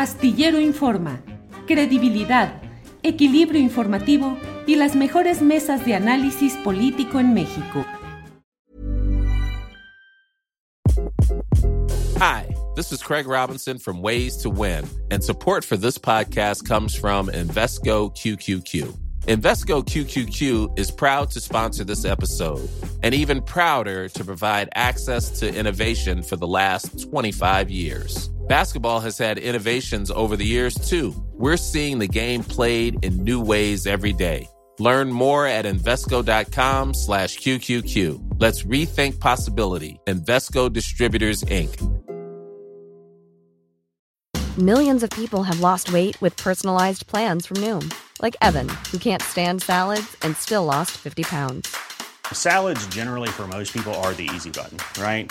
Astillero Informa, credibilidad, equilibrio informativo y las mejores mesas de análisis político en México. Hi, this is Craig Robinson from Ways to Win, and support for this podcast comes from Invesco QQQ. Invesco QQQ is proud to sponsor this episode and even prouder to provide access to innovation for the last 25 years. Basketball has had innovations over the years too. We're seeing the game played in new ways every day. Learn more at Invesco.com slash QQQ. Let's rethink possibility. Invesco Distributors, Inc. Millions of people have lost weight with personalized plans from Noom, like Evan, who can't stand salads and still lost 50 pounds. Salads, generally, for most people, are the easy button, right?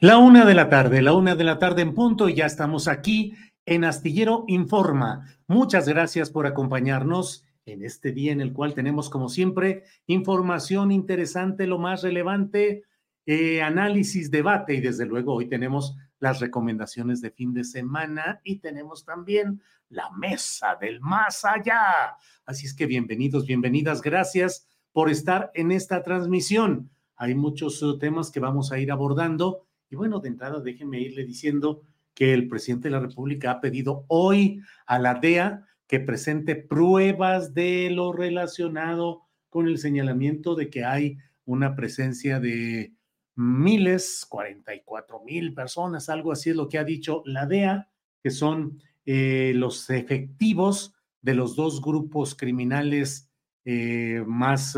La una de la tarde, la una de la tarde en punto, y ya estamos aquí en Astillero Informa. Muchas gracias por acompañarnos en este día en el cual tenemos, como siempre, información interesante, lo más relevante, eh, análisis, debate, y desde luego hoy tenemos las recomendaciones de fin de semana y tenemos también la mesa del más allá. Así es que bienvenidos, bienvenidas, gracias por estar en esta transmisión. Hay muchos uh, temas que vamos a ir abordando y bueno, de entrada, déjenme irle diciendo que el presidente de la República ha pedido hoy a la DEA que presente pruebas de lo relacionado con el señalamiento de que hay una presencia de miles, 44 mil personas, algo así es lo que ha dicho la DEA, que son eh, los efectivos de los dos grupos criminales eh, más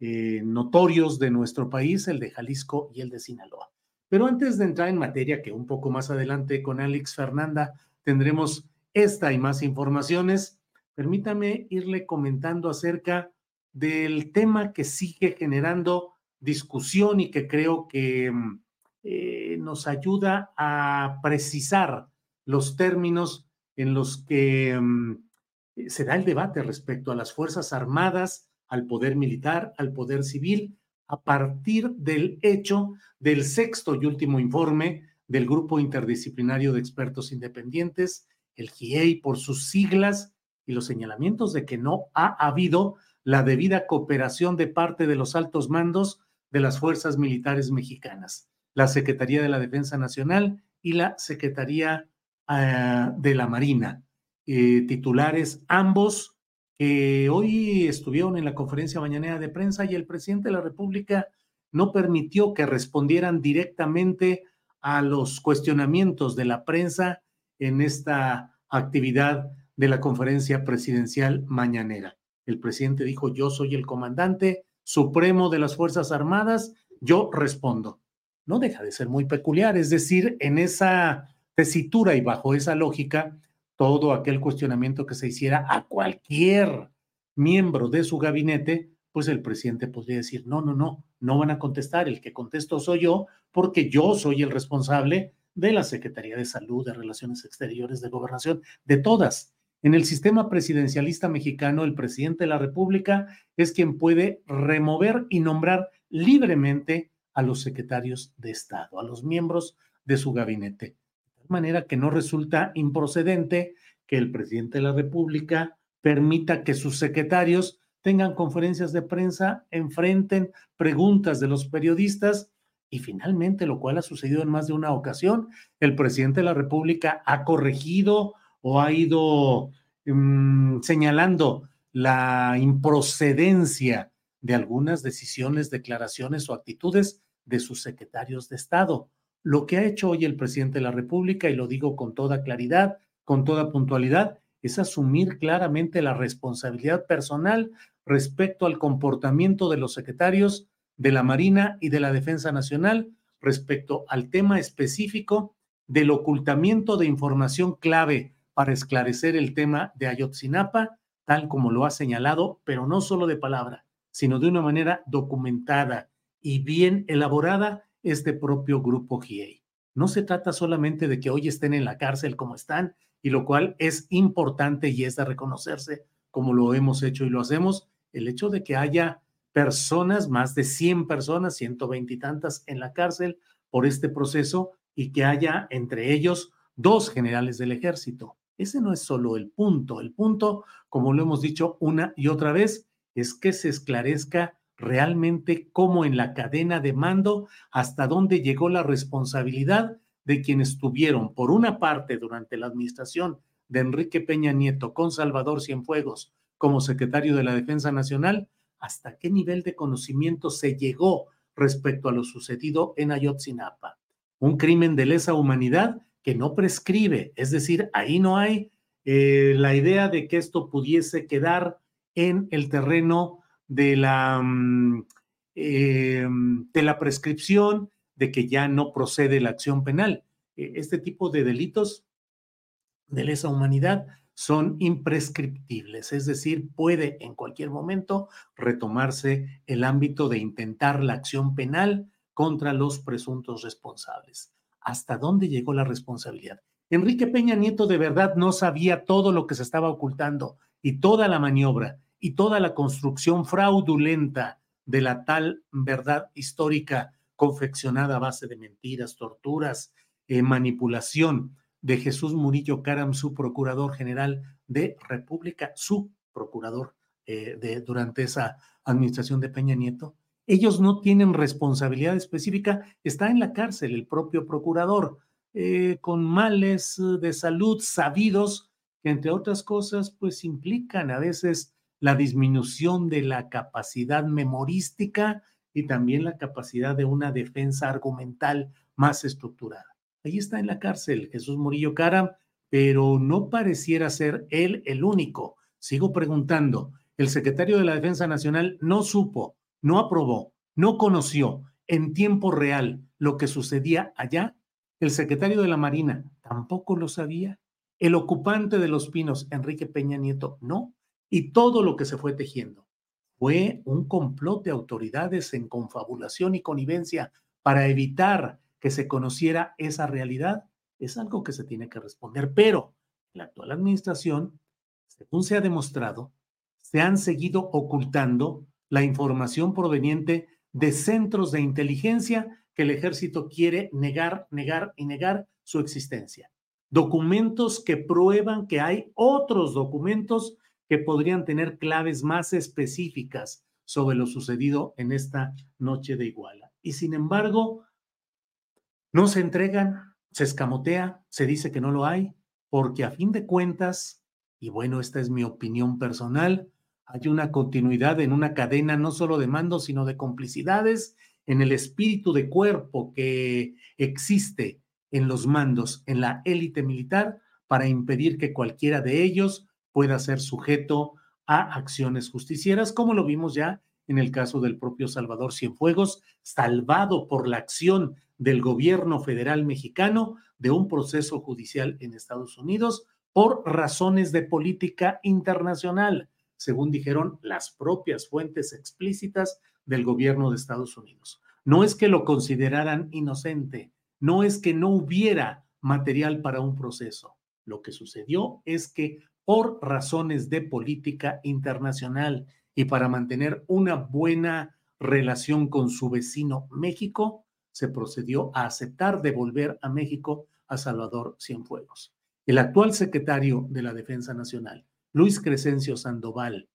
eh, notorios de nuestro país, el de Jalisco y el de Sinaloa. Pero antes de entrar en materia, que un poco más adelante con Alex Fernanda tendremos esta y más informaciones, permítame irle comentando acerca del tema que sigue generando discusión y que creo que mm, eh, nos ayuda a precisar los términos en los que mm, se da el debate respecto a las Fuerzas Armadas, al poder militar, al poder civil a partir del hecho del sexto y último informe del Grupo Interdisciplinario de Expertos Independientes, el GIEI por sus siglas, y los señalamientos de que no ha habido la debida cooperación de parte de los altos mandos de las fuerzas militares mexicanas, la Secretaría de la Defensa Nacional y la Secretaría ah, de la Marina, eh, titulares ambos que hoy estuvieron en la conferencia mañanera de prensa y el presidente de la República no permitió que respondieran directamente a los cuestionamientos de la prensa en esta actividad de la conferencia presidencial mañanera. El presidente dijo, yo soy el comandante supremo de las Fuerzas Armadas, yo respondo. No deja de ser muy peculiar, es decir, en esa tesitura y bajo esa lógica, todo aquel cuestionamiento que se hiciera a cualquier miembro de su gabinete, pues el presidente podría decir, no, no, no, no van a contestar, el que contesto soy yo, porque yo soy el responsable de la Secretaría de Salud, de Relaciones Exteriores, de Gobernación, de todas. En el sistema presidencialista mexicano, el presidente de la República es quien puede remover y nombrar libremente a los secretarios de Estado, a los miembros de su gabinete manera que no resulta improcedente que el presidente de la República permita que sus secretarios tengan conferencias de prensa, enfrenten preguntas de los periodistas y finalmente, lo cual ha sucedido en más de una ocasión, el presidente de la República ha corregido o ha ido mm, señalando la improcedencia de algunas decisiones, declaraciones o actitudes de sus secretarios de Estado. Lo que ha hecho hoy el presidente de la República, y lo digo con toda claridad, con toda puntualidad, es asumir claramente la responsabilidad personal respecto al comportamiento de los secretarios de la Marina y de la Defensa Nacional respecto al tema específico del ocultamiento de información clave para esclarecer el tema de Ayotzinapa, tal como lo ha señalado, pero no solo de palabra, sino de una manera documentada y bien elaborada este propio grupo GIEI. No se trata solamente de que hoy estén en la cárcel como están, y lo cual es importante y es de reconocerse, como lo hemos hecho y lo hacemos, el hecho de que haya personas, más de 100 personas, 120 y tantas en la cárcel por este proceso y que haya entre ellos dos generales del ejército. Ese no es solo el punto. El punto, como lo hemos dicho una y otra vez, es que se esclarezca realmente cómo en la cadena de mando, hasta dónde llegó la responsabilidad de quienes tuvieron, por una parte, durante la administración de Enrique Peña Nieto con Salvador Cienfuegos como secretario de la Defensa Nacional, hasta qué nivel de conocimiento se llegó respecto a lo sucedido en Ayotzinapa. Un crimen de lesa humanidad que no prescribe, es decir, ahí no hay eh, la idea de que esto pudiese quedar en el terreno de la, mm, eh, de la prescripción, de que ya no procede la acción penal. E, este tipo de delitos de lesa humanidad son imprescriptibles, es decir, puede en cualquier momento retomarse el ámbito de intentar la acción penal contra los presuntos responsables. ¿Hasta dónde llegó la responsabilidad? Enrique Peña Nieto de verdad no sabía todo lo que se estaba ocultando y toda la maniobra y toda la construcción fraudulenta de la tal verdad histórica confeccionada a base de mentiras, torturas, eh, manipulación de Jesús Murillo Caram, su procurador general de República, su procurador eh, de, durante esa administración de Peña Nieto. Ellos no tienen responsabilidad específica, está en la cárcel el propio procurador, eh, con males de salud sabidos que entre otras cosas pues implican a veces la disminución de la capacidad memorística y también la capacidad de una defensa argumental más estructurada. Ahí está en la cárcel Jesús Murillo Cara, pero no pareciera ser él el único. Sigo preguntando, el secretario de la Defensa Nacional no supo, no aprobó, no conoció en tiempo real lo que sucedía allá. El secretario de la Marina tampoco lo sabía. El ocupante de los pinos, Enrique Peña Nieto, no y todo lo que se fue tejiendo. Fue un complot de autoridades en confabulación y connivencia para evitar que se conociera esa realidad. Es algo que se tiene que responder, pero la actual administración, según se ha demostrado, se han seguido ocultando la información proveniente de centros de inteligencia que el ejército quiere negar, negar y negar su existencia. Documentos que prueban que hay otros documentos que podrían tener claves más específicas sobre lo sucedido en esta noche de Iguala. Y sin embargo, no se entregan, se escamotea, se dice que no lo hay, porque a fin de cuentas, y bueno, esta es mi opinión personal, hay una continuidad en una cadena no solo de mando, sino de complicidades en el espíritu de cuerpo que existe en los mandos, en la élite militar, para impedir que cualquiera de ellos pueda ser sujeto a acciones justicieras, como lo vimos ya en el caso del propio Salvador Cienfuegos, salvado por la acción del gobierno federal mexicano de un proceso judicial en Estados Unidos por razones de política internacional, según dijeron las propias fuentes explícitas del gobierno de Estados Unidos. No es que lo consideraran inocente, no es que no hubiera material para un proceso. Lo que sucedió es que por razones de política internacional y para mantener una buena relación con su vecino México, se procedió a aceptar devolver a México a Salvador Cienfuegos. El actual secretario de la Defensa Nacional, Luis Crescencio Sandoval,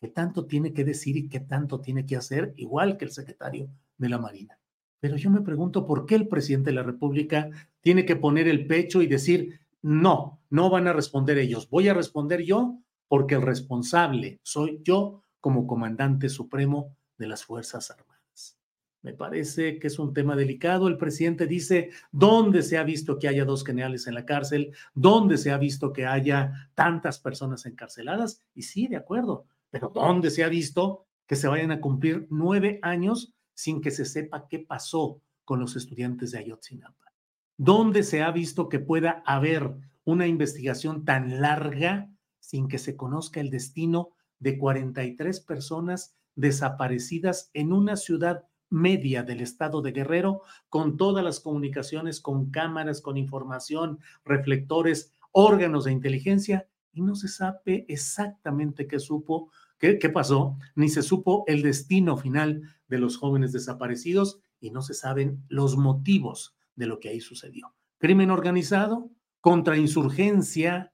que tanto tiene que decir y qué tanto tiene que hacer, igual que el secretario de la Marina. Pero yo me pregunto por qué el presidente de la República tiene que poner el pecho y decir, no, no van a responder ellos. Voy a responder yo porque el responsable soy yo como comandante supremo de las Fuerzas Armadas. Me parece que es un tema delicado. El presidente dice, ¿dónde se ha visto que haya dos generales en la cárcel? ¿Dónde se ha visto que haya tantas personas encarceladas? Y sí, de acuerdo, pero ¿dónde se ha visto que se vayan a cumplir nueve años sin que se sepa qué pasó con los estudiantes de Ayotzinapa? ¿Dónde se ha visto que pueda haber una investigación tan larga sin que se conozca el destino de 43 personas desaparecidas en una ciudad media del estado de Guerrero, con todas las comunicaciones, con cámaras, con información, reflectores, órganos de inteligencia, y no se sabe exactamente qué supo, qué, pasó, ni se supo el destino final de los jóvenes desaparecidos, y no se saben los motivos de lo que ahí sucedió. Crimen organizado, contrainsurgencia,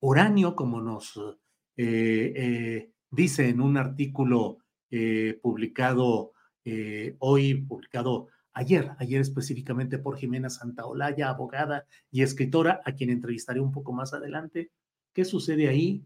uranio, como nos eh, eh, dice en un artículo eh, publicado hoy, publicado ayer, ayer específicamente por Jimena Santaolalla, abogada y escritora, a quien entrevistaré un poco más adelante. ¿Qué sucede ahí?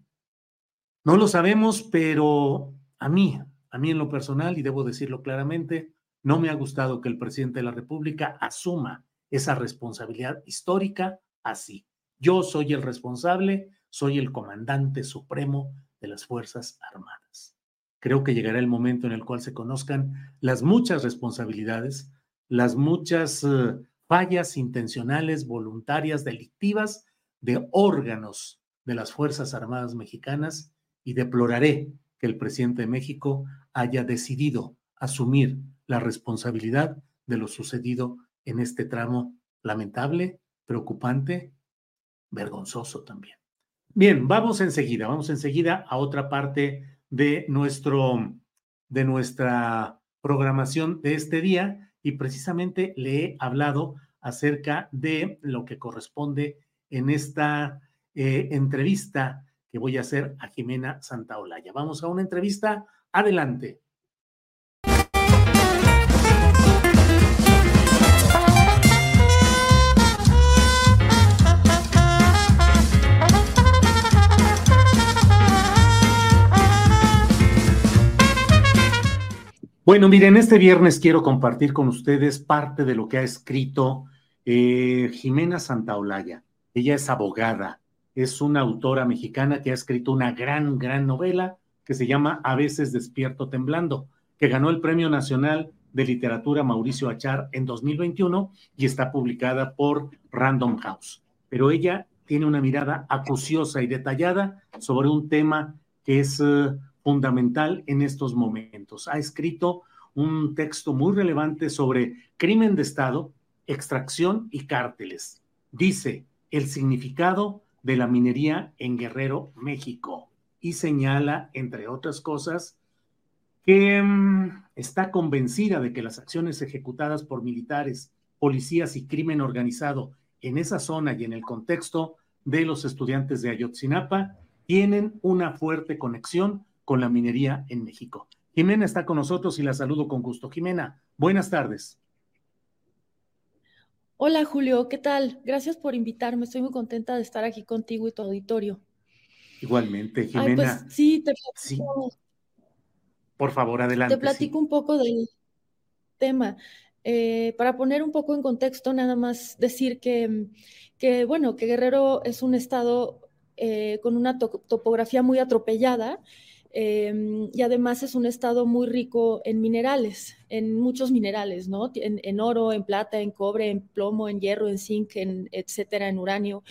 No lo sabemos, pero a mí, a mí en lo personal, y debo decirlo claramente, no me ha gustado que el presidente de la República asuma esa responsabilidad histórica así. Yo soy el responsable, soy el comandante supremo de las Fuerzas Armadas. Creo que llegará el momento en el cual se conozcan las muchas responsabilidades, las muchas eh, fallas intencionales, voluntarias, delictivas de órganos de las Fuerzas Armadas mexicanas y deploraré que el presidente de México haya decidido asumir la responsabilidad de lo sucedido en este tramo lamentable, preocupante, vergonzoso también. Bien, vamos enseguida, vamos enseguida a otra parte de nuestro de nuestra programación de este día y precisamente le he hablado acerca de lo que corresponde en esta eh, entrevista que voy a hacer a Jimena Santaolalla. Vamos a una entrevista. Adelante. Bueno, miren, este viernes quiero compartir con ustedes parte de lo que ha escrito eh, Jimena Santaolalla. Ella es abogada, es una autora mexicana que ha escrito una gran, gran novela que se llama A veces despierto temblando, que ganó el Premio Nacional de Literatura Mauricio Achar en 2021 y está publicada por Random House. Pero ella tiene una mirada acuciosa y detallada sobre un tema que es eh, fundamental en estos momentos. Ha escrito un texto muy relevante sobre crimen de Estado, extracción y cárteles. Dice el significado de la minería en Guerrero, México, y señala, entre otras cosas, que mm, está convencida de que las acciones ejecutadas por militares, policías y crimen organizado en esa zona y en el contexto de los estudiantes de Ayotzinapa tienen una fuerte conexión con la minería en México. Jimena está con nosotros y la saludo con gusto. Jimena, buenas tardes. Hola Julio, ¿qué tal? Gracias por invitarme. Estoy muy contenta de estar aquí contigo y tu auditorio. Igualmente, Jimena. pues, sí, te platico, Por favor, adelante. Te platico un poco del tema. Eh, para poner un poco en contexto, nada más decir que, que bueno, que Guerrero es un estado eh, con una topografía muy atropellada Em, y además es un estado muy rico en minerales, en muchos minerales, ¿no? En, oro, en plata, en cobre, en plomo, en hierro, en zinc, en, etcétera, en uranio.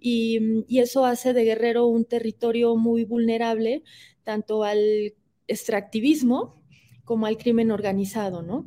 Y, y, eso hace de Guerrero un territorio muy vulnerable tanto al extractivismo como al crimen organizado, ¿no?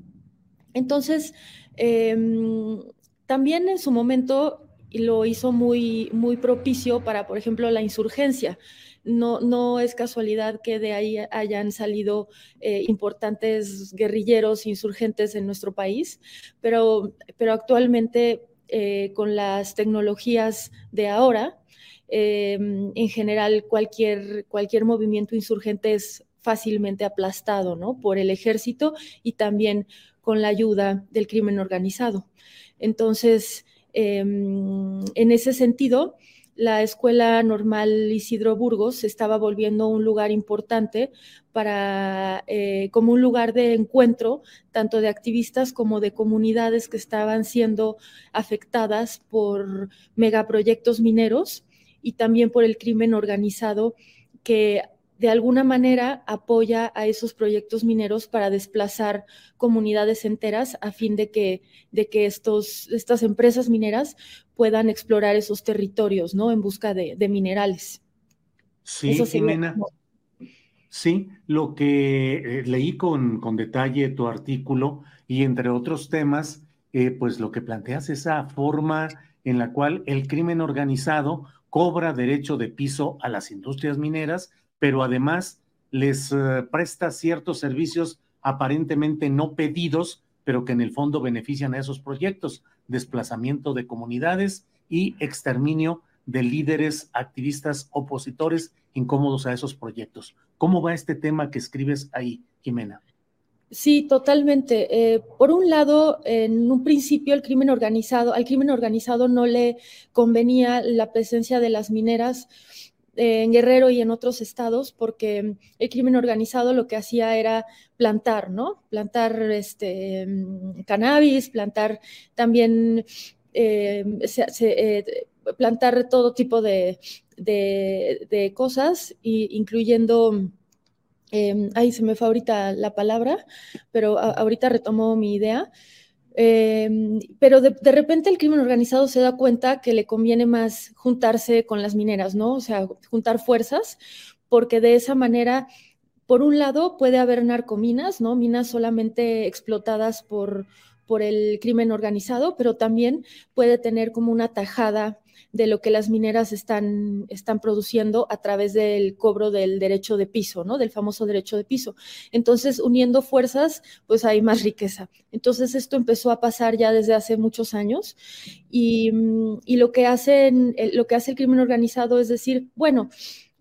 Entonces, em, también en su momento lo hizo muy, muy propicio para, por ejemplo, la insurgencia no, es casualidad que de ahí hayan salido eh, importantes guerrilleros insurgentes en nuestro país, pero, pero actualmente eh, con las tecnologías de ahora, eh, en general cualquier, cualquier movimiento insurgente es fácilmente aplastado ¿no? por el ejército y también con la ayuda del crimen organizado. Entonces, em, en ese sentido, la Escuela Normal Isidro Burgos estaba volviendo un lugar importante para, eh, como un lugar de encuentro, tanto de activistas como de comunidades que estaban siendo afectadas por megaproyectos mineros y también por el crimen organizado que de alguna manera apoya a esos proyectos mineros para desplazar comunidades enteras a fin de que, de que estos, estas empresas mineras puedan explorar esos territorios, ¿no? En busca de, minerales. Sí, Jimena. Sí, lo que eh, leí con, con, detalle tu artículo y entre otros temas, eh, pues lo que planteas esa forma en la cual el crimen organizado cobra derecho de piso a las industrias mineras pero además les eh, presta ciertos servicios aparentemente no pedidos, pero que en el fondo benefician a esos proyectos, desplazamiento de comunidades y exterminio de líderes, activistas, opositores incómodos a esos proyectos. ¿Cómo va este tema que escribes ahí, Jimena? Sí, totalmente. Eh, por un lado, en un principio el crimen organizado, al crimen organizado no le convenía la presencia de las mineras en Guerrero y en otros estados, porque el crimen organizado lo que hacía era plantar, ¿no? Plantar este, mm, cannabis, plantar también, eh, eh, plantar todo tipo de, cosas, incluyendo... Eh, ay, se me fue ahorita la palabra, pero ahorita retomo mi idea. Em, pero de, repente el crimen organizado se da cuenta que le conviene más juntarse con las mineras, ¿no? O sea, juntar fuerzas, porque de esa manera, por un lado, puede haber narcominas, ¿no? Minas solamente explotadas por, por el crimen organizado, pero también puede tener como una tajada de lo que las mineras están, están produciendo a través del cobro del derecho de piso, ¿no? Del famoso derecho de piso. Entonces, uniendo fuerzas, pues hay más riqueza. Entonces, esto empezó a pasar ya desde hace muchos años y, mm, lo, que hacen, lo que hace el crimen organizado es decir, bueno,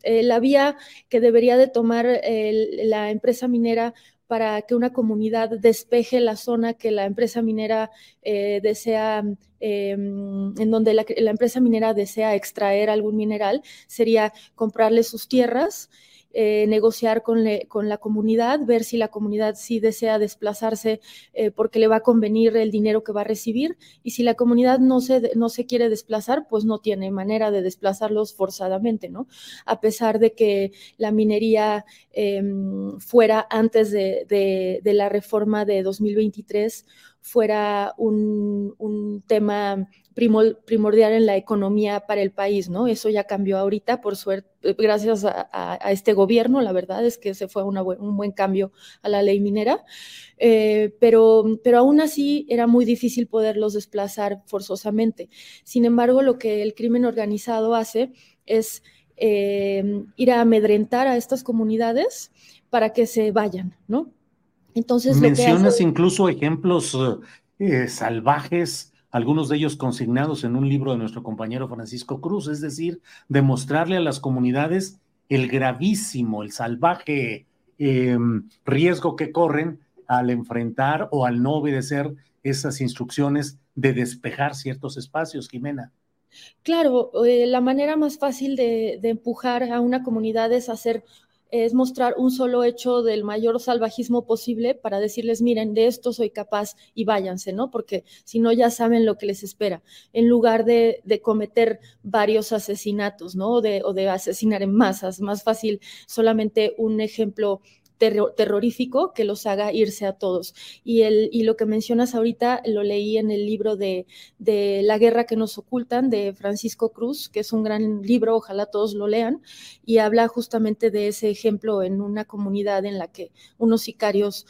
eh, la vía que debería de tomar la empresa minera para que una comunidad despeje la zona que la empresa minera eh, desea, em, en donde la, empresa minera desea extraer algún mineral, sería comprarle sus tierras eh, negociar con, la comunidad, ver si la comunidad sí desea desplazarse eh, porque le va a convenir el dinero que va a recibir y si la comunidad no se, no se quiere desplazar, pues no tiene manera de desplazarlos forzadamente, ¿no? A pesar de que la minería em, fuera antes de, de, la reforma de 2023 fuera un, un tema primordial en la economía para el país, ¿no? Eso ya cambió ahorita, por suerte, gracias a, este gobierno, la verdad es que se fue un buen cambio a la ley minera, eh, pero, pero aún así era muy difícil poderlos desplazar forzosamente. Sin embargo, lo que el crimen organizado hace es eh, ir a amedrentar a estas comunidades para que se vayan, ¿no? Entonces, mencionas incluso ejemplos eh, salvajes algunos de ellos consignados en un libro de nuestro compañero Francisco Cruz, es decir, demostrarle a las comunidades el gravísimo, el salvaje em, riesgo que corren al enfrentar o al no obedecer esas instrucciones de despejar ciertos espacios, Jimena. Claro, eh, la manera más fácil de, de, empujar a una comunidad es hacer es mostrar un solo hecho del mayor salvajismo posible para decirles, miren, de esto soy capaz y váyanse, ¿no? Porque si no, ya saben lo que les espera, en lugar de, cometer varios asesinatos, ¿no? De, o de asesinar en masas, más fácil solamente un ejemplo terrorífico que los haga irse a todos. Y, el, y lo que mencionas ahorita lo leí en el libro de, de La guerra que nos ocultan de Francisco Cruz, que es un gran libro, ojalá todos lo lean, y habla justamente de ese ejemplo en una comunidad en la que unos sicarios,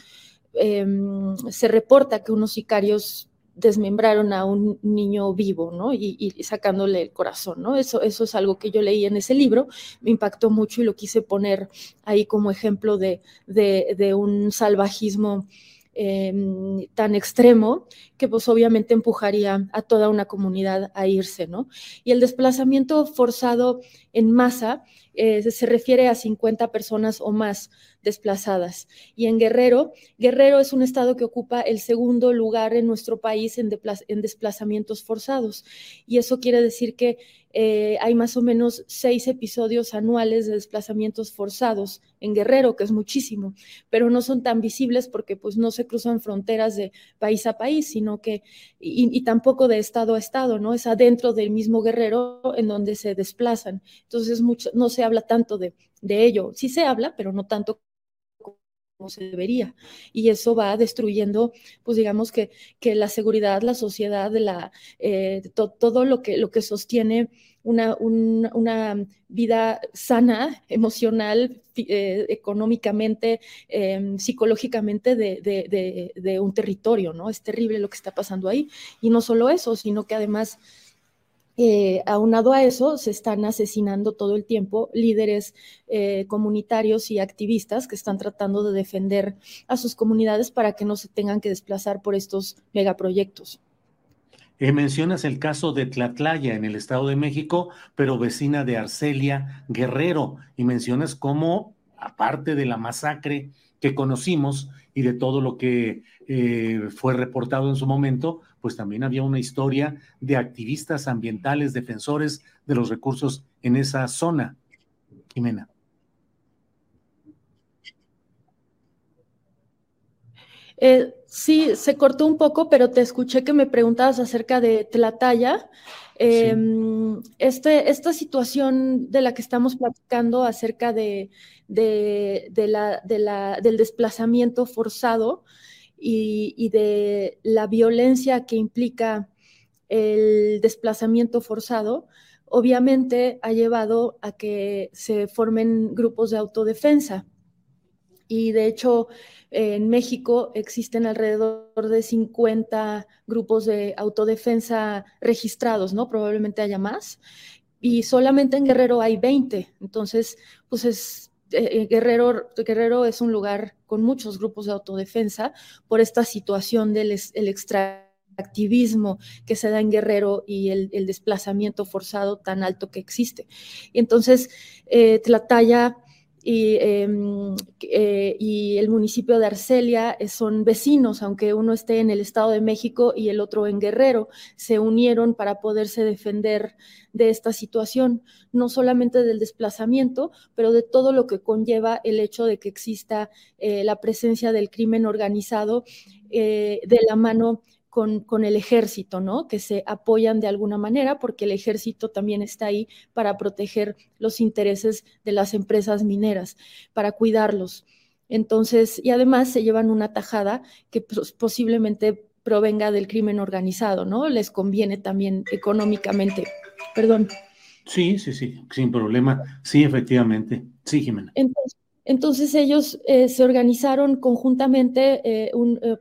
em, se reporta que unos sicarios desmembraron a un niño vivo, ¿no? Y, sacándole el corazón, ¿no? Eso, eso es algo que yo leí en ese libro, me impactó mucho y lo quise poner ahí como ejemplo de, de, un salvajismo em, tan extremo que pues obviamente empujaría a toda una comunidad a irse, ¿no? Y el desplazamiento forzado en masa eh, se refiere a 50 personas o más desplazadas. Y en Guerrero, Guerrero es un estado que ocupa el segundo lugar en nuestro país en, desplazamientos forzados. Y eso quiere decir que eh, hay más o menos seis episodios anuales de desplazamientos forzados en Guerrero, que es muchísimo, pero no son tan visibles porque pues no se cruzan fronteras de país a país, sino que, y, tampoco de estado a estado, ¿no? Es adentro del mismo Guerrero en donde se desplazan. Entonces mucho, no se habla tanto de, de ello. Sí se habla, pero no tanto como se debería. Y eso va destruyendo, pues digamos que, que la seguridad, la sociedad, la, eh, todo lo que, lo que sostiene una, una vida sana, emocional, eh, económicamente, em, psicológicamente de, de, de, un territorio, ¿no? Es terrible lo que está pasando ahí. Y no solo eso, sino que además eh, aunado a eso, se están asesinando todo el tiempo líderes eh, comunitarios y activistas que están tratando de defender a sus comunidades para que no se tengan que desplazar por estos megaproyectos. Eh, mencionas el caso de Tlatlaya en el Estado de México, pero vecina de Arcelia Guerrero, y mencionas cómo, aparte de la masacre que conocimos y de todo lo que fue reportado en su momento, pues también había una historia de activistas ambientales, defensores de los recursos en esa zona. Jimena. Eh, sí, se cortó un poco, pero te escuché que me preguntabas acerca de Tlataya. Em, este, esta situación de la que estamos platicando acerca de, la, del desplazamiento forzado, y, de la violencia que implica el desplazamiento forzado, obviamente ha llevado a que se formen grupos de autodefensa. Y de hecho, en México existen alrededor de 50 grupos de autodefensa registrados, ¿no? Probablemente haya más. Y solamente en Guerrero hay 20. Entonces, pues es Guerrero, Guerrero es un lugar con muchos grupos de autodefensa por esta situación del extractivismo que se da en Guerrero y el, desplazamiento forzado tan alto que existe. entonces, eh, Tlataya y, em, eh, y, el municipio de Arcelia eh, son vecinos, aunque uno esté en el Estado de México y el otro en Guerrero, se unieron para poderse defender de esta situación, no solamente del desplazamiento, pero de todo lo que conlleva el hecho de que exista eh, la presencia del crimen organizado de la mano con, el ejército, ¿no? Que se apoyan de alguna manera porque el ejército también está ahí para proteger los intereses de las empresas mineras, para cuidarlos. Entonces, y además se llevan una tajada que posiblemente provenga del crimen organizado, ¿no? Les conviene también económicamente. Perdón. Sí, sí, sí, sin problema. Sí, efectivamente. Sí, Jimena. Entonces, entonces ellos eh, se organizaron conjuntamente, eh, eh,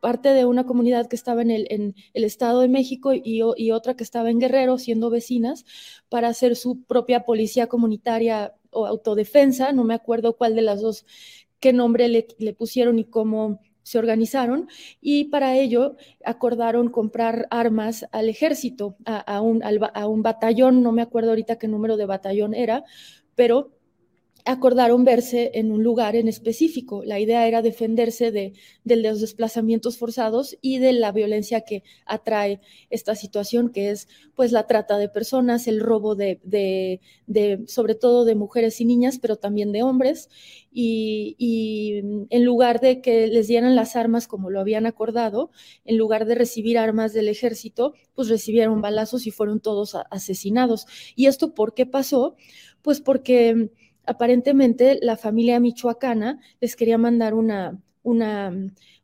parte de una comunidad que estaba en el, Estado de México y, otra que estaba en Guerrero, siendo vecinas, para hacer su propia policía comunitaria o autodefensa. No me acuerdo cuál de las dos, qué nombre le, pusieron y cómo se organizaron. Y para ello acordaron comprar armas al ejército, a, un, a un batallón, no me acuerdo ahorita qué número de batallón era, pero acordaron verse en un lugar en específico. La idea era defenderse de, los desplazamientos forzados y de la violencia que atrae esta situación, que es pues la trata de personas, el robo de, de, sobre todo de mujeres y niñas, pero también de hombres. Y, y, en lugar de que les dieran las armas como lo habían acordado, en lugar de recibir armas del ejército, pues recibieron balazos y fueron todos asesinados. ¿Y esto por qué pasó? Pues porque aparentemente la familia michoacana les quería mandar una, una,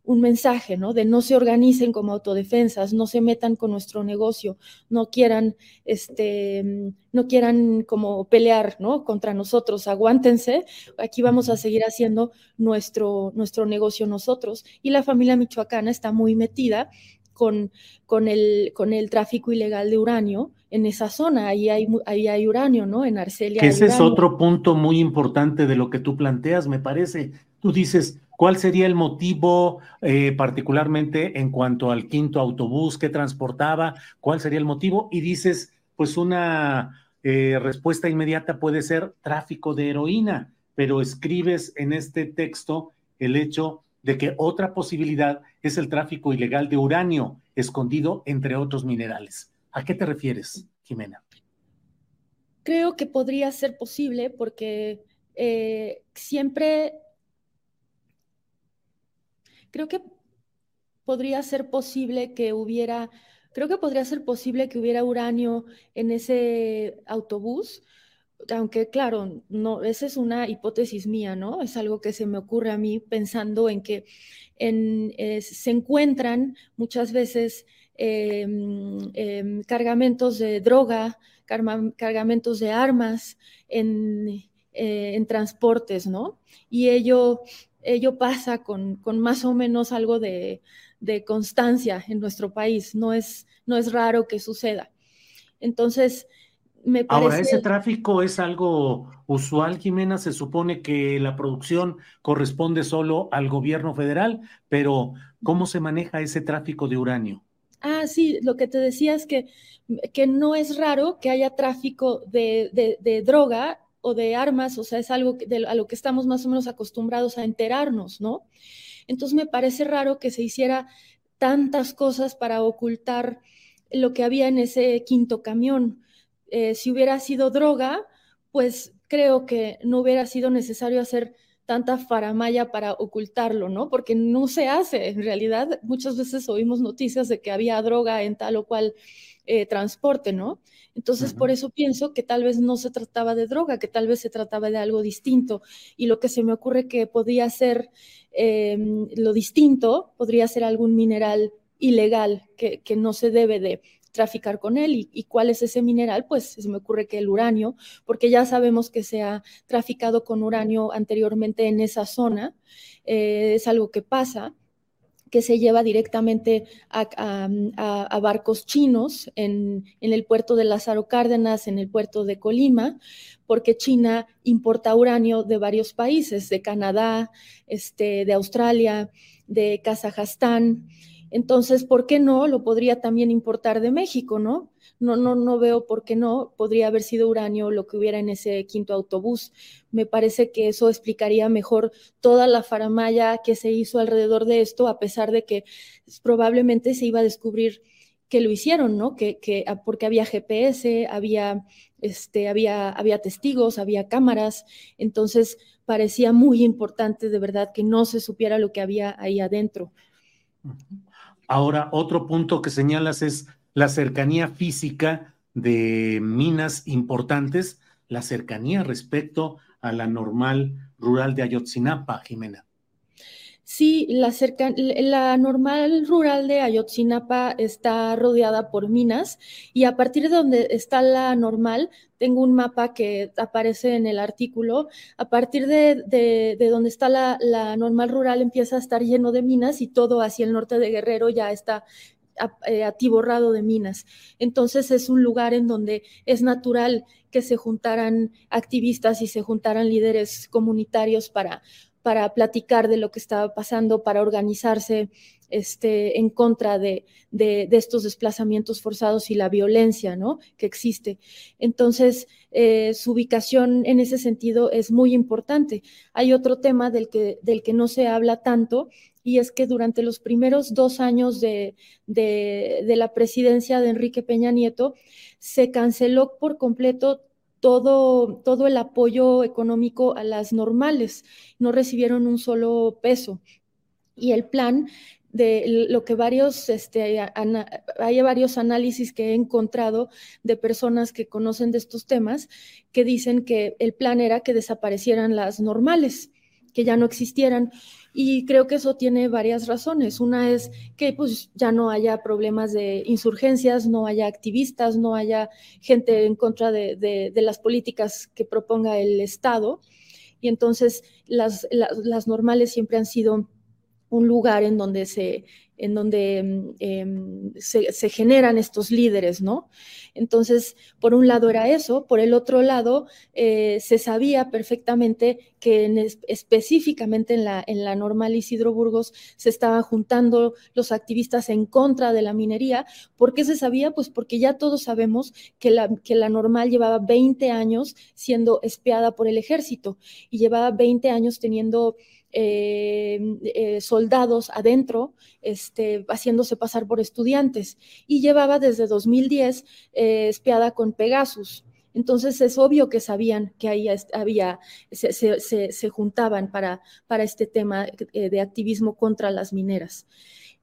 un mensaje, ¿no? De no se organicen como autodefensas, no se metan con nuestro negocio, no quieran, este, no quieran como pelear, ¿no? Contra nosotros, aguántense, aquí vamos a seguir haciendo nuestro, nuestro negocio nosotros. Y la familia michoacana está muy metida con, con, el, con el tráfico ilegal de uranio en esa zona, ahí hay, ahí hay uranio, ¿no? En Arcelia. Que ese es otro punto muy importante de lo que tú planteas, me parece. Tú dices, ¿cuál sería el motivo eh, particularmente en cuanto al quinto autobús que transportaba? ¿Cuál sería el motivo? Y dices, pues una eh, respuesta inmediata puede ser tráfico de heroína. pero escribes en este texto el hecho de que otra posibilidad es el tráfico ilegal de uranio escondido entre otros minerales. ¿A qué te refieres, Jimena? Creo que podría ser posible porque eh, siempre creo que podría ser posible que hubiera, creo que podría ser posible que hubiera uranio en ese autobús, aunque claro, esa es una hipótesis mía, ¿no? Es algo que se me ocurre a mí pensando en que eh, se encuentran muchas veces em, em, cargamentos de droga, cargamentos de armas en, eh, en transportes, ¿no? Y ello, ello pasa con, con más o menos algo de, de constancia en nuestro país. No es, no es raro que suceda. Entonces, me parece... Ahora, ese tráfico es algo usual, Jimena. Se supone que la producción corresponde solo al gobierno federal, pero ¿cómo se maneja ese tráfico de uranio? Ah, sí, lo que te decía es que, que no es raro que haya tráfico de, de, droga o de armas, o sea, es algo de, a lo que estamos más o menos acostumbrados a enterarnos, ¿no? Entonces me parece raro que se hiciera tantas cosas para ocultar lo que había en ese quinto camión. Eh, si hubiera sido droga, pues creo que no hubiera sido necesario hacer tanta faramaya para ocultarlo, ¿no? Porque no se hace. En realidad, muchas veces oímos noticias de que había droga en tal o cual eh, transporte, ¿no? Entonces, por eso pienso que tal vez no se trataba de droga, que tal vez se trataba de algo distinto. Y lo que se me ocurre que podría ser em, lo distinto, podría ser algún mineral ilegal que, no se debe de traficar con él. ¿Y, cuál es ese mineral? Pues se me ocurre que el uranio, porque ya sabemos que se ha traficado con uranio anteriormente en esa zona, eh, es algo que pasa que se lleva directamente a, barcos chinos en, el puerto de Lázaro Cárdenas, en el puerto de Colima, porque China importa uranio de varios países, de Canadá, este, de Australia, de Kazajstán. Entonces, ¿por qué no? Lo podría también importar de México, ¿no? no, no, no veo por qué no. Podría haber sido uranio lo que hubiera en ese quinto autobús. Me parece que eso explicaría mejor toda la faramaya que se hizo alrededor de esto, a pesar de que probablemente se iba a descubrir que lo hicieron, ¿no? Que, que ah, porque había GPS, había, este, había, había testigos, había cámaras, entonces parecía muy importante de verdad que no se supiera lo que había ahí adentro. Ahora, otro punto que señalas es la cercanía física de minas importantes, la cercanía respecto a la normal rural de Ayotzinapa, Jimena. Sí, la, normal rural de Ayotzinapa está rodeada por minas y a partir de donde está la normal, tengo un mapa que aparece en el artículo, a partir de, donde está la, la, normal rural empieza a estar lleno de minas y todo hacia el norte de Guerrero ya está eh, atiborrado de minas. Entonces es un lugar en donde es natural que se juntaran activistas y se juntaran líderes comunitarios para, para platicar de lo que estaba pasando, para organizarse este, en contra de, estos desplazamientos forzados y la violencia ¿no? que existe. Entonces, eh, su ubicación en ese sentido es muy importante. Hay otro tema del que, del que no se habla tanto y es que durante los primeros dos años de, la presidencia de Enrique Peña Nieto se canceló por completo todo, todo el apoyo económico a las normales, no recibieron un solo peso. Y el plan de lo que varios, este, hay varios análisis que he encontrado de personas que conocen de estos temas que dicen que el plan era que desaparecieran las normales, que ya no existieran. Y creo que eso tiene varias razones. Una es que pues ya no haya problemas de insurgencias, no haya activistas, no haya gente en contra de, las políticas que proponga el Estado. Y entonces las, las, normales siempre han sido un lugar en donde se en donde mm, em, se, generan estos líderes, ¿no? Entonces, por un lado era eso, por el otro lado, eh, se sabía perfectamente que específicamente en la, normal Isidro Burgos se estaban juntando los activistas en contra de la minería. ¿Por qué se sabía? Pues porque ya todos sabemos que la, que la normal llevaba 20 años siendo espiada por el ejército y llevaba 20 años teniendo eh, eh, soldados adentro, este, haciéndose pasar por estudiantes, y llevaba desde 2010 eh, espiada con Pegasus. Entonces es obvio que sabían que ahí había, se, juntaban para, para, este tema de activismo contra las mineras.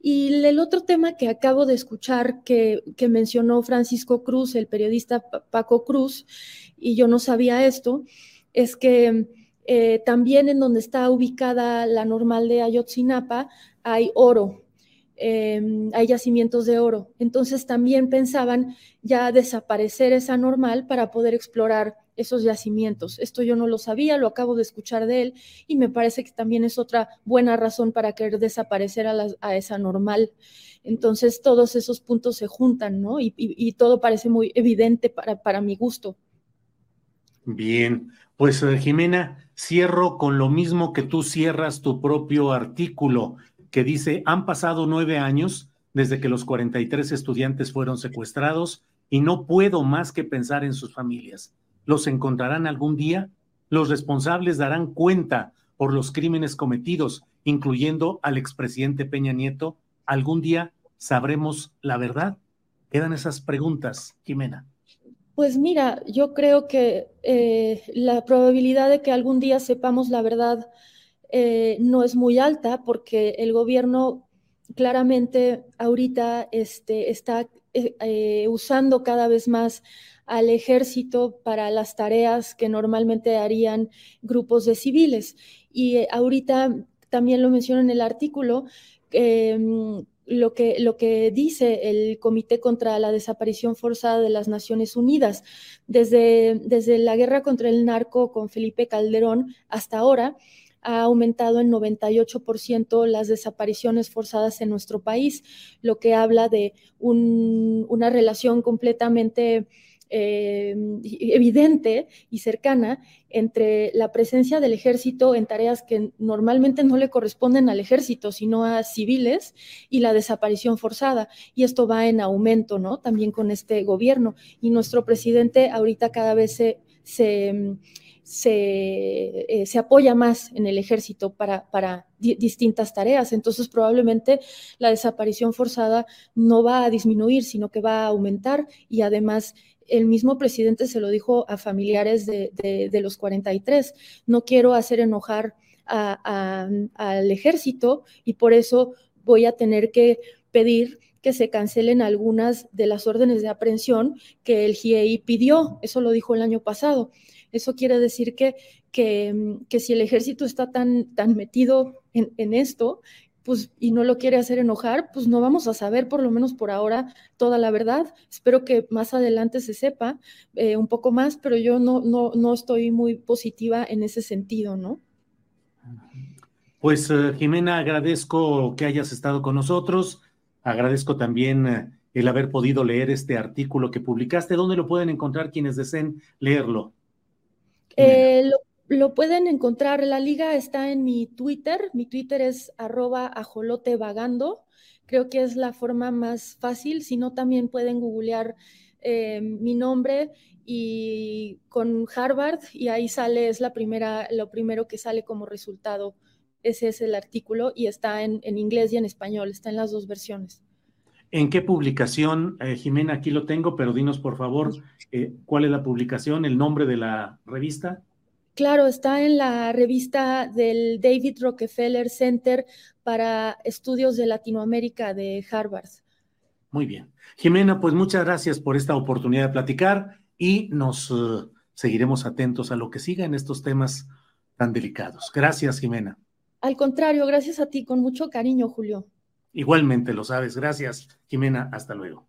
Y el otro tema que acabo de escuchar que, que, mencionó Francisco Cruz, el periodista Paco Cruz, y yo no sabía esto, es que eh, también en donde está ubicada la normal de Ayotzinapa hay oro, em, hay yacimientos de oro. Entonces también pensaban ya desaparecer esa normal para poder explorar esos yacimientos. Esto yo no lo sabía, lo acabo de escuchar de él y me parece que también es otra buena razón para querer desaparecer a, esa normal. Entonces todos esos puntos se juntan, ¿no? Y, todo parece muy evidente para, para mi gusto. Bien, pues eh, Jimena, cierro con lo mismo que tú cierras tu propio artículo, que dice, han pasado nueve años desde que los 43 estudiantes fueron secuestrados y no puedo más que pensar en sus familias. ¿Los encontrarán algún día? ¿Los responsables darán cuenta por los crímenes cometidos, incluyendo al expresidente Peña Nieto? ¿Algún día sabremos la verdad? Quedan esas preguntas, Jimena. Pues mira, yo creo que eh, la probabilidad de que algún día sepamos la verdad eh, no es muy alta porque el gobierno claramente ahorita este, está eh, usando cada vez más al ejército para las tareas que normalmente harían grupos de civiles. Y ahorita también lo menciono en el artículo, em, lo que, lo que dice el Comité contra la Desaparición Forzada de las Naciones Unidas. Desde, desde la guerra contra el narco con Felipe Calderón hasta ahora, ha aumentado en 98% las desapariciones forzadas en nuestro país, lo que habla de una relación completamente eh, evidente y cercana entre la presencia del ejército en tareas que normalmente no le corresponden al ejército, sino a civiles, y la desaparición forzada. Y esto va en aumento, ¿no? También con este gobierno. Y nuestro presidente ahorita cada vez se, se, se, eh, apoya más en el ejército para, para distintas tareas. Entonces, probablemente la desaparición forzada no va a disminuir, sino que va a aumentar y además el mismo presidente se lo dijo a familiares de, los 43, no quiero hacer enojar al ejército y por eso voy a tener que pedir que se cancelen algunas de las órdenes de aprehensión que el GIEI pidió. Eso lo dijo el año pasado. Eso quiere decir que, que, si el ejército está tan, tan metido en esto, pues, y no lo quiere hacer enojar, pues no vamos a saber, por lo menos por ahora, toda la verdad. Espero que más adelante se sepa eh, un poco más, pero yo no, no, no estoy muy positiva en ese sentido, ¿no? Pues eh, Jimena, agradezco que hayas estado con nosotros. Agradezco también eh, el haber podido leer este artículo que publicaste. ¿Dónde lo pueden encontrar quienes deseen leerlo? lo lo pueden encontrar, la liga está en mi Twitter, mi Twitter es arroba ajolotevagando, creo que es la forma más fácil, si no también pueden googlear eh, mi nombre y con Harvard y ahí sale, es la primera, lo primero que sale como resultado, ese es el artículo y está en, inglés y en español, está en las dos versiones. ¿En qué publicación, eh, Jimena? Aquí lo tengo, pero dinos por favor eh, cuál es la publicación, el nombre de la revista. Claro, está en la revista del David Rockefeller Center para Estudios de Latinoamérica de Harvard. Muy bien. Jimena, pues muchas gracias por esta oportunidad de platicar y nos eh, seguiremos atentos a lo que siga en estos temas tan delicados. Gracias, Jimena. Al contrario, gracias a ti, con mucho cariño, Julio. Igualmente, lo sabes. Gracias, Jimena. Hasta luego.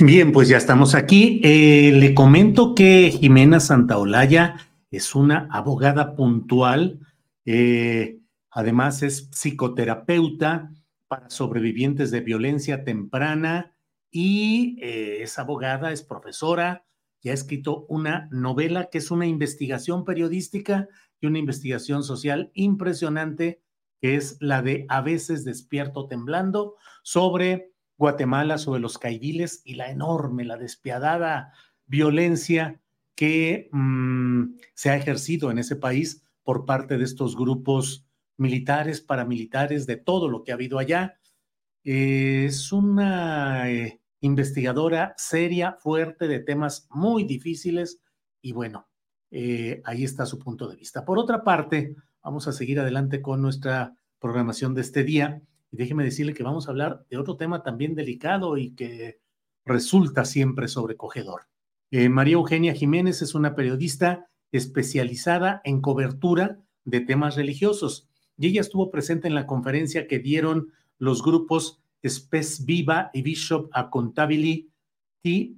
Bien, pues ya estamos aquí. Eh, le comento que Jimena Santaolalla es una abogada puntual, eh, además es psicoterapeuta para sobrevivientes de violencia temprana y eh, es abogada, es profesora y ha escrito una novela que es una investigación periodística y una investigación social impresionante, que es la de A veces despierto temblando, sobre Guatemala, sobre los caidiles y la enorme, la despiadada violencia que mm, se ha ejercido en ese país por parte de estos grupos militares, paramilitares, de todo lo que ha habido allá. es una eh, investigadora seria, fuerte, de temas muy difíciles y bueno, eh, ahí está su punto de vista. Por otra parte, vamos a seguir adelante con nuestra programación de este día y déjeme decirle que vamos a hablar de otro tema también delicado y que resulta siempre sobrecogedor. Eh, María Eugenia Jiménez es una periodista especializada en cobertura de temas religiosos y ella estuvo presente en la conferencia que dieron los grupos Spes Viva y Bishop Accountability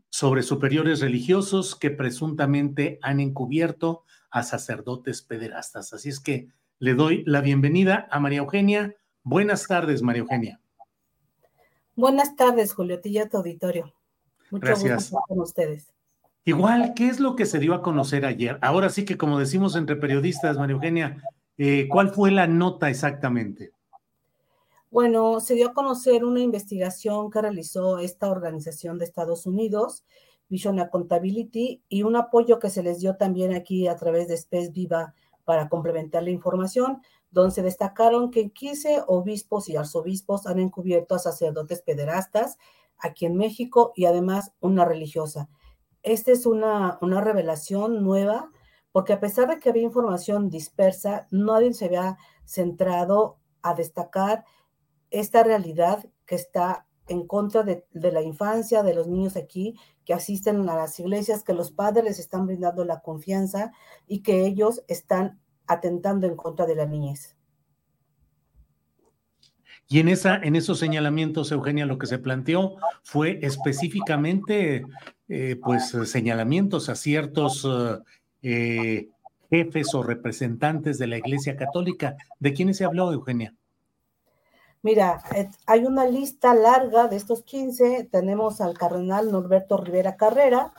sobre superiores religiosos que presuntamente han encubierto a sacerdotes pederastas. Así es que le doy la bienvenida a María Eugenia. Buenas tardes, María Eugenia. Buenas tardes, Julio Tilla, tu auditorio. Mucho Gracias. gusto con ustedes. Igual, ¿qué es lo que se dio a conocer ayer? Ahora sí que, como decimos entre periodistas, María Eugenia, eh, ¿cuál fue la nota exactamente? Bueno, se dio a conocer una investigación que realizó esta organización de Estados Unidos, Vision Accountability, y un apoyo que se les dio también aquí a través de Space Viva para complementar la información, donde se destacaron que 15 obispos y arzobispos han encubierto a sacerdotes pederastas aquí en México y además una religiosa. Esta es una, una revelación nueva, porque a pesar de que había información dispersa, nadie se había centrado a destacar esta realidad que está en contra de, de, la infancia, de los niños aquí, que asisten a las iglesias, que los padres les están brindando la confianza y que ellos están atentando en contra de la niñez. Y en, esa, en esos señalamientos, Eugenia, lo que se planteó fue específicamente, eh, pues, señalamientos a ciertos eh, jefes o representantes de la Iglesia Católica. ¿De quiénes se habló, Eugenia? Mira, hay una lista larga de estos 15. Tenemos al cardenal Norberto Rivera Carrera,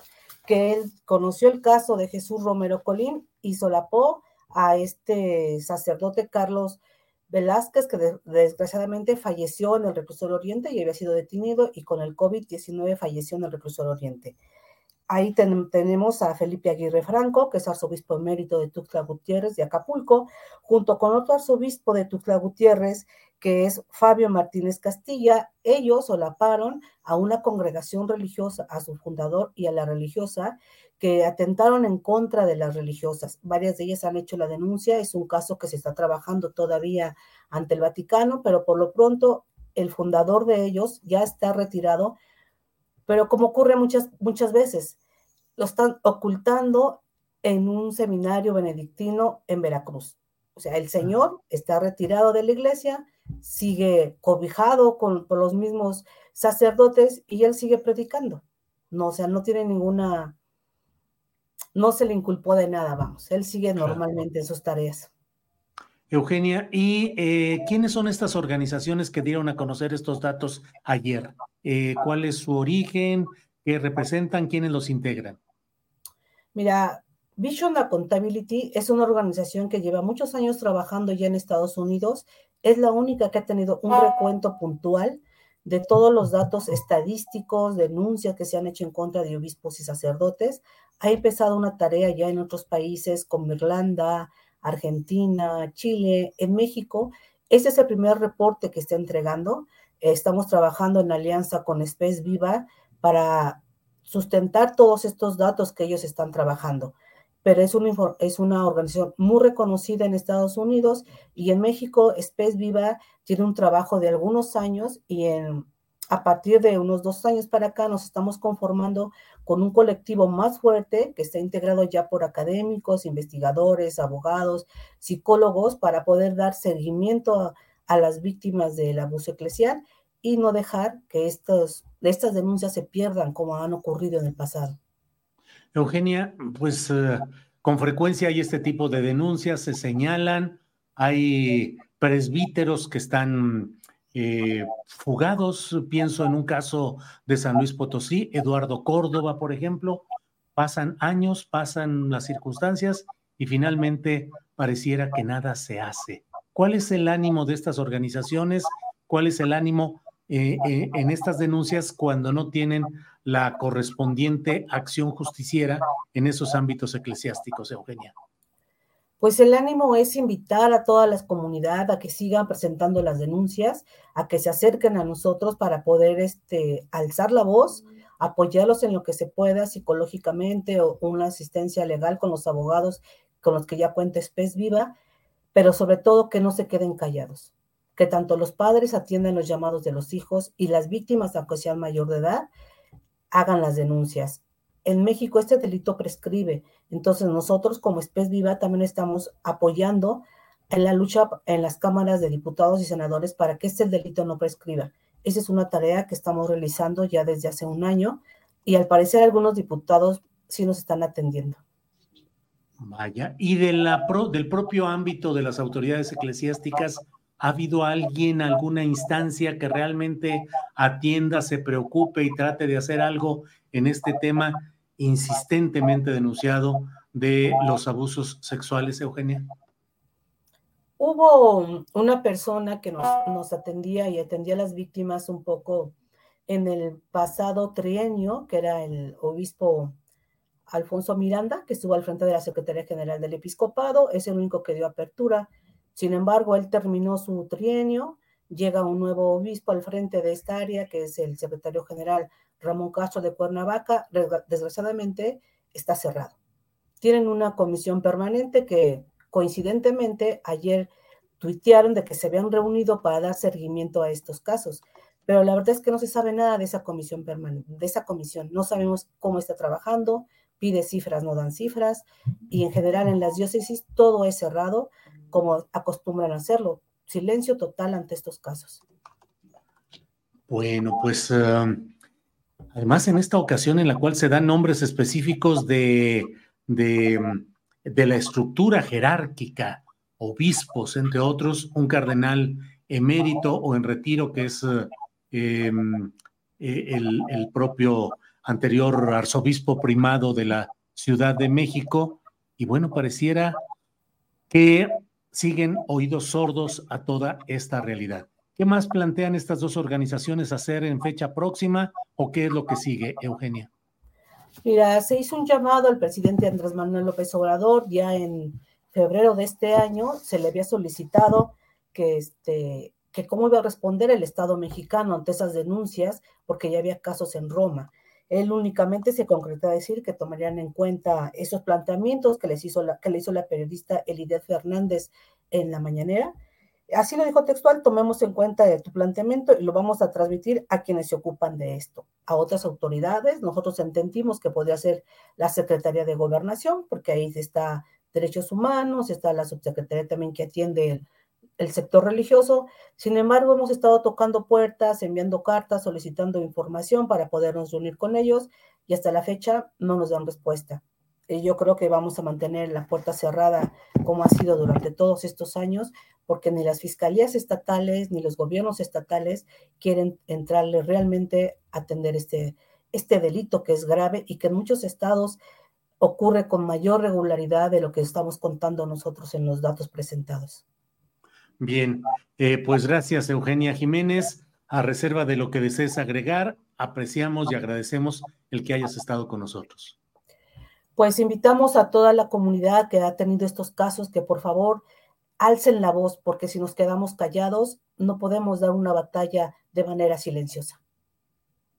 que él conoció el caso de Jesús Romero Colín y solapó a este sacerdote Carlos Velázquez, que desgraciadamente falleció en el reclusorio oriente y había sido detenido y con el COVID-19 falleció en el reclusorio oriente. Ahí tenemos a Felipe Aguirre Franco, que es arzobispo emérito de Tuxtla Gutiérrez de Acapulco, junto con otro arzobispo de Tuxtla Gutiérrez, que es Fabio Martínez Castilla. Ellos solaparon a una congregación religiosa, a su fundador y a la religiosa, que atentaron en contra de las religiosas. Varias de ellas han hecho la denuncia, es un caso que se está trabajando todavía ante el Vaticano, pero por lo pronto el fundador de ellos ya está retirado, pero como ocurre muchas, muchas veces, lo están ocultando en un seminario benedictino en Veracruz. O sea, el Señor está retirado de la iglesia, sigue cobijado con, por los mismos sacerdotes y él sigue predicando. No, o sea, no tiene ninguna no se le inculpó de nada, vamos, él sigue normalmente en sus tareas. Eugenia, ¿y eh, quiénes son estas organizaciones que dieron a conocer estos datos ayer? Eh, ¿Cuál es su origen? ¿Qué representan? ¿Quiénes los integran? Mira, Vision Accountability es una organización que lleva muchos años trabajando ya en Estados Unidos. Es la única que ha tenido un recuento puntual de todos los datos estadísticos, denuncias que se han hecho en contra de obispos y sacerdotes. Ha empezado una tarea ya en otros países como Irlanda, Argentina, Chile, en México. Este es el primer reporte que está entregando. Estamos trabajando en alianza con Space Viva para sustentar todos estos datos que ellos están trabajando pero es una, es una organización muy reconocida en Estados Unidos y en México, Space Viva tiene un trabajo de algunos años y en, a partir de unos dos años para acá nos estamos conformando con un colectivo más fuerte que está integrado ya por académicos, investigadores, abogados, psicólogos para poder dar seguimiento a, las víctimas del abuso eclesial y no dejar que estas denuncias se pierdan como han ocurrido en el pasado. Eugenia, pues uh, con frecuencia hay este tipo de denuncias, se señalan, hay presbíteros que están eh, fugados, pienso en un caso de San Luis Potosí, Eduardo Córdoba, por ejemplo, pasan años, pasan las circunstancias y finalmente pareciera que nada se hace. ¿Cuál es el ánimo de estas organizaciones? ¿Cuál es el ánimo eh, eh, en estas denuncias cuando no tienen la correspondiente acción justiciera en esos ámbitos eclesiásticos, Eugenia? Pues el ánimo es invitar a toda la comunidad a que sigan presentando las denuncias, a que se acerquen a nosotros para poder este, alzar la voz, apoyarlos en lo que se pueda psicológicamente o una asistencia legal con los abogados con los que ya cuenta Spes Viva, pero sobre todo que no se queden callados, que tanto los padres atiendan los llamados de los hijos y las víctimas, aunque sean mayor de edad, hagan las denuncias. En México este delito prescribe, entonces nosotros como Spes Viva también estamos apoyando en la lucha en las cámaras de diputados y senadores para que este delito no prescriba. Esa es una tarea que estamos realizando ya desde hace un año y al parecer algunos diputados sí nos están atendiendo. Vaya, y del propio ámbito de las autoridades eclesiásticas, ¿ha habido alguien, alguna instancia que realmente atienda, se preocupe y trate de hacer algo en este tema insistentemente denunciado de los abusos sexuales, Eugenia? Hubo una persona que nos, atendía y atendía a las víctimas un poco en el pasado trienio, que era el obispo Alfonso Miranda, que estuvo al frente de la Secretaría General del Episcopado, es el único que dio apertura. Sin embargo, él terminó su trienio, llega un nuevo obispo al frente de esta área, que es el secretario general Ramón Castro de Cuernavaca. Desgraciadamente, está cerrado. Tienen una comisión permanente que coincidentemente ayer tuitearon de que se habían reunido para dar seguimiento a estos casos pero la verdad es que no se sabe nada de esa comisión permanente, de esa comisión. No sabemos cómo está trabajando, pide cifras, no dan cifras, y en general en las diócesis todo es cerrado, como acostumbran hacerlo. Silencio total ante estos casos. Bueno, pues um, además en esta ocasión en la cual se dan nombres específicos de, de, la estructura jerárquica, obispos, entre otros, un cardenal emérito o en retiro que es em, el, el propio anterior arzobispo primado de la Ciudad de México, y bueno, pareciera que siguen oídos sordos a toda esta realidad. ¿Qué más plantean estas dos organizaciones hacer en fecha próxima o qué es lo que sigue, Eugenia? Mira, se hizo un llamado al presidente Andrés Manuel López Obrador ya en febrero de este año, se le había solicitado que, este, que cómo iba a responder el Estado mexicano ante esas denuncias, porque ya había casos en Roma. Él únicamente se concretó a decir que tomarían en cuenta esos planteamientos que, les hizo la, que le hizo la periodista Elidet Fernández en la mañanera. Así lo dijo textual, tomemos en cuenta tu planteamiento y lo vamos a transmitir a quienes se ocupan de esto, a otras autoridades. Nosotros entendimos que podría ser la Secretaría de Gobernación, porque ahí está Derechos Humanos, está la subsecretaría también que atiende el, el sector religioso. Sin embargo, hemos estado tocando puertas, enviando cartas, solicitando información para podernos reunir con ellos y hasta la fecha no nos dan respuesta. Y yo creo que vamos a mantener la puerta cerrada como ha sido durante todos estos años, porque ni las fiscalías estatales ni los gobiernos estatales quieren entrarle realmente a atender este, este delito que es grave y que en muchos estados ocurre con mayor regularidad de lo que estamos contando nosotros en los datos presentados. Bien, eh, pues gracias Eugenia Jiménez. A reserva de lo que desees agregar, apreciamos y agradecemos el que hayas estado con nosotros. Pues invitamos a toda la comunidad que ha tenido estos casos que por favor alcen la voz, porque si nos quedamos callados no podemos dar una batalla de manera silenciosa.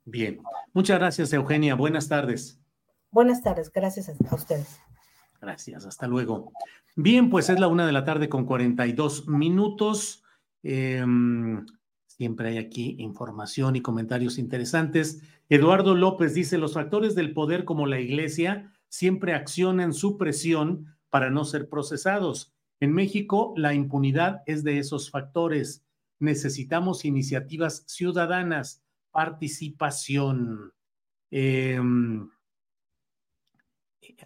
Bien, muchas gracias Eugenia. Buenas tardes. Buenas tardes, gracias a ustedes. Gracias, hasta luego. Bien, pues es la una de la tarde con 42 minutos. Em, siempre hay aquí información y comentarios interesantes. Eduardo López dice, los factores del poder como la iglesia siempre accionan su presión para no ser procesados. En México, la impunidad es de esos factores. necesitamos iniciativas ciudadanas, participación. Em,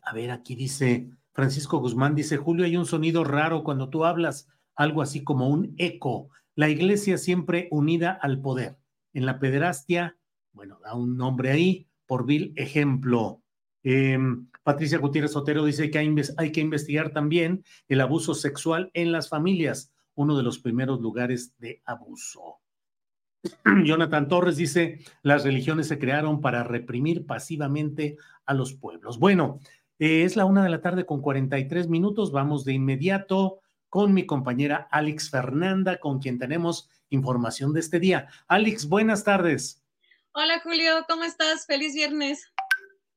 a ver, aquí dice Francisco Guzmán, dice Julio, hay un sonido raro cuando tú hablas, algo así como un eco. La iglesia siempre unida al poder. En la pederastia, bueno, da un nombre ahí, por vil ejemplo. Em, Patricia Gutiérrez Otero dice que hay, que investigar también el abuso sexual en las familias, uno de los primeros lugares de abuso. Jonathan Torres dice, las religiones se crearon para reprimir pasivamente a los pueblos. Bueno, eh, es la una de la tarde con 43 minutos. Vamos de inmediato con mi compañera Alex Fernanda, con quien tenemos información de este día. Alex, buenas tardes. Hola Julio, ¿cómo estás? Feliz viernes.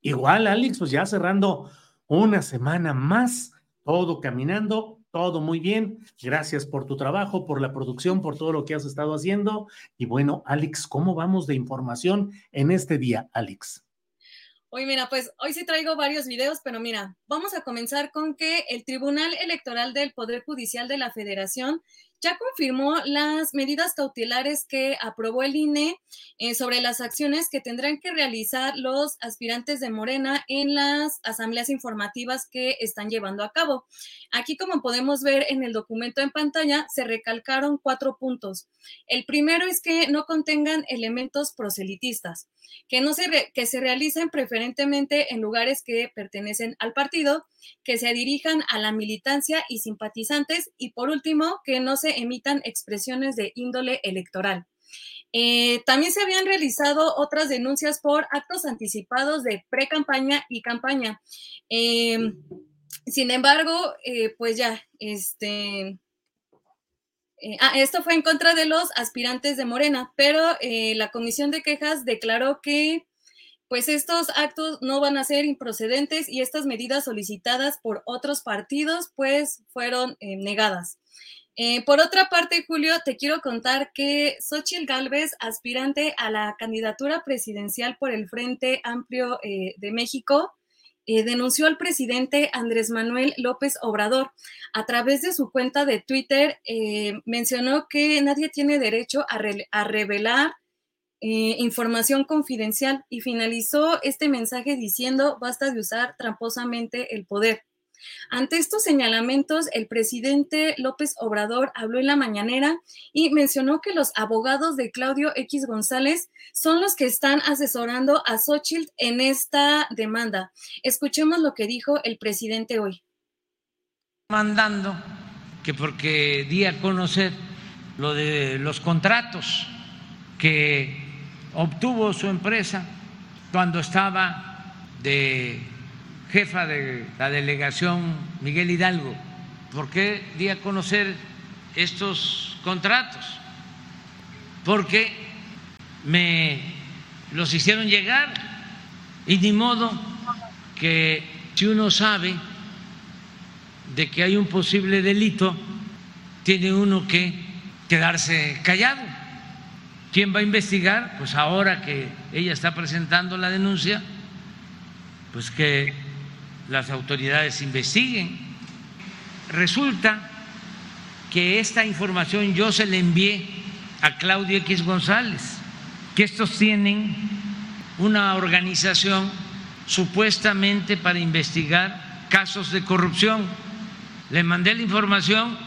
Igual, Alex, pues ya cerrando una semana más, todo caminando, todo muy bien. Gracias por tu trabajo, por la producción, por todo lo que has estado haciendo. Y bueno, Alex, ¿cómo vamos de información en este día, Alex? Hoy, mira, pues hoy sí traigo varios videos, pero mira, vamos a comenzar con que el Tribunal Electoral del Poder Judicial de la Federación ya confirmó las medidas cautelares que aprobó el INE eh, sobre las acciones que tendrán que realizar los aspirantes de Morena en las asambleas informativas que están llevando a cabo. Aquí, como podemos ver en el documento en pantalla, se recalcaron cuatro puntos. El primero es que no contengan elementos proselitistas, que, no se, que se realicen preferentemente en lugares que pertenecen al partido, que se dirijan a la militancia y simpatizantes y por último, que no se emitan expresiones de índole electoral. Eh, también se habían realizado otras denuncias por actos anticipados de pre-campaña y campaña. Em, sin embargo, eh, pues ya, este... Eh, ah, esto fue en contra de los aspirantes de Morena, pero la comisión de quejas declaró que pues estos actos no van a ser improcedentes y estas medidas solicitadas por otros partidos pues fueron negadas. Eh, por otra parte, Julio, te quiero contar que Xochitl Gálvez, aspirante a la candidatura presidencial por el Frente Amplio eh, de México, eh, denunció al presidente Andrés Manuel López Obrador. A través de su cuenta de Twitter, mencionó que nadie tiene derecho a revelar información confidencial y finalizó este mensaje diciendo, basta de usar tramposamente el poder. Ante estos señalamientos, el presidente López Obrador habló en la mañanera y mencionó que los abogados de Claudio X González son los que están asesorando a Xochitl en esta demanda. Escuchemos lo que dijo el presidente hoy. Mandando que porque di a conocer lo de los contratos que obtuvo su empresa cuando estaba de jefa de la delegación Miguel Hidalgo, ¿por qué di a conocer estos contratos? Porque me los hicieron llegar y ni modo que si uno sabe de que hay un posible delito, tiene uno que quedarse callado. ¿Quién va a investigar? Pues ahora que ella está presentando la denuncia, pues que las autoridades investiguen. Resulta que esta información yo se la envié a Claudio X González, que estos tienen una organización supuestamente para investigar casos de corrupción. Le mandé la información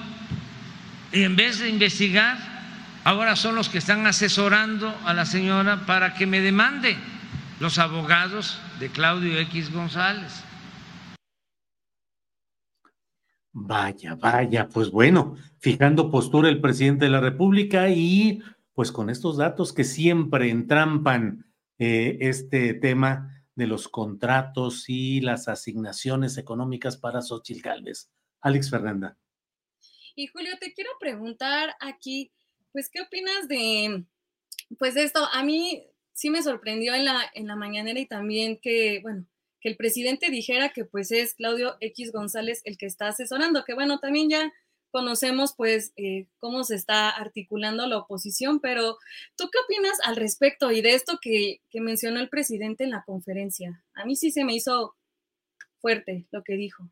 y en vez de investigar, ahora son los que están asesorando a la señora para que me demande los abogados de Claudio X González. Vaya, vaya, pues bueno, fijando postura el presidente de la República y pues con estos datos que siempre entrampan eh, este tema de los contratos y las asignaciones económicas para Xochitl Gálvez. Alex Fernanda. Y Julio, te quiero preguntar aquí, pues, ¿qué opinas de, pues, esto? A mí sí me sorprendió en la, en la mañanera y también que, bueno, que el presidente dijera que pues es Claudio X González el que está asesorando, que bueno, también ya conocemos pues eh, cómo se está articulando la oposición, pero ¿tú qué opinas al respecto y de esto que, mencionó el presidente en la conferencia? A mí sí se me hizo fuerte lo que dijo.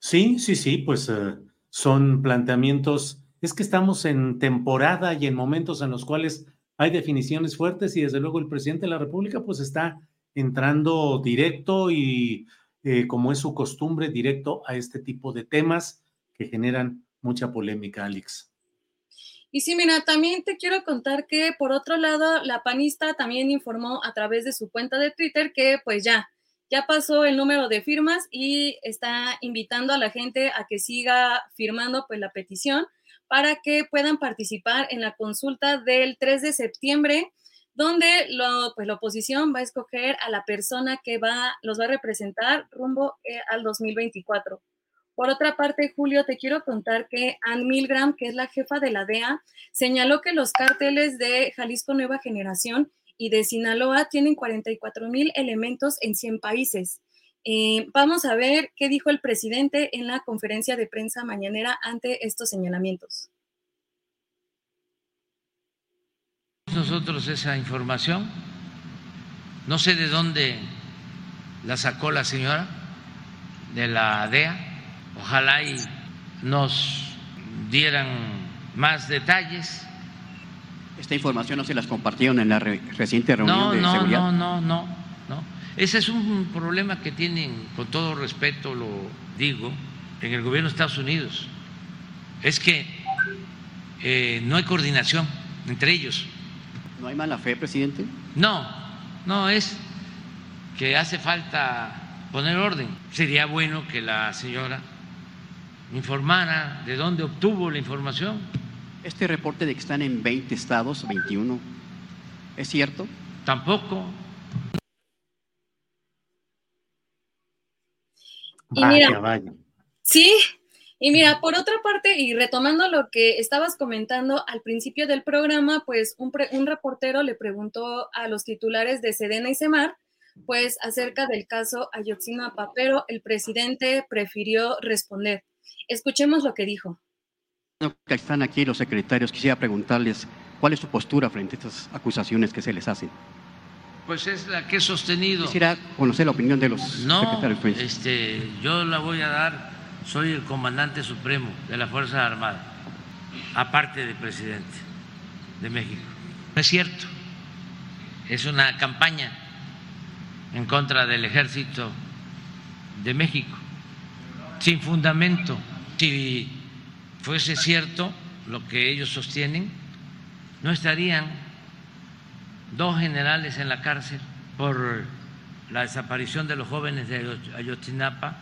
Sí, sí, sí, pues eh, son planteamientos es que estamos en temporada y en momentos en los cuales hay definiciones fuertes y desde luego el presidente de la República pues está entrando directo y eh, como es su costumbre, directo a este tipo de temas que generan mucha polémica, Alex. Y sí, mira, también te quiero contar que por otro lado, la panista también informó a través de su cuenta de Twitter que pues ya, ya pasó el número de firmas y está invitando a la gente a que siga firmando pues la petición para que puedan participar en la consulta del 3 de septiembre, donde lo, pues, la oposición va a escoger a la persona que va, los va a representar rumbo eh, al 2024. Por otra parte, Julio, te quiero contar que Ann Milgram, que es la jefa de la DEA, señaló que los cárteles de Jalisco Nueva Generación y de Sinaloa tienen 44 mil elementos en 100 países. Eh, vamos a ver qué dijo el presidente en la conferencia de prensa mañanera ante estos señalamientos. Nosotros esa información, no sé de dónde la sacó la señora de la DEA, ojalá y nos dieran más detalles. Esta información no se las compartieron en la reciente reunión no, de no, seguridad. No, no, no, no. Ese es un problema que tienen, con todo respeto lo digo, en el gobierno de Estados Unidos. Es que eh, no hay coordinación entre ellos. ¿No hay mala fe, presidente? No, no, es que hace falta poner orden. Sería bueno que la señora informara de dónde obtuvo la información. Este reporte de que están en 20 estados, 21, ¿es cierto? Tampoco. Y mira, sí, y mira, por otra parte, y retomando lo que estabas comentando al principio del programa, pues un, un reportero le preguntó a los titulares de Sedena y Semar, pues acerca del caso Ayotzinapa, pero el presidente prefirió responder. Escuchemos lo que dijo. Están aquí los secretarios, quisiera preguntarles cuál es su postura frente a estas acusaciones que se les hacen. Pues es la que he sostenido. Quisiera conocer la opinión de los no, secretarios. Este, yo la voy a dar, soy el comandante supremo de las Fuerzas Armadas, aparte del presidente de México. No es cierto, es una campaña en contra del ejército de México, sin fundamento. Si fuese cierto lo que ellos sostienen, no estarían dos generales en la cárcel por la desaparición de los jóvenes de Ayotzinapa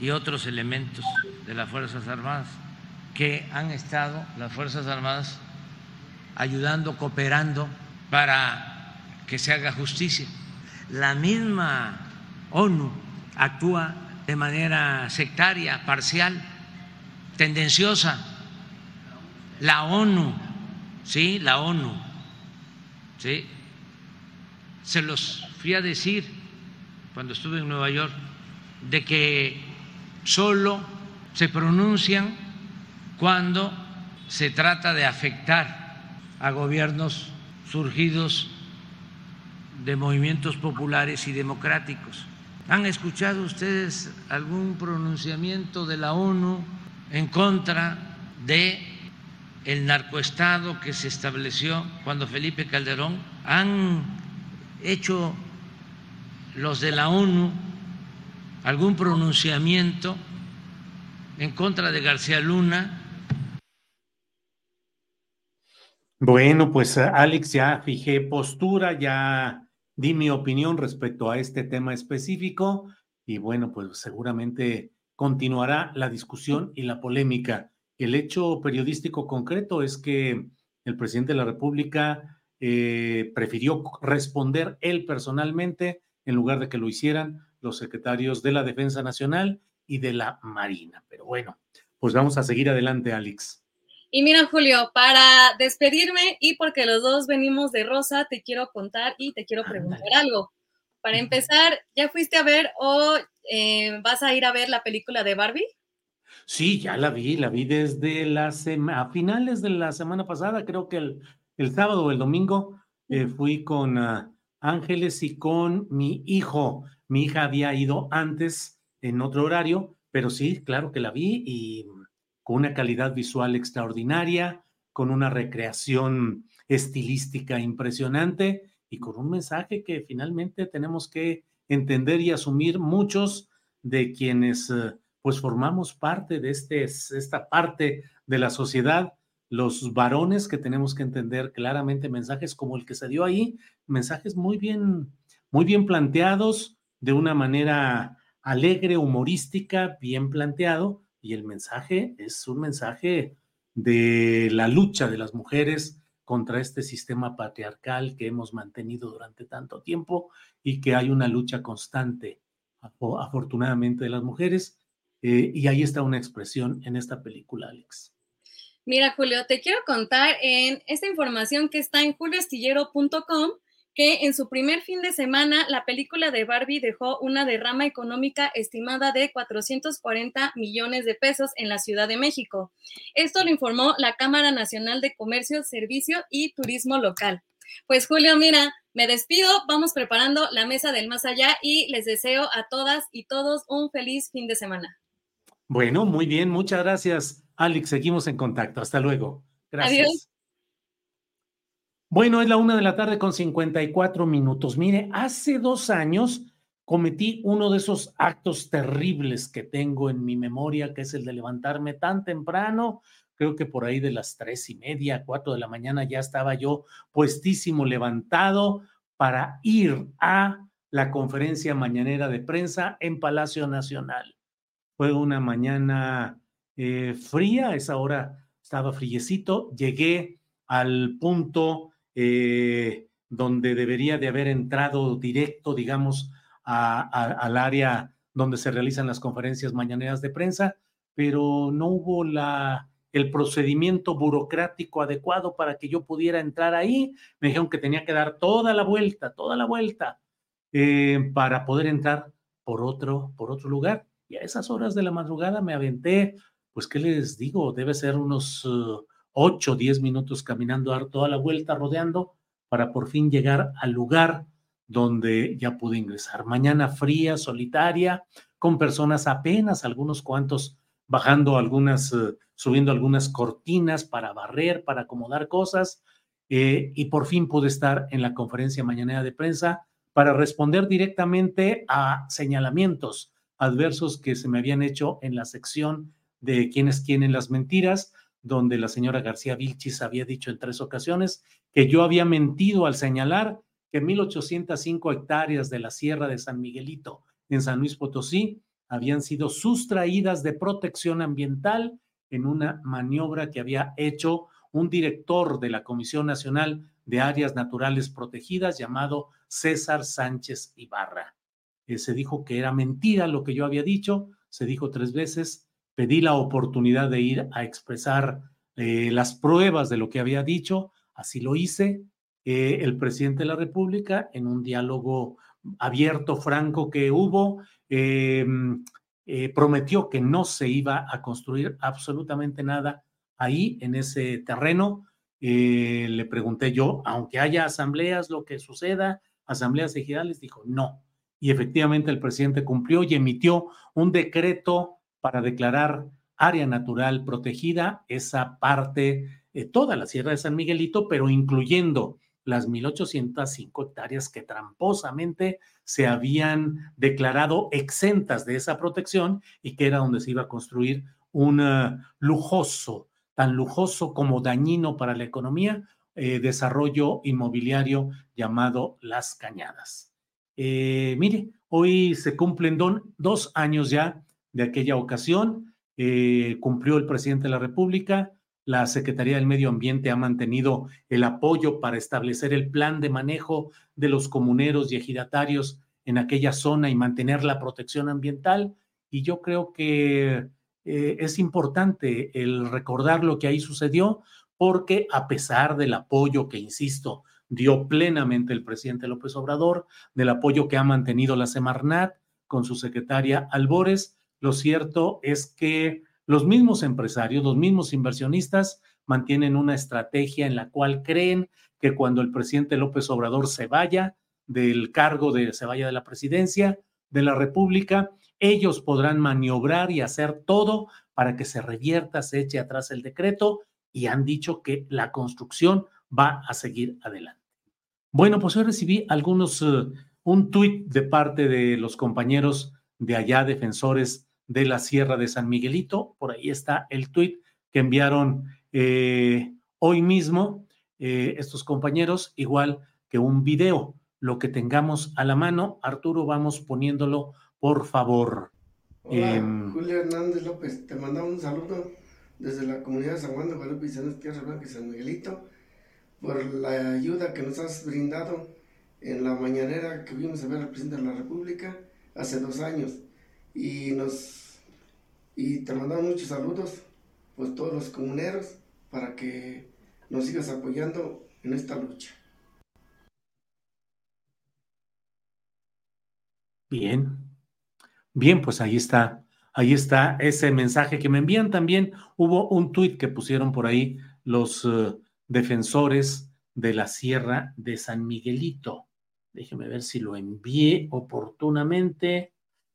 y otros elementos de las Fuerzas Armadas que han estado las Fuerzas Armadas ayudando, cooperando para que se haga justicia. La misma ONU actúa de manera sectaria, parcial, tendenciosa. La ONU, sí, la ONU ¿sí? Se los fui a decir cuando estuve en Nueva York de que solo se pronuncian cuando se trata de afectar a gobiernos surgidos de movimientos populares y democráticos. ¿Han escuchado ustedes algún pronunciamiento de la ONU en contra de el narcoestado que se estableció cuando Felipe Calderón, han hecho los de la ONU algún pronunciamiento en contra de García Luna. Bueno, pues Alex, ya fijé postura, ya di mi opinión respecto a este tema específico y bueno, pues seguramente continuará la discusión y la polémica. El hecho periodístico concreto es que el presidente de la República eh, prefirió responder él personalmente en lugar de que lo hicieran los secretarios de la Defensa Nacional y de la Marina. Pero bueno, pues vamos a seguir adelante, Alex. Y mira, Julio, para despedirme y porque los dos venimos de Rosa, te quiero contar y te quiero preguntar algo. Para empezar, ¿ya fuiste a ver o eh, vas a ir a ver la película de Barbie? Sí, ya la vi, la vi desde la semana, a finales de la semana pasada, creo que el, el sábado o el domingo, eh, fui con ah, Ángeles y con mi hijo. Mi hija había ido antes en otro horario, pero sí, claro que la vi y con una calidad visual extraordinaria, con una recreación estilística impresionante y con un mensaje que finalmente tenemos que entender y asumir muchos de quienes eh, pues formamos parte de este, esta parte de la sociedad, los varones que tenemos que entender claramente mensajes como el que se dio ahí, mensajes muy bien, muy bien planteados, de una manera alegre, humorística, bien planteado, y el mensaje es un mensaje de la lucha de las mujeres contra este sistema patriarcal que hemos mantenido durante tanto tiempo y que hay una lucha constante, afortunadamente, de las mujeres. Eh, y ahí está una expresión en esta película, Alex. Mira, Julio, te quiero contar en esta información que está en julioestillero.com que en su primer fin de semana la película de Barbie dejó una derrama económica estimada de 440 millones de pesos en la Ciudad de México. Esto lo informó la Cámara Nacional de Comercio, Servicio y Turismo Local. Pues Julio, mira, me despido, vamos preparando la mesa del más allá y les deseo a todas y todos un feliz fin de semana. Bueno, muy bien, muchas gracias, Alex. Seguimos en contacto. Hasta luego. Gracias. Adiós. Bueno, es la una de la tarde con 54 minutos. Mire, hace dos años cometí uno de esos actos terribles que tengo en mi memoria, que es el de levantarme tan temprano. Creo que por ahí de las tres y media, cuatro de la mañana ya estaba yo puestísimo levantado para ir a la conferencia mañanera de prensa en Palacio Nacional. Fue una mañana eh, fría, esa hora estaba friecito. Llegué al punto eh, donde debería de haber entrado directo, digamos, al área donde se realizan las conferencias mañaneras de prensa, pero no hubo la, el procedimiento burocrático adecuado para que yo pudiera entrar ahí. Me dijeron que tenía que dar toda la vuelta, toda la vuelta, eh, para poder entrar por otro, por otro lugar. Y a esas horas de la madrugada me aventé, pues, ¿qué les digo? Debe ser unos uh, 8 o 10 minutos caminando, dar toda la vuelta, rodeando, para por fin llegar al lugar donde ya pude ingresar. Mañana fría, solitaria, con personas apenas, algunos cuantos bajando algunas, eh, subiendo algunas cortinas para barrer, para acomodar cosas, eh, y por fin pude estar en la conferencia mañanera de prensa para responder directamente a señalamientos adversos que se me habían hecho en la sección de quienes tienen las mentiras, donde la señora García Vilchis había dicho en tres ocasiones que yo había mentido al señalar que 1.805 hectáreas de la Sierra de San Miguelito en San Luis Potosí habían sido sustraídas de protección ambiental en una maniobra que había hecho un director de la Comisión Nacional de Áreas Naturales Protegidas llamado César Sánchez Ibarra. Eh, se dijo que era mentira lo que yo había dicho, se dijo tres veces, pedí la oportunidad de ir a expresar eh, las pruebas de lo que había dicho, así lo hice. Eh, el presidente de la República, en un diálogo abierto, franco que hubo, eh, prometió que no se iba a construir absolutamente nada ahí, en ese terreno. le pregunté yo, aunque haya asambleas, lo que suceda, asambleas ejidales, dijo no. Y efectivamente el presidente cumplió y emitió un decreto para declarar área natural protegida esa parte, de toda la Sierra de San Miguelito, pero incluyendo las 1.805 hectáreas que tramposamente se habían declarado exentas de esa protección y que era donde se iba a construir un eh, lujoso, tan lujoso como dañino para la economía, eh, desarrollo inmobiliario llamado Las Cañadas. Eh, mire, hoy se cumplen dos años ya de aquella ocasión. Eh, cumplió el presidente de la República. La Secretaría del Medio Ambiente ha mantenido el apoyo para establecer el plan de manejo de los comuneros y ejidatarios en aquella zona y mantener la protección ambiental. Y yo creo que eh, es importante el recordar lo que ahí sucedió, porque a pesar del apoyo que, insisto, dio plenamente el presidente López Obrador, del apoyo que ha mantenido la Semarnat con su secretaria Albores, lo cierto es que los mismos empresarios, los mismos inversionistas mantienen una estrategia en la cual creen que cuando el presidente López Obrador se vaya del cargo de, se vaya de la presidencia de la República, ellos podrán maniobrar y hacer todo para que se revierta, se eche atrás el decreto y han dicho que la construcción va a seguir adelante. Bueno, pues hoy recibí algunos, eh, un tuit de parte de los compañeros de allá, defensores de la Sierra de San Miguelito. Por ahí está el tuit que enviaron eh, hoy mismo eh, estos compañeros, igual que un video. Lo que tengamos a la mano, Arturo, vamos poniéndolo, por favor. Hola, em, Julio Hernández López, te mandamos un saludo desde la comunidad de San Juan de Guadalupe y Tierra Blanca y San Miguelito por la ayuda que nos has brindado en la mañanera que vimos a ver al presidente de la República hace dos años. Y nos y te mandamos muchos saludos, pues todos los comuneros, para que nos sigas apoyando en esta lucha. Bien, bien, pues ahí está, ahí está ese mensaje que me envían también. Hubo un tuit que pusieron por ahí los eh, defensores de la Sierra de San Miguelito. Déjeme ver si lo envié oportunamente.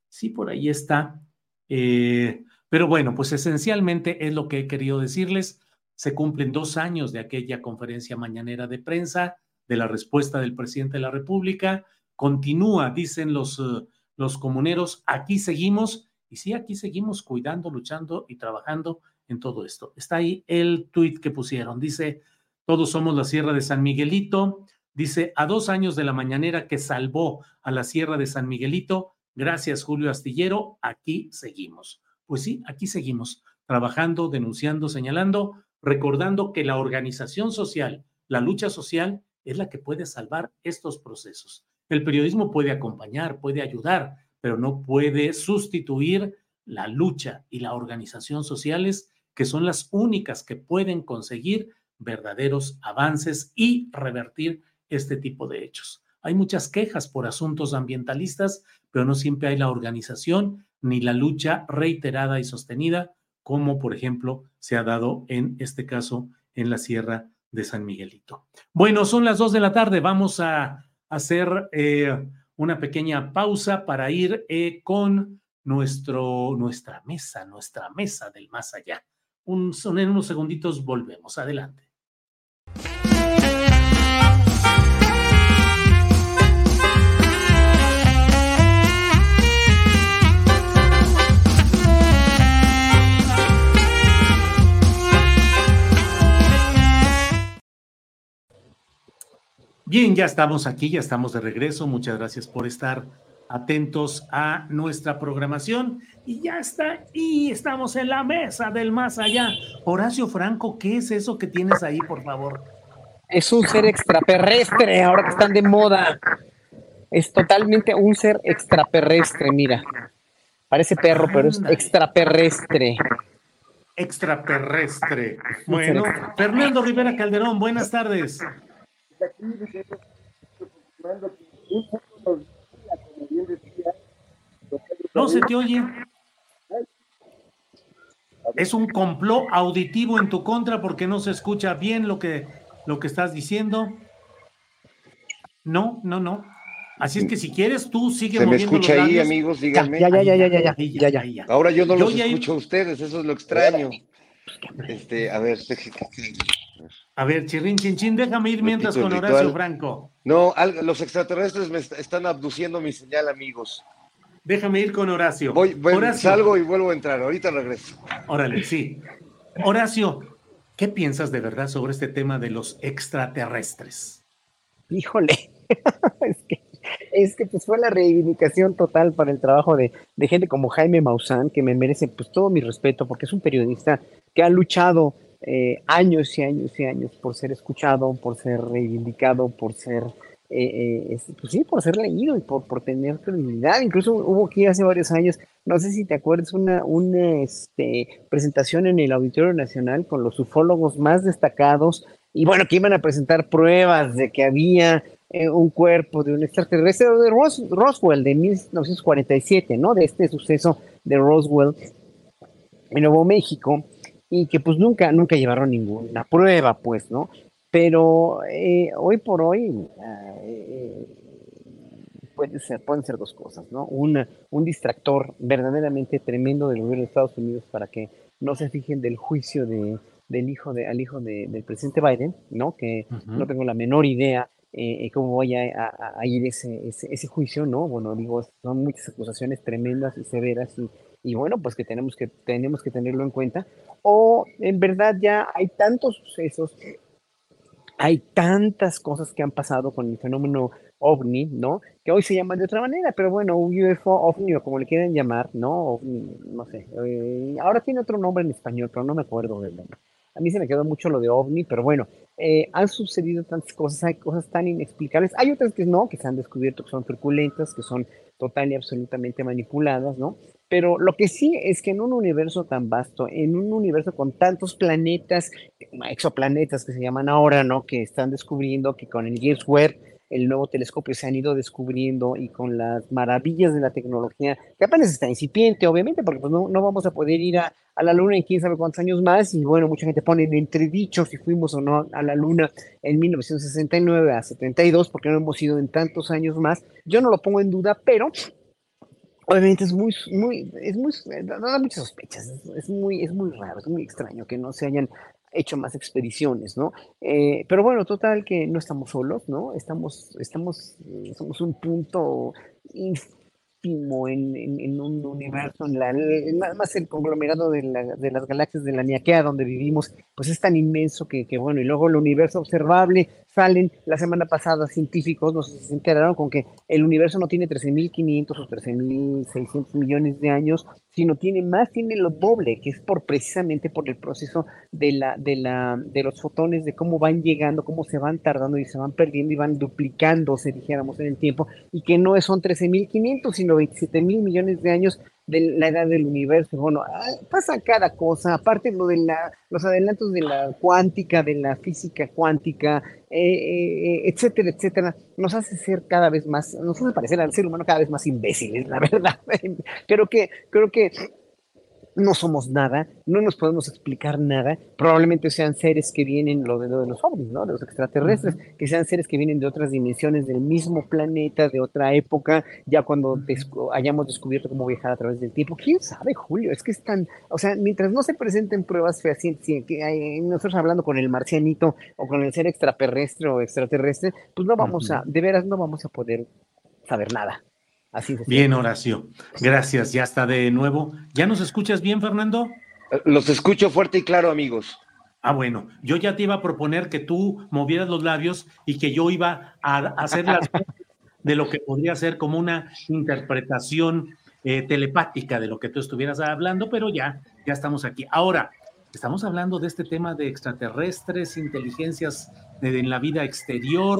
Sí, por ahí está. Eh, pero bueno, pues esencialmente es lo que he querido decirles. Se cumplen dos años de aquella conferencia mañanera de prensa, de la respuesta del presidente de la República. Continúa, dicen los, eh, los comuneros, aquí seguimos. Y sí, aquí seguimos cuidando, luchando y trabajando en todo esto. Está ahí el tuit que pusieron. Dice, todos somos la Sierra de San Miguelito. Dice, a dos años de la mañanera que salvó a la Sierra de San Miguelito, gracias Julio Astillero, aquí seguimos. Pues sí, aquí seguimos, trabajando, denunciando, señalando, recordando que la organización social, la lucha social, es la que puede salvar estos procesos. El periodismo puede acompañar, puede ayudar, pero no puede sustituir la lucha y la organización sociales, que son las únicas que pueden conseguir verdaderos avances y revertir este tipo de hechos. Hay muchas quejas por asuntos ambientalistas, pero no siempre hay la organización ni la lucha reiterada y sostenida, como por ejemplo se ha dado en este caso en la Sierra de San Miguelito. Bueno, son las dos de la tarde. Vamos a hacer eh, una pequeña pausa para ir eh, con nuestro, nuestra mesa, nuestra mesa del más allá. Un, en unos segunditos volvemos. Adelante. Bien, ya estamos aquí, ya estamos de regreso. Muchas gracias por estar atentos a nuestra programación. Y ya está, y estamos en la mesa del más allá. Horacio Franco, ¿qué es eso que tienes ahí, por favor? Es un ser extraterrestre, ahora que están de moda. Es totalmente un ser extraterrestre, mira. Parece perro, pero es extraterrestre. Extraterrestre. Bueno, Fernando Rivera Calderón, buenas tardes. No se te oye. Es un complot auditivo en tu contra porque no se escucha bien lo que, lo que estás diciendo. No, no, no. Así es que si quieres, tú sigue ¿Se me escucha ahí, amigos? Díganme. Ya, ya, ya, ya, ya, ya, ya, ya, Ahora yo no los escucho a ustedes, eso es lo extraño. Este, a ver, a ver, Chirrin Chinchín, déjame ir mientras con Horacio Franco. No, los extraterrestres me están abduciendo mi señal, amigos. Déjame ir con Horacio. Voy, salgo y vuelvo a entrar, ahorita regreso. Órale, sí. Horacio, ¿qué piensas de verdad sobre este tema de los extraterrestres? Híjole, es que, es que pues fue la reivindicación total para el trabajo de, de gente como Jaime Maussan, que me merece pues todo mi respeto, porque es un periodista que ha luchado eh, años y años y años por ser escuchado, por ser reivindicado, por ser, eh, eh, pues sí, por ser leído y por, por tener credibilidad. Incluso hubo aquí hace varios años, no sé si te acuerdas, una, una este, presentación en el Auditorio Nacional con los ufólogos más destacados y bueno, que iban a presentar pruebas de que había un cuerpo de un extraterrestre de Roswell de 1947, ¿no? De este suceso de Roswell en Nuevo México y que pues nunca, nunca llevaron ninguna prueba, pues, ¿no? Pero eh, hoy por hoy eh, puede ser, pueden ser dos cosas, ¿no? un distractor verdaderamente tremendo del gobierno de Estados Unidos para que no se fijen del juicio de, del hijo de, al hijo de, del presidente Biden, ¿no? Que no tengo la menor idea eh, cómo vaya a, ir ese, ese, juicio, ¿no? Bueno, digo, son muchas acusaciones tremendas y severas y, y bueno, pues que tenemos que, tenemos que tenerlo en cuenta. O en verdad ya hay tantos sucesos, hay tantas cosas que han pasado con el fenómeno ovni, ¿no? Que hoy se llaman de otra manera, pero bueno, UFO, ovni o como le quieran llamar, ¿no? no sé. Eh, ahora tiene otro nombre en español, pero no me acuerdo del nombre. A mí se me quedó mucho lo de ovni, pero bueno, eh, han sucedido tantas cosas, hay cosas tan inexplicables. Hay otras que no, que se han descubierto que son turbulentas, que son total y absolutamente manipuladas, ¿no? Pero lo que sí es que en un universo tan vasto, en un universo con tantos planetas, exoplanetas que se llaman ahora, ¿no? Que están descubriendo que con el James Webb el nuevo telescopio se han ido descubriendo y con las maravillas de la tecnología, que apenas está incipiente, obviamente, porque pues, no, vamos a poder ir a, a, la Luna en quién sabe cuántos años más, y bueno, mucha gente pone en entredicho si fuimos o no a la Luna en 1969 a 72, porque no hemos ido en tantos años más. Yo no lo pongo en duda, pero obviamente es muy, muy, es muy, da muchas sospechas, es, muy, es muy raro, es muy extraño que no se hayan hecho más expediciones, ¿no? Eh, pero bueno, total que no estamos solos, ¿no? Estamos, estamos, somos un punto en, un universo, en la, nada más el conglomerado de, las galaxias de la Niaquea donde vivimos, pues es tan inmenso que, bueno, y luego el universo observable, salen, la semana pasada científicos nos se enteraron con que el universo no tiene 13.500 o 13.600 millones de años, sino tiene más, tiene lo doble, que es por precisamente por el proceso de, la, de, la, de los fotones, de cómo van llegando, cómo se van tardando y se van perdiendo y van duplicándose, dijéramos, en el tiempo, y que no son 13.500, sino 27 mil millones de años de la edad del universo. Bueno, ah, pasa cada cosa, aparte lo de la, los adelantos de la cuántica, de la física cuántica, eh, eh, etcétera, etcétera, nos hace ser cada vez más, nos hace parecer al ser humano cada vez más imbéciles, la verdad. creo que, creo que no somos nada, no nos podemos explicar nada, probablemente sean seres que vienen, lo de, los ovnis, ¿no? De los extraterrestres, que sean seres que vienen de otras dimensiones, del mismo planeta, de otra época, ya cuando hayamos descubierto cómo viajar a través del tiempo. ¿Quién sabe, Julio? Es que están, o sea, mientras no se presenten pruebas fehacientes, que hay, nosotros hablando con el marcianito o con el ser extraterrestre o extraterrestre, pues no vamos a, de veras no vamos a poder saber nada. Bien, Horacio. Gracias. Ya está de nuevo. ¿Ya nos escuchas bien, Fernando? Eh, los escucho fuerte y claro, amigos. Ah, bueno, yo ya te iba a proponer que tú movieras los labios y que yo iba a hacer las de lo que podría ser como una interpretación eh, telepática de lo que tú estuvieras hablando, pero ya, ya estamos aquí. Ahora, estamos hablando de este tema de extraterrestres, inteligencias en la vida exterior,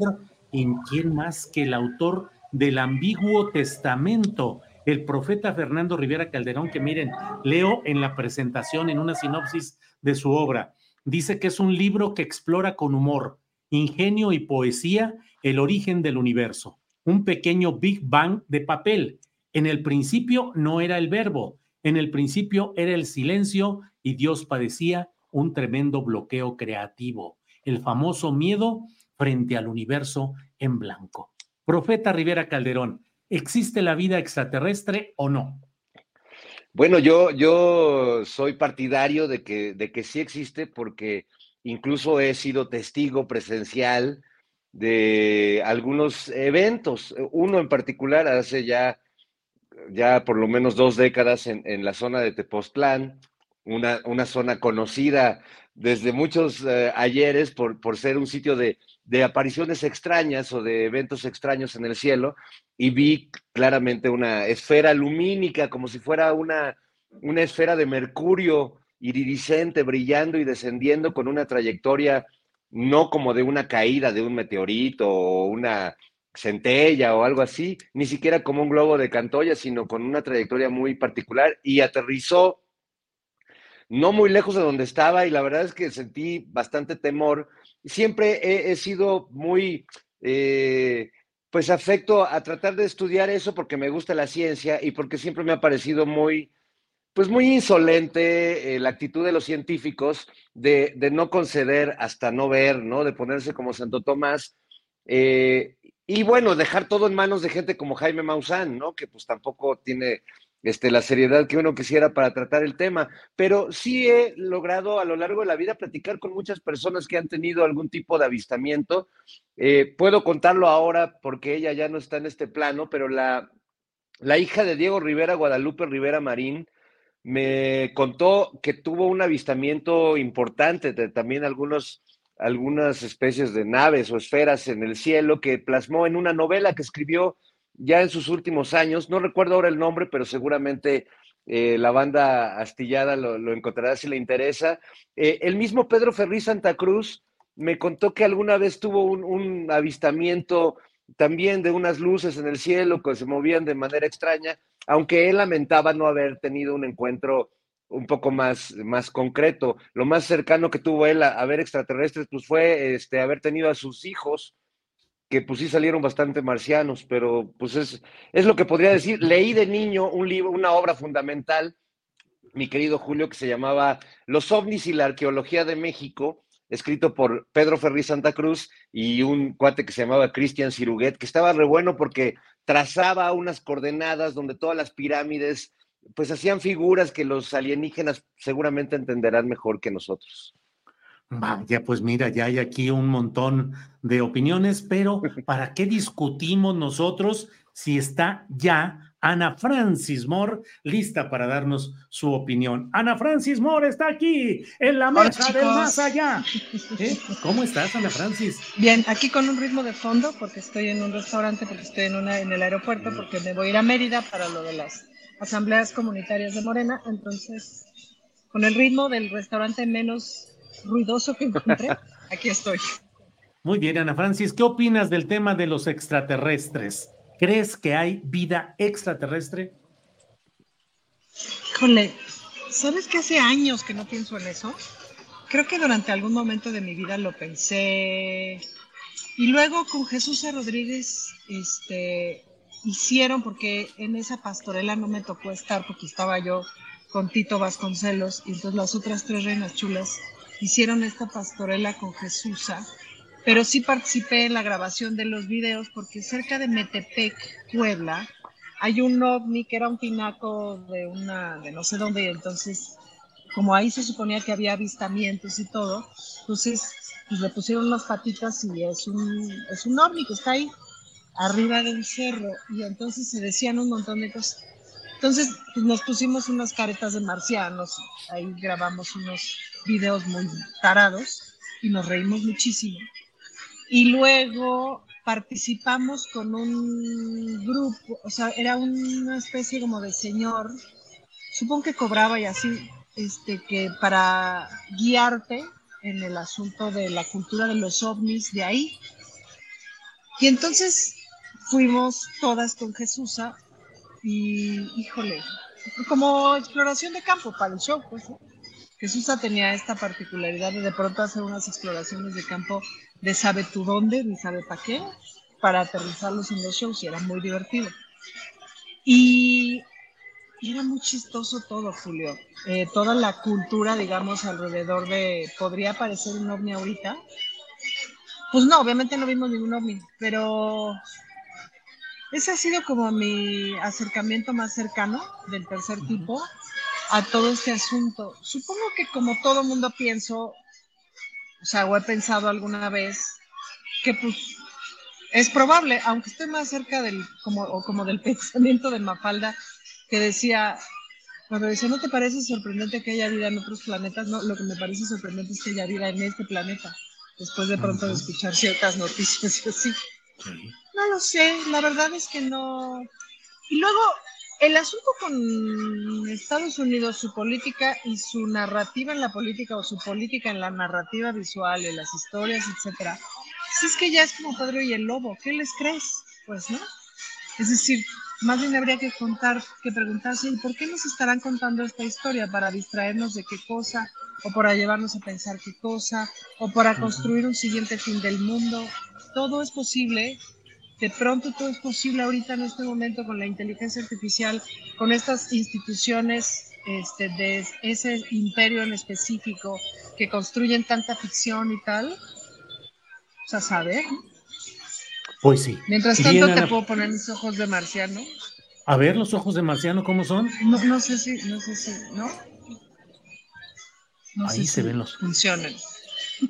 ¿en quién más que el autor del ambiguo testamento, el profeta Fernando Rivera Calderón, que miren, leo en la presentación, en una sinopsis de su obra, dice que es un libro que explora con humor, ingenio y poesía el origen del universo, un pequeño Big Bang de papel. En el principio no era el verbo, en el principio era el silencio y Dios padecía un tremendo bloqueo creativo, el famoso miedo frente al universo en blanco. Profeta Rivera Calderón, ¿existe la vida extraterrestre o no? Bueno, yo, yo soy partidario de que, de que sí existe porque incluso he sido testigo presencial de algunos eventos. Uno en particular hace ya, ya por lo menos dos décadas en, la zona de Tepoztlán, una, una zona conocida desde muchos eh, ayeres por, por ser un sitio de, de apariciones extrañas o de eventos extraños en el cielo y vi claramente una esfera lumínica, como si fuera una, una esfera de mercurio iridiscente, brillando y descendiendo con una trayectoria no como de una caída de un meteorito o una centella o algo así, ni siquiera como un globo de Cantoya, sino con una trayectoria muy particular y aterrizó no muy lejos de donde estaba y la verdad es que sentí bastante temor siempre he, sido muy, eh, pues afecto a tratar de estudiar eso porque me gusta la ciencia y porque siempre me ha parecido muy, pues muy insolente eh, la actitud de los científicos de, no conceder hasta no ver, ¿no? De ponerse como Santo Tomás. Eh, y bueno, dejar todo en manos de gente como Jaime Maussan, ¿no? Que pues tampoco tiene este, la seriedad que uno quisiera para tratar el tema, pero sí he logrado a lo largo de la vida platicar con muchas personas que han tenido algún tipo de avistamiento. Eh, puedo contarlo ahora porque ella ya no está en este plano, pero la, la hija de Diego Rivera, Guadalupe Rivera Marín, me contó que tuvo un avistamiento importante de también algunos, algunas especies de naves o esferas en el cielo que plasmó en una novela que escribió ya en sus últimos años. No recuerdo ahora el nombre, pero seguramente eh, la banda astillada lo, encontrará si le interesa. Eh, el mismo Pedro Ferri Santa Cruz me contó que alguna vez tuvo un, avistamiento también de unas luces en el cielo que se movían de manera extraña, aunque él lamentaba no haber tenido un encuentro un poco más, más concreto. Lo más cercano que tuvo él a, ver extraterrestres pues fue este, haber tenido a sus hijos, que pues sí salieron bastante marcianos, pero pues es, es lo que podría decir. Leí de niño un libro, una obra fundamental, mi querido Julio, que se llamaba Los ovnis y la arqueología de México, escrito por Pedro Ferri Santa Cruz y un cuate que se llamaba Cristian Ciruguet, que estaba re bueno porque trazaba unas coordenadas donde todas las pirámides pues hacían figuras que los alienígenas seguramente entenderán mejor que nosotros. Ya pues mira, ya hay aquí un montón de opiniones, pero ¿para qué discutimos nosotros si está ya Ana Francis Moore, lista para darnos su opinión. Ana Francis Moore está aquí, en la mesa del más allá. ¿Eh? ¿Cómo estás, Ana Francis? Bien, aquí con un ritmo de fondo, porque estoy en un restaurante, porque estoy en, una, en el aeropuerto, porque me voy a ir a Mérida para lo de las asambleas comunitarias de Morena. Entonces, con el ritmo del restaurante menos ruidoso que encontré, aquí estoy. Muy bien, Ana Francis, ¿qué opinas del tema de los extraterrestres? ¿Crees que hay vida extraterrestre? Híjole, ¿sabes que hace años que no pienso en eso? Creo que durante algún momento de mi vida lo pensé. Y luego con Jesús Rodríguez, este, hicieron, porque en esa pastorela no me tocó estar porque estaba yo con Tito Vasconcelos y entonces las otras tres reinas chulas hicieron esta pastorela con Jesús pero sí participé en la grabación de los videos porque cerca de Metepec, Puebla, hay un ovni que era un pinaco de una, de no sé dónde, y entonces, como ahí se suponía que había avistamientos y todo, entonces pues le pusieron unas patitas y es un, es un ovni que está ahí, arriba de un cerro, y entonces se decían un montón de cosas. Entonces pues nos pusimos unas caretas de marcianos, ahí grabamos unos videos muy tarados y nos reímos muchísimo. Y luego participamos con un grupo, o sea, era una especie como de señor, supongo que cobraba y así, este, que para guiarte en el asunto de la cultura de los ovnis de ahí. Y entonces fuimos todas con Jesús y, híjole, como exploración de campo para el show, pues. Jesús tenía esta particularidad de de pronto hacer unas exploraciones de campo de sabe tú dónde, ni sabe para qué, para aterrizarlos en los shows y era muy divertido. Y, era muy chistoso todo, Julio. Eh, toda la cultura, digamos, alrededor de, ¿podría aparecer un ovni ahorita? Pues no, obviamente no vimos ningún ovni, pero ese ha sido como mi acercamiento más cercano del tercer tipo a todo este asunto. Supongo que como todo mundo pienso, o sea, o he pensado alguna vez que pues es probable, aunque estoy más cerca del, como, o como del pensamiento de Mafalda, que decía, cuando decía, ¿no te parece sorprendente que haya vida en otros planetas? No, lo que me parece sorprendente es que haya vida en este planeta, después de pronto de escuchar ciertas noticias y así. No lo sé, la verdad es que no. Y luego, el asunto con Estados Unidos, su política y su narrativa en la política o su política en la narrativa visual, en las historias, etcétera, pues es que ya es como Pedro y el Lobo. ¿Qué les crees? Pues no. Es decir, más bien habría que contar, que preguntarse, ¿y por qué nos estarán contando esta historia? ¿Para distraernos de qué cosa? ¿O para llevarnos a pensar qué cosa? ¿O para construir un siguiente fin del mundo? Todo es posible de pronto todo es posible ahorita en este momento con la inteligencia artificial, con estas instituciones este, de ese imperio en específico que construyen tanta ficción y tal. O sea, saber. Pues sí. Mientras tanto te puedo poner mis ojos de marciano. A ver, los ojos de marciano, ¿cómo son? No, no sé si, no sé si, ¿no? No Ahí se ven los funcionan.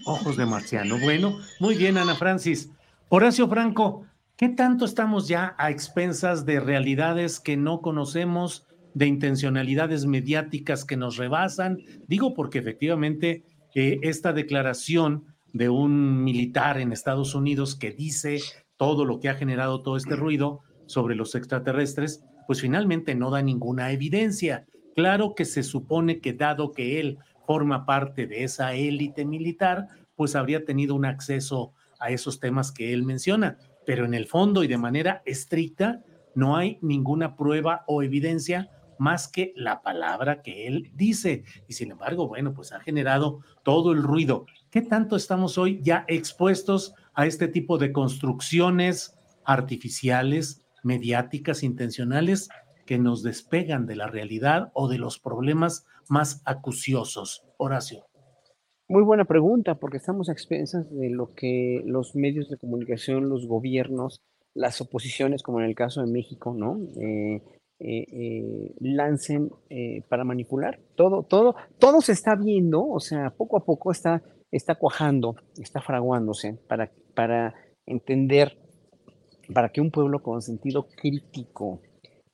Ojos de marciano. Bueno, muy bien, Ana Francis. Horacio Franco, ¿qué tanto estamos ya a expensas de realidades que no conocemos, de intencionalidades mediáticas que nos rebasan? Digo porque efectivamente eh, esta declaración de un militar en Estados Unidos que dice todo lo que ha generado todo este ruido, sobre los extraterrestres, pues finalmente no da ninguna evidencia. Claro que se supone que dado que él forma parte de esa élite militar, pues habría tenido un acceso a esos temas que él menciona, pero en el fondo y de manera estricta no hay ninguna prueba o evidencia más que la palabra que él dice. Y sin embargo, bueno, pues ha generado todo el ruido. ¿Qué tanto estamos hoy ya expuestos a este tipo de construcciones artificiales, mediáticas intencionales que nos despegan de la realidad o de los problemas más acuciosos. Horacio. Muy buena pregunta, porque estamos a expensas de lo que los medios de comunicación, los gobiernos, las oposiciones, como en el caso de México, ¿no? Eh, eh, eh, lancen para manipular. Todo, todo, todo se está viendo, o sea, poco a poco está, está cuajando, está fraguándose para, para entender para que un pueblo con sentido crítico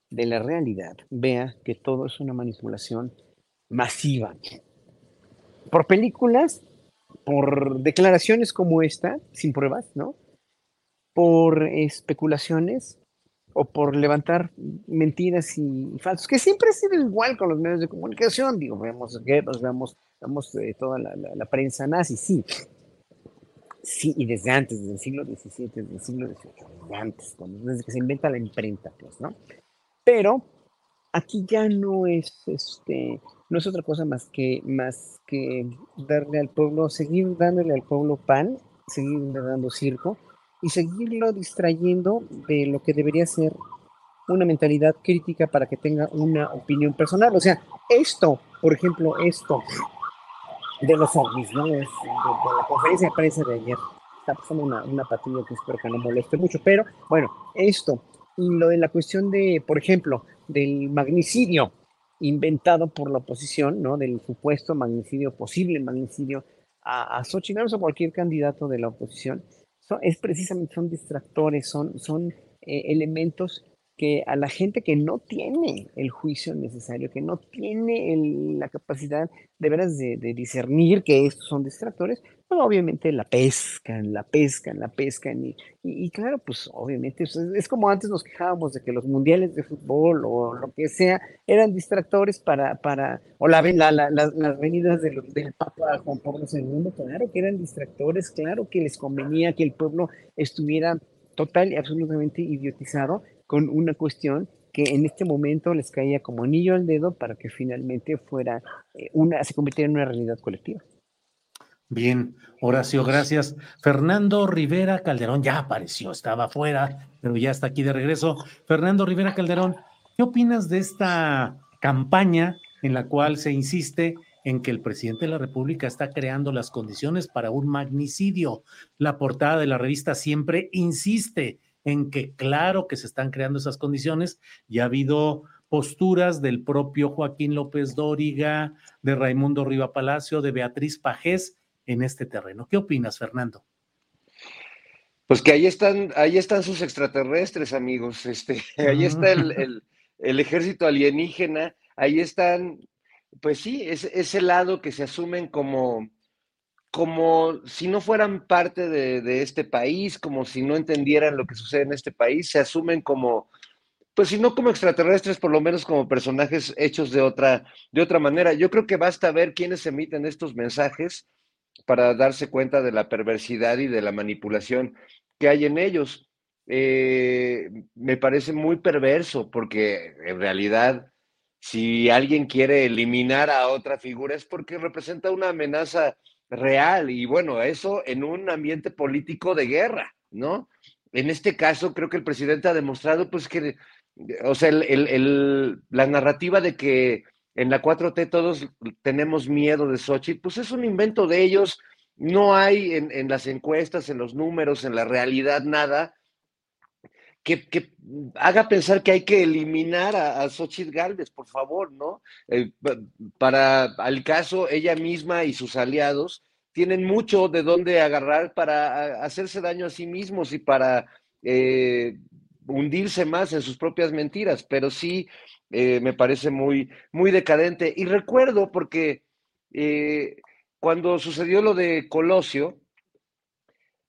de la realidad vea que todo es una manipulación masiva. Por películas, por declaraciones como esta, sin pruebas, ¿no? Por especulaciones o por levantar mentiras y falsos, que siempre ha sido igual con los medios de comunicación. Digo, vemos guerras, vemos, vemos eh, toda la, la prensa nazi, sí, Sí, y desde antes, desde el siglo XVII, desde el siglo XVIII, desde antes, desde que se inventa la imprenta, pues, ¿no? Pero aquí ya no es, este, no es otra cosa más que, más que darle al pueblo, seguir dándole al pueblo pan, seguir dando circo y seguirlo distrayendo de lo que debería ser una mentalidad crítica para que tenga una opinión personal. O sea, esto, por ejemplo, esto de los ovnis, ¿no? de, la conferencia de prensa de ayer. Está pasando una, una patrulla que espero que no moleste mucho, pero bueno, esto lo de la cuestión de, por ejemplo, del magnicidio inventado por la oposición, ¿no? Del supuesto magnicidio, posible magnicidio a, a o cualquier candidato de la oposición, es precisamente, son distractores, son, son eh, elementos que a la gente que no tiene el juicio necesario, que no tiene la capacidad de veras de, discernir que estos son distractores, pues obviamente la pescan, la pescan, la pescan. Y, y, claro, pues obviamente es, como antes nos quejábamos de que los mundiales de fútbol o lo que sea eran distractores para, para o la, la, las venidas del, del Papa Juan Pablo II, claro que eran distractores, claro que les convenía que el pueblo estuviera total y absolutamente idiotizado con una cuestión que en este momento les caía como anillo al dedo para que finalmente fuera eh, una, se convirtiera en una realidad colectiva. Bien, Horacio, gracias. Fernando Rivera Calderón ya apareció, estaba afuera, pero ya está aquí de regreso. Fernando Rivera Calderón, ¿qué opinas de esta campaña en la cual se insiste en que el presidente de la República está creando las condiciones para un magnicidio? La portada de la revista siempre insiste en que claro que se están creando esas condiciones y ha habido posturas del propio Joaquín López Dóriga, de Raimundo Riva Palacio, de Beatriz Pajés en este terreno. ¿Qué opinas, Fernando? Pues que ahí están, ahí están sus extraterrestres, amigos. Este, ahí está el, ejército alienígena, ahí están, pues sí, es ese lado que se asumen como, como si no fueran parte de, este país, como si no entendieran lo que sucede en este país, se asumen como, pues si no como extraterrestres, por lo menos como personajes hechos de otra, de otra manera. Yo creo que basta ver quiénes emiten estos mensajes para darse cuenta de la perversidad y de la manipulación que hay en ellos. Eh, me parece muy perverso porque en realidad si alguien quiere eliminar a otra figura es porque representa una amenaza real y bueno, eso en un ambiente político de guerra, ¿no? En este caso creo que el presidente ha demostrado pues que, o sea, la narrativa de que en la 4T todos tenemos miedo de Xochitl, pues es un invento de ellos, no hay en las encuestas, en los números, en la realidad nada que, haga pensar que hay que eliminar a, a Xochitl Galvez, por favor, ¿no? Eh, para al caso, ella misma y sus aliados tienen mucho de dónde agarrar para hacerse daño a sí mismos y para eh, hundirse más en sus propias mentiras, pero sí eh, me parece muy, muy decadente. Y recuerdo porque cuando sucedió lo de Colosio,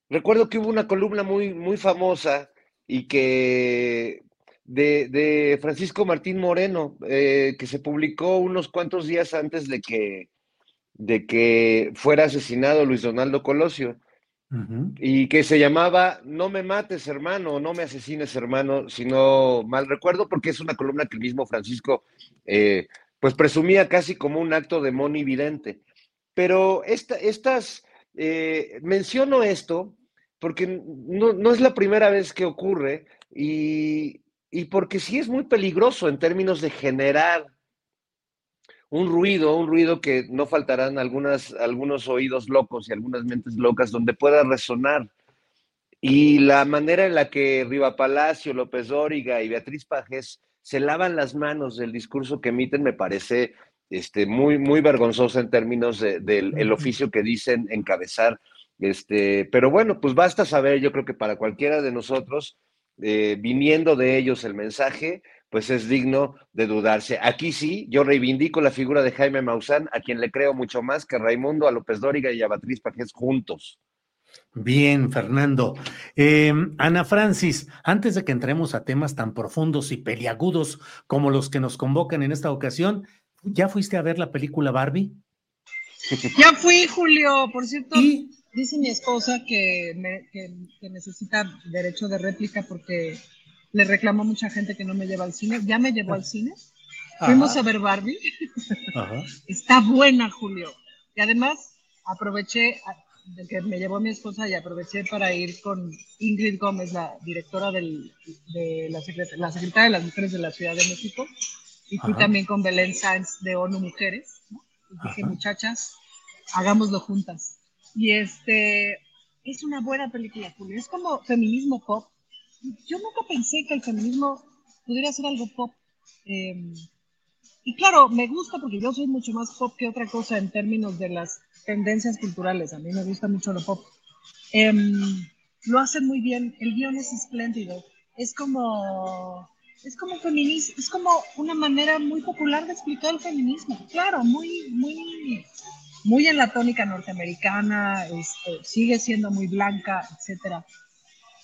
recuerdo que hubo una columna muy, muy famosa y que de, Francisco Martín Moreno, eh, que se publicó unos cuantos días antes de que, de que fuera asesinado Luis Donaldo Colosio, y que se llamaba No me mates, hermano, no me asesines, hermano, si no mal recuerdo, porque es una columna que el mismo Francisco eh, pues presumía casi como un acto de monividente. Pero esta, estas, eh, menciono esto porque no, es la primera vez que ocurre y, porque sí es muy peligroso en términos de generar un ruido, un ruido que no faltarán algunas, algunos oídos locos y algunas mentes locas donde pueda resonar. Y la manera en la que Riva Palacio, López Dóriga y Beatriz Pajes se lavan las manos del discurso que emiten me parece este, muy, muy vergonzosa en términos del oficio que dicen encabezar este, pero bueno, pues basta saber, yo creo que para cualquiera de nosotros, eh, viniendo de ellos el mensaje, pues es digno de dudarse. Aquí sí, yo reivindico la figura de Jaime Maussan, a quien le creo mucho más que a Raimundo, a López Dóriga y a Beatriz Pajés juntos. Bien, Fernando. Em, Ana Francis, antes de que entremos a temas tan profundos y peliagudos como los que nos convocan en esta ocasión, ¿ya fuiste a ver la película Barbie? Ya fui, Julio, por cierto. Dice mi esposa que, necesita derecho de réplica porque le reclamó mucha gente que no me lleva al cine. Ya me llevó al cine. Fuimos a ver Barbie. Está buena, Julio. Y además aproveché de que me llevó mi esposa y aproveché para ir con Ingrid Gómez, la directora de la, la secretaria de las Mujeres de la Ciudad de México. Y fui también con Belén Sáenz de ONU Mujeres. Y dije, muchachas, hagámoslo juntas. Y este, es una buena película, Julio. Es como feminismo pop. Yo nunca pensé que el feminismo pudiera ser algo pop. Em, y claro, me gusta porque yo soy mucho más pop que otra cosa en términos de las tendencias culturales. A mí me gusta mucho lo pop. Em, lo hacen muy bien. El guion es espléndido. Es como es como feminismo, es como una manera muy popular de explicar el feminismo. Claro, muy, muy muy en la tónica norteamericana, este, sigue siendo muy blanca, etcétera.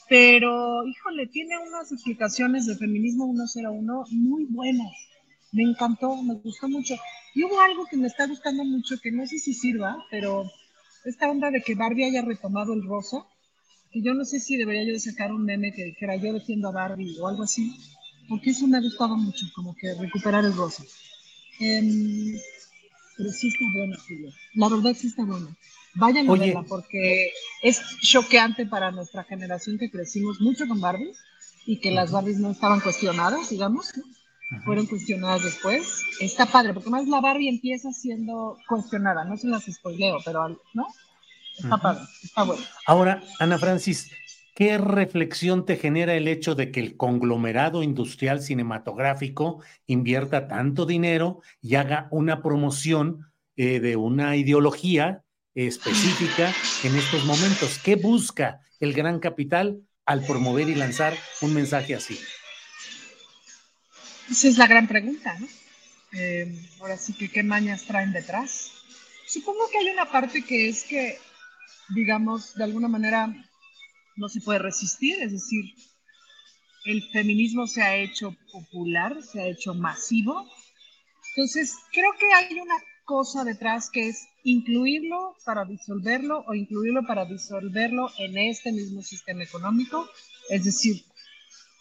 Pero, híjole, tiene unas explicaciones de feminismo 101 muy buenas. Me encantó, me gustó mucho. Y hubo algo que me está gustando mucho, que no sé si sirva, pero esta onda de que Barbie haya retomado el rosa, que yo no sé si debería yo sacar un meme que dijera yo defiendo a Barbie o algo así, porque eso me ha gustado mucho, como que recuperar el rosa. Eh, pero sí está buena, Julio. La verdad sí está buena. Vayan a verla porque es choqueante para nuestra generación que crecimos mucho con Barbies y que las Barbies no estaban cuestionadas, digamos, fueron cuestionadas después. Está padre, porque más la Barbie empieza siendo cuestionada, no se las spoileo, pero ¿no? Está padre, está bueno. Ahora, Ana Francis, ¿Qué reflexión te genera el hecho de que el conglomerado industrial cinematográfico invierta tanto dinero y haga una promoción eh, de una ideología específica en estos momentos? ¿Qué busca el gran capital al promover y lanzar un mensaje así? Esa es la gran pregunta, ¿no? Eh, ahora sí que qué mañas traen detrás. Supongo que hay una parte que es que, digamos, de alguna manera no se puede resistir, es decir, el feminismo se ha hecho popular, se ha hecho masivo. Entonces, creo que hay una cosa detrás que es incluirlo para disolverlo o incluirlo para disolverlo en este mismo sistema económico. Es decir,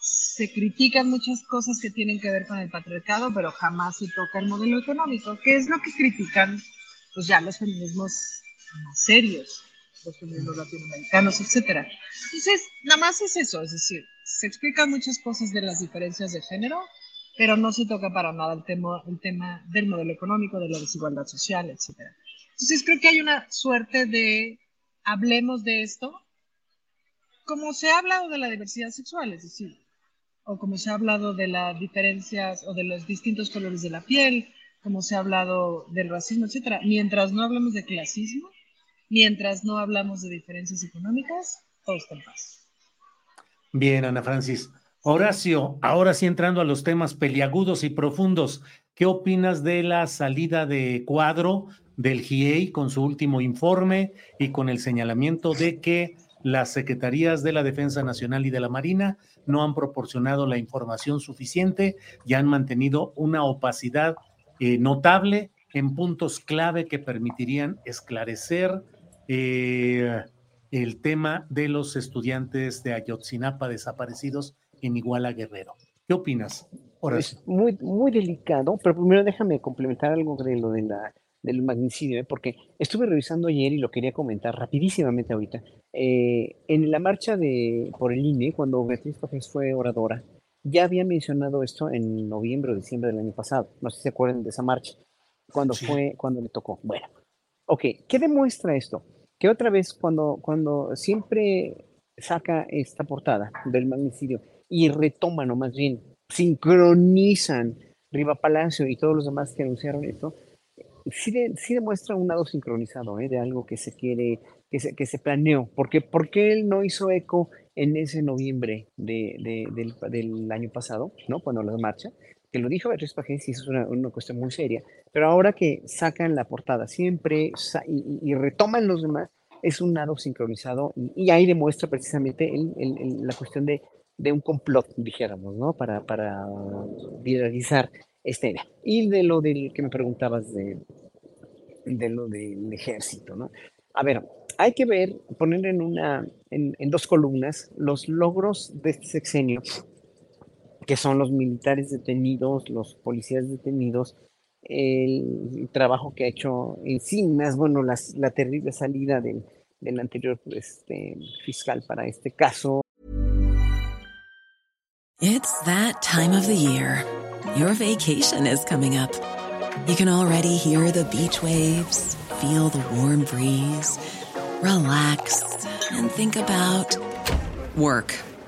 se critican muchas cosas que tienen que ver con el patriarcado, pero jamás se toca el modelo económico, que es lo que critican pues ya los feminismos más serios los feminismos latinoamericanos, etcétera. Entonces, nada más es eso, es decir, se explican muchas cosas de las diferencias de género, pero no se toca para nada el tema, el tema del modelo económico, de la desigualdad social, etcétera. Entonces, creo que hay una suerte de hablemos de esto, como se ha hablado de la diversidad sexual, es decir, o como se ha hablado de las diferencias o de los distintos colores de la piel, como se ha hablado del racismo, etcétera, mientras no hablamos de clasismo, mientras no hablamos de diferencias económicas, todo está en paz. Bien, Ana Francis. Horacio, ahora sí entrando a los temas peliagudos y profundos, ¿qué opinas de la salida de cuadro del GIEI con su último informe y con el señalamiento de que las secretarías de la Defensa Nacional y de la Marina no han proporcionado la información suficiente y han mantenido una opacidad eh, notable en puntos clave que permitirían esclarecer eh, el tema de los estudiantes de Ayotzinapa desaparecidos en Iguala Guerrero. ¿Qué opinas? Es muy, muy delicado, pero primero déjame complementar algo de lo de la, del magnicidio, ¿eh? porque estuve revisando ayer y lo quería comentar rapidísimamente ahorita. Eh, en la marcha de, por el INE, cuando Beatriz Páez fue oradora, ya había mencionado esto en noviembre o diciembre del año pasado. No sé si se acuerdan de esa marcha, cuando fue, cuando le tocó. Bueno, ok, ¿qué demuestra esto? Que otra vez, cuando, cuando siempre saca esta portada del magnicidio y retoman, o más bien sincronizan Riva Palacio y todos los demás que anunciaron esto, sí, demuestra un lado sincronizado ¿eh? de algo que se quiere, que se, que se planeó. Porque, ¿Por qué él no hizo eco en ese noviembre de, del, año pasado, ¿no? cuando la marcha? Que lo dijo Beatriz Pajés y eso es una, una, cuestión muy seria. Pero ahora que sacan la portada siempre y, y retoman los demás, es un lado sincronizado y, ahí demuestra precisamente el, el, la cuestión de, de, un complot, dijéramos, ¿no? Para, para viralizar esta idea. Y de lo del que me preguntabas de, de lo del ejército, ¿no? A ver, hay que ver, poner en, una, en, en dos columnas los logros de este sexenio, que son los militares detenidos, los policías detenidos, el trabajo que ha hecho encima, bueno, las, la terrible salida del, del anterior este, fiscal para este caso. It's that time of the year. Your vacation is coming up. You can already hear the beach waves, feel the warm breeze, relax, and think about work.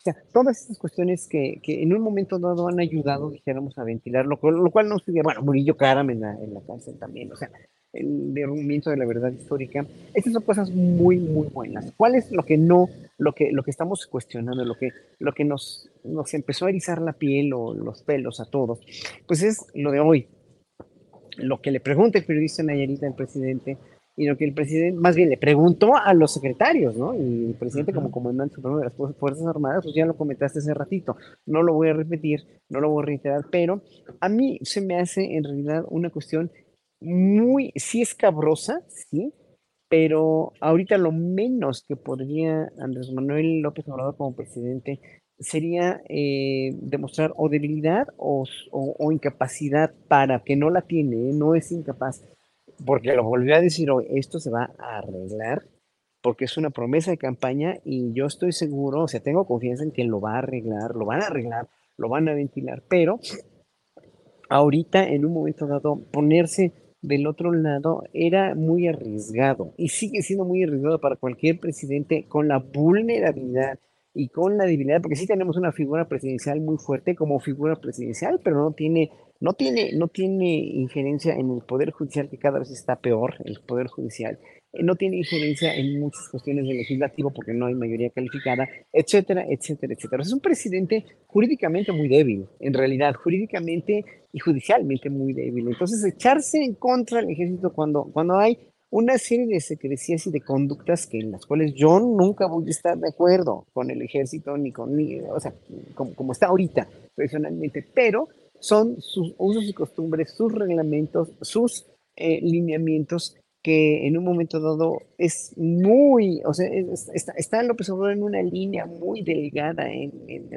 O sea, todas estas cuestiones que, que, en un momento dado han ayudado, dijéramos, a ventilar, lo, lo cual no sería, bueno, Murillo Karam en la, en la cárcel también, o sea, el derrumbamiento de la verdad histórica. Estas son cosas muy, muy buenas. ¿Cuál es lo que no, lo que, lo que estamos cuestionando, lo que, lo que nos, nos empezó a erizar la piel o los pelos a todos? Pues es lo de hoy. Lo que le pregunta el periodista Nayarita al presidente y lo que el presidente, más bien le preguntó a los secretarios, ¿no? Y el presidente como comandante supremo de las Fuerzas Armadas, pues ya lo comentaste hace ratito, no lo voy a repetir, no lo voy a reiterar, pero a mí se me hace en realidad una cuestión muy, sí escabrosa, sí, pero ahorita lo menos que podría Andrés Manuel López Obrador como presidente sería eh, demostrar o debilidad o, incapacidad para que no la tiene, ¿eh? no es incapaz, porque lo volvió a decir hoy, esto se va a arreglar, porque es una promesa de campaña y yo estoy seguro, o sea, tengo confianza en que lo va a arreglar, lo van a arreglar, lo van a ventilar, pero ahorita en un momento dado ponerse del otro lado era muy arriesgado y sigue siendo muy arriesgado para cualquier presidente con la vulnerabilidad y con la debilidad, porque sí tenemos una figura presidencial muy fuerte como figura presidencial, pero no tiene, no tiene, no tiene injerencia en el poder judicial que cada vez está peor, el poder judicial no tiene injerencia en muchas cuestiones del legislativo porque no hay mayoría calificada, etcétera, etcétera, etcétera. Es un presidente jurídicamente muy débil, en realidad, jurídicamente y judicialmente muy débil. Entonces, echarse en contra del ejército cuando, cuando hay una serie de secrecías y de conductas que en las cuales yo nunca voy a estar de acuerdo con el ejército ni con, ni, o sea, como, como está ahorita personalmente, pero son sus usos y costumbres, sus reglamentos, sus eh, lineamientos que en un momento dado es muy, o sea, está, está, López Obrador en una línea muy delgada,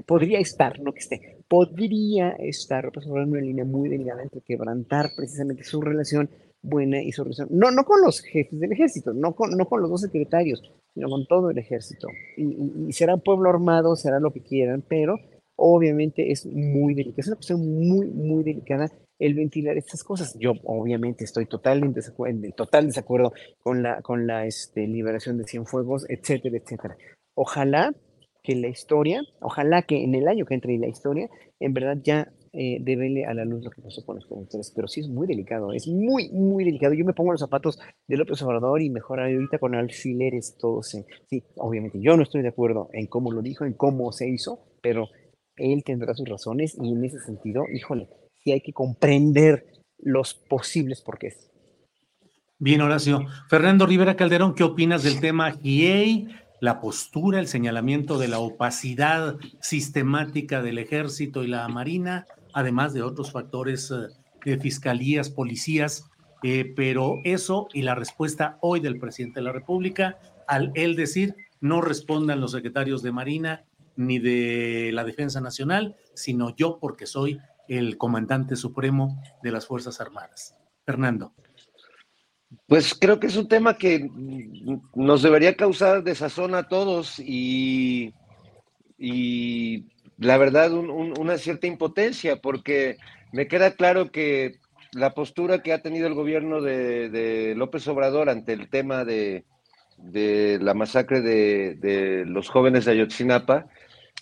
podría estar, no que esté, podría estar López Obrador en una línea muy delgada entre quebrantar precisamente su relación buena y relación, no, no con los jefes del ejército, no con, no con los dos secretarios, sino con todo el ejército. Y, y será pueblo armado, será lo que quieran, pero obviamente es muy delicada, es una cuestión muy, muy delicada el ventilar estas cosas. Yo obviamente estoy total en, desacuerdo, en total desacuerdo con la, con la este, liberación de Cienfuegos, etcétera, etcétera. Ojalá que la historia, ojalá que en el año que entre la historia, en verdad ya eh, debele a la luz lo que pasó con los conductores, pero sí es muy delicado, es muy, muy delicado. Yo me pongo los zapatos de López Obrador y mejor ahorita con alfileres todo se... Sí, obviamente yo no estoy de acuerdo en cómo lo dijo, en cómo se hizo, pero él tendrá sus razones y en ese sentido, híjole, sí hay que comprender los posibles porqués. Bien, Horacio. Fernando Rivera Calderón, ¿qué opinas del tema GIEI, la postura, el señalamiento de la opacidad sistemática del ejército y la marina, además de otros factores eh, de fiscalías, policías, eh, pero eso y la respuesta hoy del presidente de la República al él decir no respondan los secretarios de Marina ni de la Defensa Nacional, sino yo porque soy el comandante supremo de las Fuerzas Armadas. Fernando. Pues creo que es un tema que nos debería causar desazón a todos y, y la verdad una cierta impotencia, porque me queda claro que la postura que ha tenido el gobierno de, López Obrador ante el tema de, la masacre de, los jóvenes de Ayotzinapa,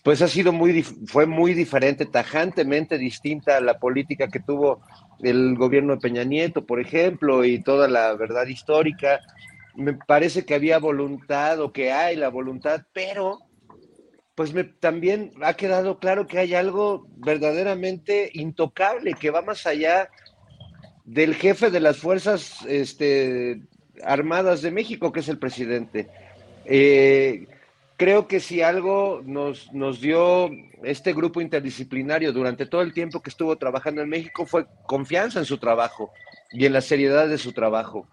pues ha sido muy, fue muy diferente, tajantemente distinta a la política que tuvo el gobierno de Peña Nieto, por ejemplo, y toda la verdad histórica. Me parece que había voluntad o que hay la voluntad, pero pues me, también ha quedado claro que hay algo verdaderamente intocable, que va más allá del jefe de las Fuerzas este, Armadas de México, que es el presidente. Eh, creo que si algo nos, nos dio este grupo interdisciplinario durante todo el tiempo que estuvo trabajando en México fue confianza en su trabajo y en la seriedad de su trabajo.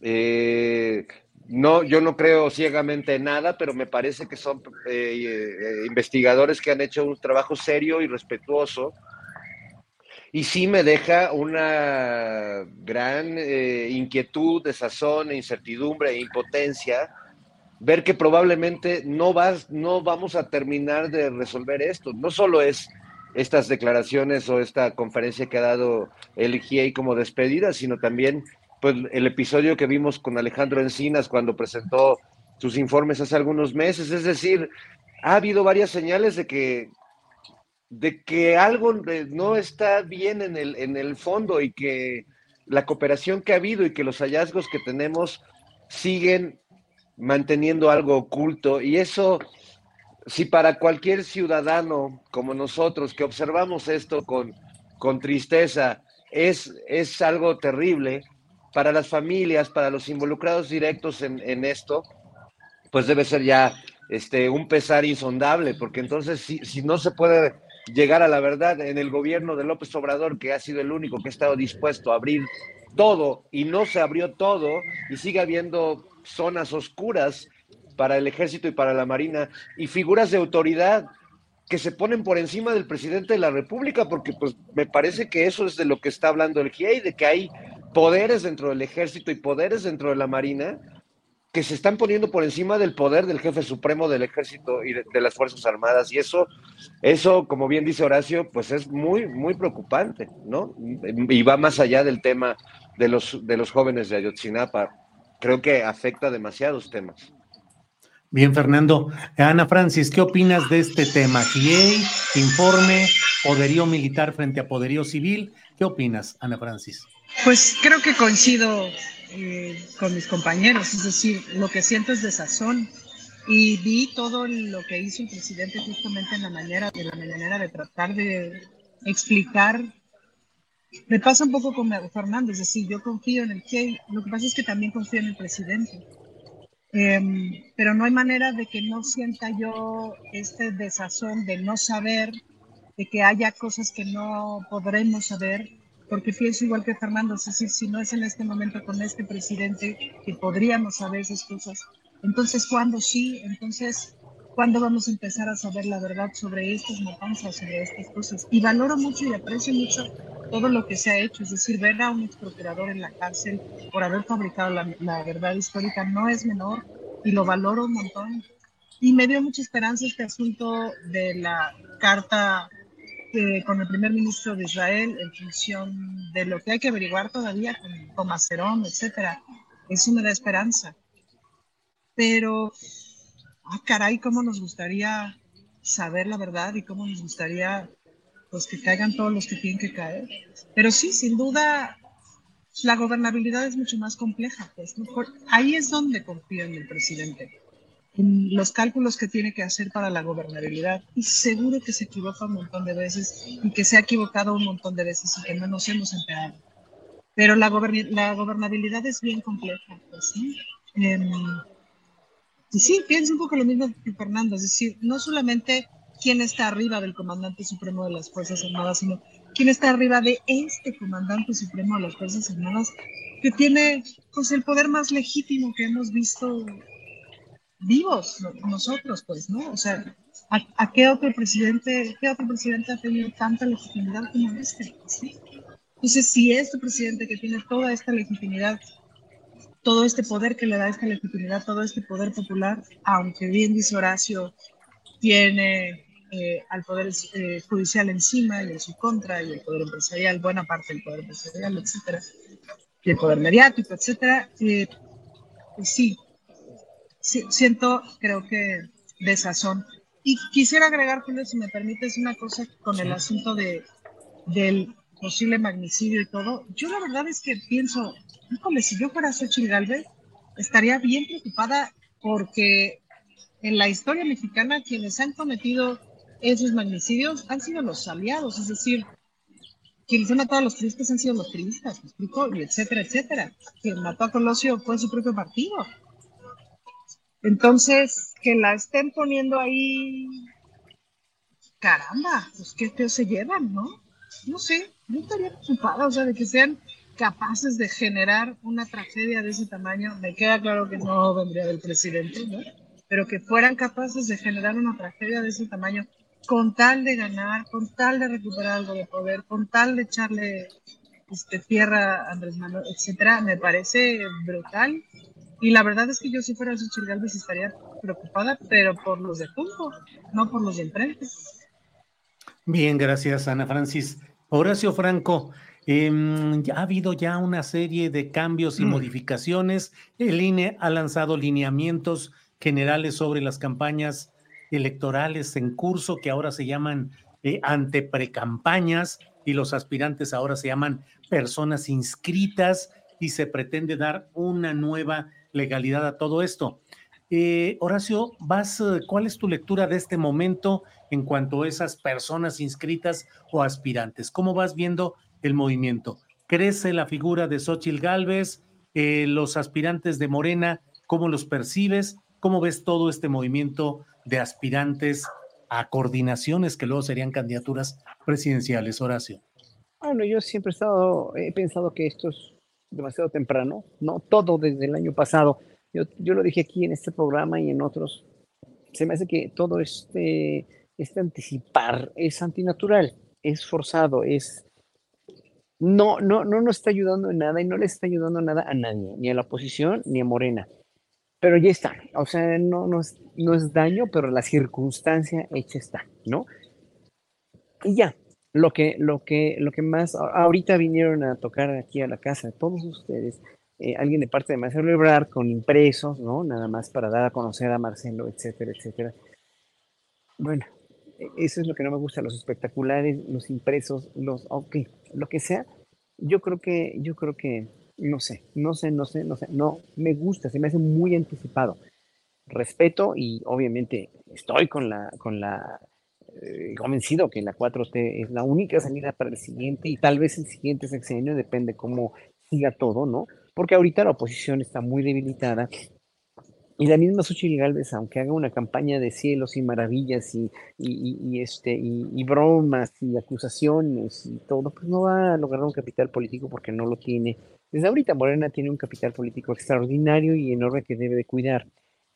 Eh, no, yo no creo ciegamente en nada, pero me parece que son eh, eh, investigadores que han hecho un trabajo serio y respetuoso. Y sí me deja una gran inquietud, desazón, incertidumbre e impotencia ver que probablemente no, vas, no vamos a terminar de resolver esto. No solo es estas declaraciones o esta conferencia que ha dado el GIEI como despedida, sino también pues, el episodio que vimos con Alejandro Encinas cuando presentó sus informes hace algunos meses. Es decir, ha habido varias señales de que, de que algo no está bien en el, en el fondo y que la cooperación que ha habido y que los hallazgos que tenemos siguen manteniendo algo oculto y eso, si para cualquier ciudadano como nosotros que observamos esto con, con tristeza, es, es algo terrible, para las familias, para los involucrados directos en, en esto, pues debe ser ya este, un pesar insondable, porque entonces si, si no se puede llegar a la verdad en el gobierno de López Obrador, que ha sido el único que ha estado dispuesto a abrir todo y no se abrió todo y sigue habiendo zonas oscuras para el ejército y para la marina y figuras de autoridad que se ponen por encima del presidente de la República, porque pues me parece que eso es de lo que está hablando el GIEI, de que hay poderes dentro del ejército y poderes dentro de la marina que se están poniendo por encima del poder del jefe supremo del ejército y de, las fuerzas armadas y eso eso como bien dice Horacio pues es muy muy preocupante no y va más allá del tema de los de los jóvenes de Ayotzinapa creo que afecta demasiados temas. Bien, Fernando. Ana Francis, ¿qué opinas de este tema? GIEI, informe, poderío militar frente a poderío civil. ¿Qué opinas, Ana Francis? Pues creo que coincido eh, con mis compañeros, es decir, lo que siento es desazón. Y vi todo lo que hizo el presidente justamente en la manera de la mañanera de tratar de explicar. Me pasa un poco con Fernando, es decir, yo confío en el que, lo que pasa es que también confío en el presidente. Em, pero no hay manera de que no sienta yo este desazón de no saber, de que haya cosas que no podremos saber, porque pienso igual que Fernando, es decir, si no es en este momento con este presidente que podríamos saber esas cosas, entonces ¿cuándo sí? Entonces, ¿cuándo vamos a empezar a saber la verdad sobre estas matanzas, sobre estas cosas? Y valoro mucho y aprecio mucho todo lo que se ha hecho, es decir, ver a un ex procurador en la cárcel por haber fabricado la, la verdad histórica no es menor y lo valoro un montón. Y me dio mucha esperanza este asunto de la carta con el primer ministro de Israel en función de lo que hay que averiguar todavía con, con Macerón, etcétera. Eso me da esperanza. Pero, ah, caray, cómo nos gustaría saber la verdad y cómo nos gustaría pues que caigan todos los que tienen que caer. Pero sí, sin duda, la gobernabilidad es mucho más compleja. Pues, ahí es donde confío en el presidente los cálculos que tiene que hacer para la gobernabilidad. Y seguro que se equivoca un montón de veces y que se ha equivocado un montón de veces y que no nos hemos enterado. Pero la, gobernabilidad es bien compleja. Pues, ¿sí? Em, y sí, pienso un poco lo mismo que Fernando, es decir, no solamente quién está arriba del comandante supremo de las Fuerzas Armadas, sino quién está arriba de este comandante supremo de las Fuerzas Armadas, que tiene pues el poder más legítimo que hemos visto vivos nosotros, pues, ¿no? O sea, ¿a, qué otro presidente, qué otro presidente ha tenido tanta legitimidad como este? ¿sí? Entonces, si este presidente que tiene toda esta legitimidad, todo este poder que le da esta legitimidad, todo este poder popular, aunque bien dice Horacio, tiene eh, al poder eh, judicial encima y en su contra, y el poder empresarial, buena parte del poder empresarial, etcétera, y el poder mediático, etcétera, eh, pues sí, siento, creo que, desazón. Y quisiera agregar, Julio, si me permites, una cosa con el asunto de, del posible magnicidio y todo. Yo la verdad es que pienso, híjole, si yo fuera Xochitl Galvez, estaría bien preocupada porque en la historia mexicana quienes han cometido esos magnicidios han sido los aliados, es decir, quienes han matado a los turistas han sido los turistas, ¿me explico? Y etcétera, etcétera. Quien mató a Colosio fue su propio partido. Entonces, que la estén poniendo ahí, caramba, pues qué feo se llevan, ¿no? No sé, yo estaría preocupada, o sea, de que sean capaces de generar una tragedia de ese tamaño. Me queda claro que no vendría del presidente, ¿no? Pero que fueran capaces de generar una tragedia de ese tamaño con tal de ganar, con tal de recuperar algo de poder, con tal de echarle este, tierra a Andrés Manuel, etcétera, me parece brutal y la verdad es que yo si fuera Xochitl Galvez estaría preocupada, pero por los de junto, no por los de enfrente. Bien, gracias Ana Francis. Horacio Franco, eh, ha habido ya una serie de cambios y mm. modificaciones. El INE ha lanzado lineamientos generales sobre las campañas electorales en curso que ahora se llaman eh, anteprecampañas y los aspirantes ahora se llaman personas inscritas y se pretende dar una nueva legalidad a todo esto. Eh, Horacio, vas, eh, ¿cuál es tu lectura de este momento en cuanto a esas personas inscritas o aspirantes? ¿Cómo vas viendo el movimiento? ¿Crece la figura de Xochitl Galvez? Eh, ¿Los aspirantes de Morena, cómo los percibes? ¿Cómo ves todo este movimiento de aspirantes a coordinaciones que luego serían candidaturas presidenciales, Horacio? Bueno, yo siempre he estado, he pensado que estos demasiado temprano, ¿no? Todo desde el año pasado. Yo, yo lo dije aquí en este programa y en otros. Se me hace que todo este, este anticipar es antinatural, es forzado, es... No, no, no nos está ayudando en nada y no le está ayudando nada a nadie, ni a la oposición ni a Morena. Pero ya está, o sea, no, no, es, no es daño, pero la circunstancia hecha está, ¿no? Y ya, lo que, lo que, lo que más, ahorita vinieron a tocar aquí a la casa, todos ustedes, eh, alguien de parte de Marcelo Ebrard con impresos, ¿no? Nada más para dar a conocer a Marcelo, etcétera, etcétera. Bueno, e, eso es lo que no me gusta, los espectaculares, los impresos, los, ok, lo que sea. Yo creo que, yo creo que, no sé, no sé, no sé, no sé, no, me gusta, se me hace muy anticipado. Respeto y obviamente estoy con la, con la eh, convencido que la 4T es la única salida para el siguiente y tal vez el siguiente sexenio, depende cómo siga todo, ¿no? Porque ahorita la oposición está muy debilitada y la misma Xochitl Galvez, aunque haga una campaña de cielos y maravillas y, y, este, y, bromas y acusaciones y todo, pues no va a lograr un capital político porque no lo tiene. Desde ahorita Morena tiene un capital político extraordinario y enorme que debe de cuidar.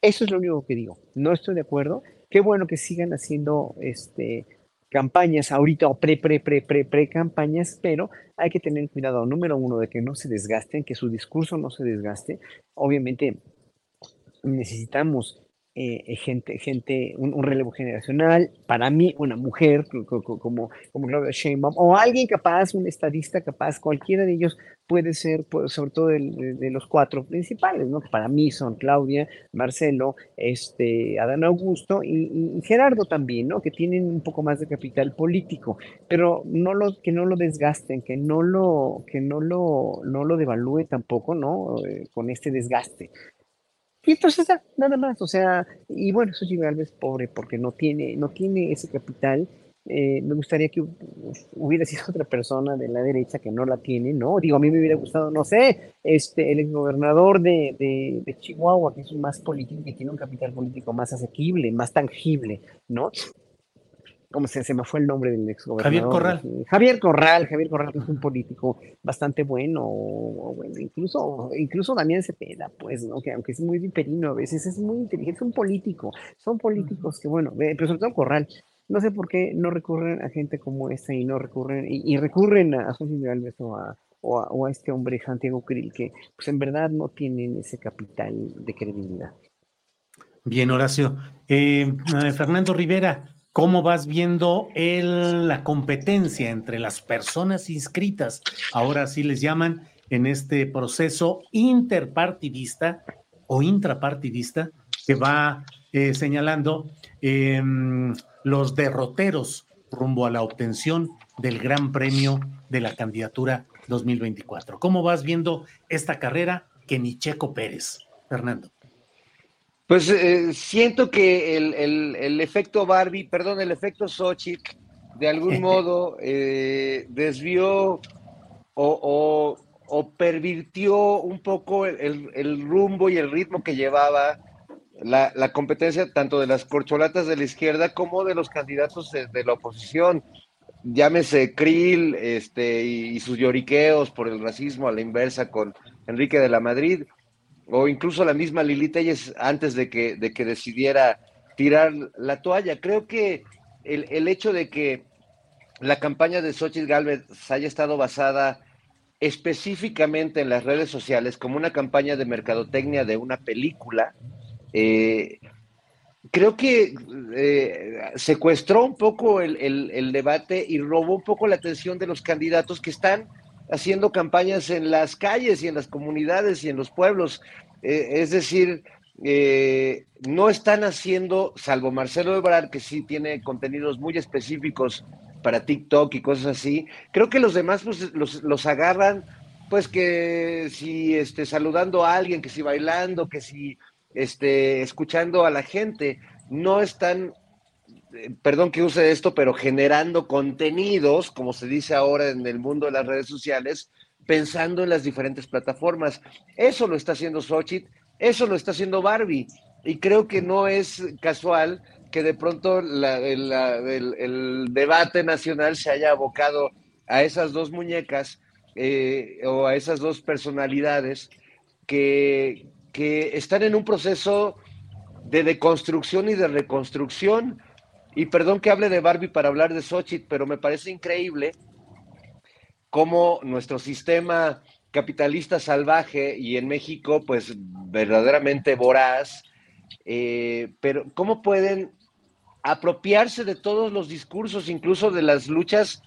Eso es lo único que digo. No estoy de acuerdo. Qué bueno que sigan haciendo este, campañas ahorita o pre, pre, pre, pre, pre campañas, pero hay que tener cuidado, número uno, de que no se desgasten, que su discurso no se desgaste. Obviamente necesitamos eh, gente, gente un, relevo generacional, para mí una mujer como, como Claudia Sheinbaum, o alguien capaz, un estadista capaz, cualquiera de ellos puede ser, sobre todo de, los cuatro principales, ¿no? Para mí son Claudia, Marcelo, este, Adán Augusto y, Gerardo también, ¿no? Que tienen un poco más de capital político, pero no lo, que no lo desgasten, que no lo, que no lo, no lo devalúe tampoco, ¿no? Eh, con este desgaste. Y entonces nada más, o sea, y bueno, Xochitl Galvez pobre porque no tiene, no tiene ese capital. Eh, me gustaría que hubiera sido otra persona de la derecha que no la tiene, ¿no? Digo, a mí me hubiera gustado, no sé, este, el exgobernador de, de, de Chihuahua, que es más político, que tiene un capital político más asequible, más tangible, ¿no? ¿Cómo se, se me fue el nombre del ex Javier Corral. Javier Corral, Javier Corral es un político bastante bueno, bueno incluso, incluso Damián Cepeda, pues, ¿no? que aunque es muy viperino a veces, es muy inteligente, es un político, son políticos que, bueno, pero sobre todo Corral, no sé por qué no recurren a gente como esta y no recurren, y, recurren a José o a, o a, este hombre Santiago Krill, que pues en verdad no tienen ese capital de credibilidad. Bien, Horacio. Eh, eh, Fernando Rivera, ¿Cómo vas viendo el, la competencia entre las personas inscritas, ahora sí les llaman, en este proceso interpartidista o intrapartidista que va eh, señalando em, los derroteros rumbo a la obtención del Gran Premio de la candidatura 2024? ¿Cómo vas viendo esta carrera que ni Checo Pérez, Fernando? Pues eh, siento que el, efecto Barbie, perdón, el efecto Sochi, de algún modo eh, desvió o, pervirtió un poco el, rumbo y el ritmo que llevaba la, competencia tanto de las corcholatas de la izquierda como de los candidatos de, la oposición. Llámese Krill este, y, y sus lloriqueos por el racismo a la inversa con Enrique de la Madrid o incluso la misma Lili Telles antes de que, de que decidiera tirar la toalla. Creo que el, hecho de que la campaña de Xochitl Galvez haya estado basada específicamente en las redes sociales como una campaña de mercadotecnia de una película, eh, creo que eh, secuestró un poco el, debate y robó un poco la atención de los candidatos que están haciendo campañas en las calles y en las comunidades y en los pueblos. Eh, es decir, eh, no están haciendo, salvo Marcelo Ebrard, que sí tiene contenidos muy específicos para TikTok y cosas así, creo que los demás pues, los, agarran, pues que si este, saludando a alguien, que si bailando, que si este, escuchando a la gente, no están perdón que use esto, pero generando contenidos, como se dice ahora en el mundo de las redes sociales, pensando en las diferentes plataformas. Eso lo está haciendo Xochitl, eso lo está haciendo Barbie. Y creo que no es casual que de pronto el, debate nacional se haya abocado a esas dos muñecas eh, o a esas dos personalidades que, que están en un proceso de deconstrucción y de reconstrucción y perdón que hable de Barbie para hablar de Xochitl, pero me parece increíble cómo nuestro sistema capitalista salvaje y en México, pues verdaderamente voraz, eh, pero cómo pueden apropiarse de todos los discursos, incluso de las luchas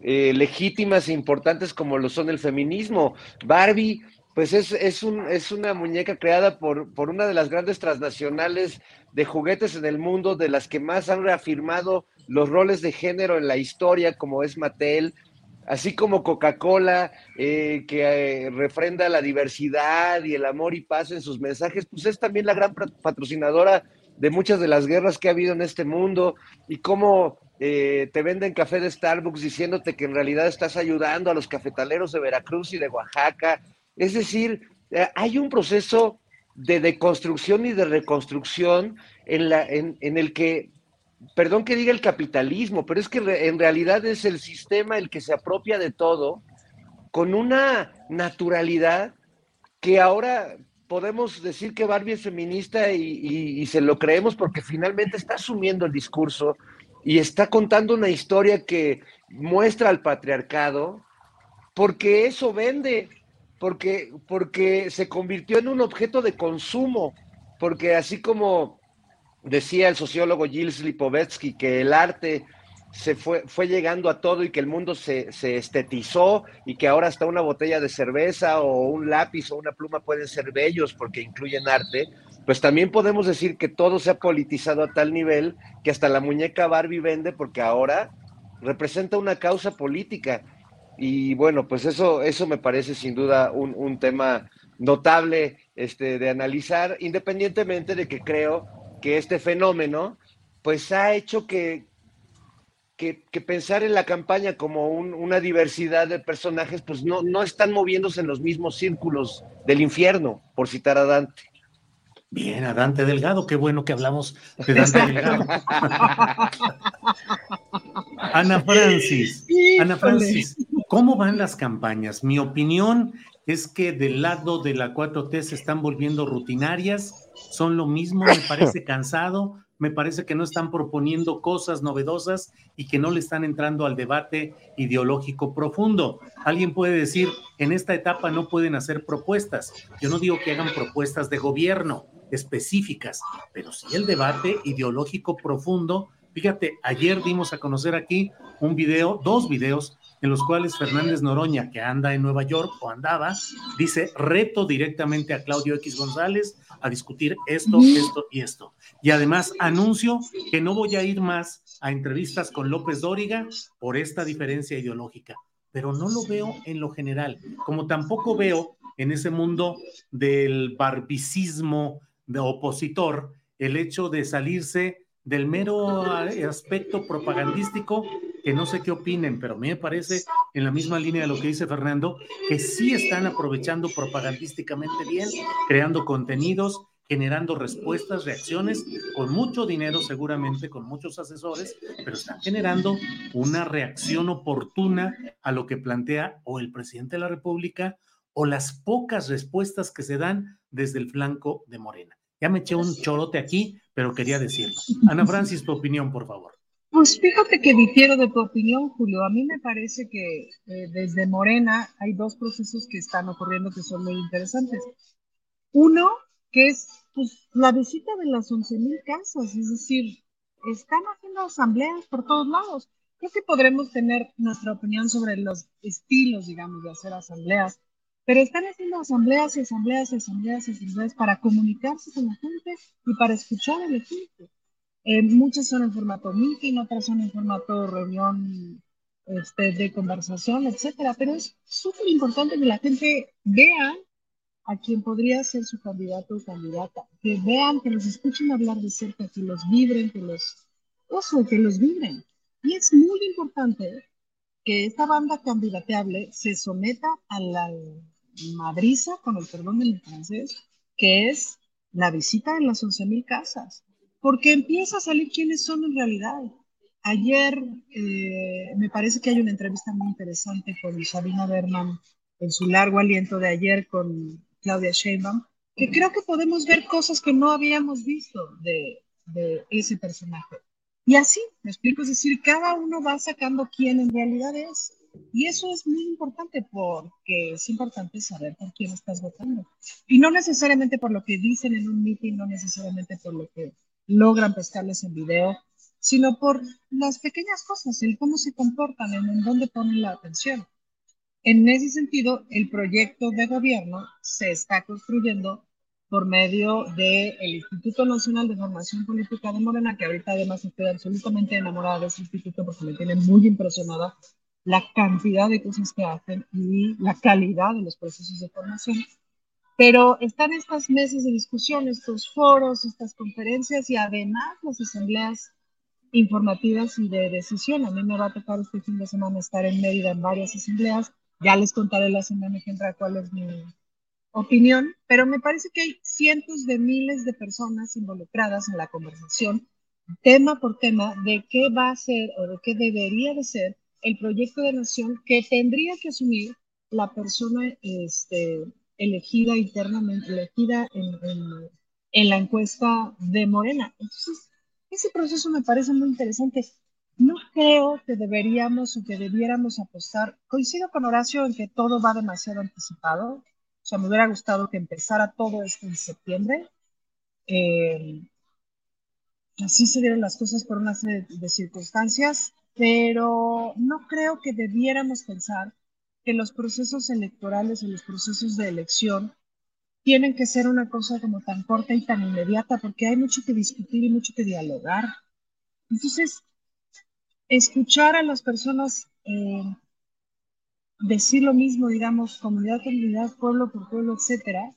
eh, legítimas e importantes como lo son el feminismo. Barbie pues es, es, un, es una muñeca creada por, por, una de las grandes transnacionales de juguetes en el mundo, de las que más han reafirmado los roles de género en la historia, como es Mattel, así como Coca-Cola, eh, que eh, refrenda la diversidad y el amor y paz en sus mensajes, pues es también la gran patrocinadora de muchas de las guerras que ha habido en este mundo y cómo eh, te venden café de Starbucks diciéndote que en realidad estás ayudando a los cafetaleros de Veracruz y de Oaxaca. Es decir, eh, hay un proceso de deconstrucción y de reconstrucción en, la, en, en el que perdón que diga el capitalismo, pero es que en realidad es el sistema el que se apropia de todo con una naturalidad que ahora podemos decir que Barbie es feminista y, se lo creemos porque finalmente está asumiendo el discurso y está contando una historia que muestra al patriarcado porque eso vende, porque, porque se convirtió en un objeto de consumo, porque así como decía el sociólogo Gilles Lipovetsky que el arte se fue, fue llegando a todo y que el mundo se, se, estetizó y que ahora hasta una botella de cerveza o un lápiz o una pluma pueden ser bellos porque incluyen arte, pues también podemos decir que todo se ha politizado a tal nivel que hasta la muñeca Barbie vende porque ahora representa una causa política. Y bueno, pues eso, eso me parece sin duda un, un tema notable este, de analizar, independientemente de que creo que este fenómeno pues ha hecho que, que, pensar en la campaña como una diversidad de personajes, pues no, no están moviéndose en los mismos círculos del infierno, por citar a Dante. Bien, a Dante Delgado, qué bueno que hablamos de Dante Delgado. Ana Francis, Ana Francis, ¿cómo van las campañas? Mi opinión es que del lado de la 4T se están volviendo rutinarias, son lo mismo, me parece cansado, me parece que no están proponiendo cosas novedosas y que no le están entrando al debate ideológico profundo. Alguien puede decir, en esta etapa no pueden hacer propuestas. Yo no digo que hagan propuestas de gobierno específicas, pero sí el debate ideológico profundo. Fíjate, ayer dimos a conocer aquí un video, dos videos en los cuales Fernández Noroña, que anda en Nueva York o andaba, dice, reto directamente a Claudio X González a discutir esto, esto y esto. Y además anuncio que no voy a ir más a entrevistas con López Dóriga por esta diferencia ideológica, pero no lo veo en lo general, como tampoco veo en ese mundo del barbicismo de opositor el hecho de salirse del mero aspecto propagandístico que no sé qué opinen, pero me parece, en la misma línea de lo que dice Fernando, que sí están aprovechando propagandísticamente bien, creando contenidos, generando respuestas, reacciones, con mucho dinero seguramente, con muchos asesores, pero están generando una reacción oportuna a lo que plantea o el presidente de la República o las pocas respuestas que se dan desde el flanco de Morena. Ya me eché un chorote aquí, pero quería decirlo. Ana Francis, tu opinión, por favor. Pues fíjate que difiero de tu opinión, Julio. A mí me parece que eh, desde Morena hay dos procesos que están ocurriendo que son muy interesantes. Uno, que es pues, la visita de las 11.000 casas, es decir, están haciendo asambleas por todos lados. Creo que podremos tener nuestra opinión sobre los estilos, digamos, de hacer asambleas, pero están haciendo asambleas y asambleas y asambleas y asambleas para comunicarse con la gente y para escuchar a la gente. Eh, muchas son en formato meeting, otras son en formato reunión este, de conversación, etcétera. Pero es súper importante que la gente vea a quien podría ser su candidato o candidata, que vean, que los escuchen hablar de cerca, que los vibren, que los, oso, que los vibren. Y es muy importante que esta banda candidateable se someta a la madriza, con el perdón del francés, que es la visita de las 11.000 casas porque empieza a salir quiénes son en realidad. Ayer eh, me parece que hay una entrevista muy interesante con Sabina Berman en su largo aliento de ayer con Claudia Sheinbaum, que creo que podemos ver cosas que no habíamos visto de, de ese personaje. Y así, me explico, es decir, cada uno va sacando quién en realidad es. Y eso es muy importante porque es importante saber por quién estás votando. Y no necesariamente por lo que dicen en un meeting, no necesariamente por lo que logran pescarles en video, sino por las pequeñas cosas, el cómo se comportan, en, dónde ponen la atención. En ese sentido, el proyecto de gobierno se está construyendo por medio del Instituto Nacional de Formación Política de Morena, que ahorita además estoy absolutamente enamorada de ese instituto porque me tiene muy impresionada la cantidad de cosas que hacen y la calidad de los procesos de formación. Pero están estas mesas de discusión, estos foros, estas conferencias y además las asambleas informativas y de decisión. A mí me va a tocar este fin de semana estar en Mérida en varias asambleas. Ya les contaré la semana que entra cuál es mi opinión, pero me parece que hay cientos de miles de personas involucradas en la conversación, tema por tema, de qué va a ser o de qué debería de ser el proyecto de nación que tendría que asumir la persona este, elegida internamente, elegida en, en, la encuesta de Morena. Entonces, ese proceso me parece muy interesante. No creo que deberíamos o que debiéramos apostar. Coincido con Horacio en que todo va demasiado anticipado. O sea, me hubiera gustado que empezara todo esto en septiembre. Eh, así se dieron las cosas por una serie de circunstancias, pero no creo que debiéramos pensar que los procesos electorales o los procesos de elección tienen que ser una cosa como tan corta y tan inmediata, porque hay mucho que discutir y mucho que dialogar. Entonces, escuchar a las personas eh, decir lo mismo, digamos, comunidad comunidad, pueblo por pueblo, etcétera,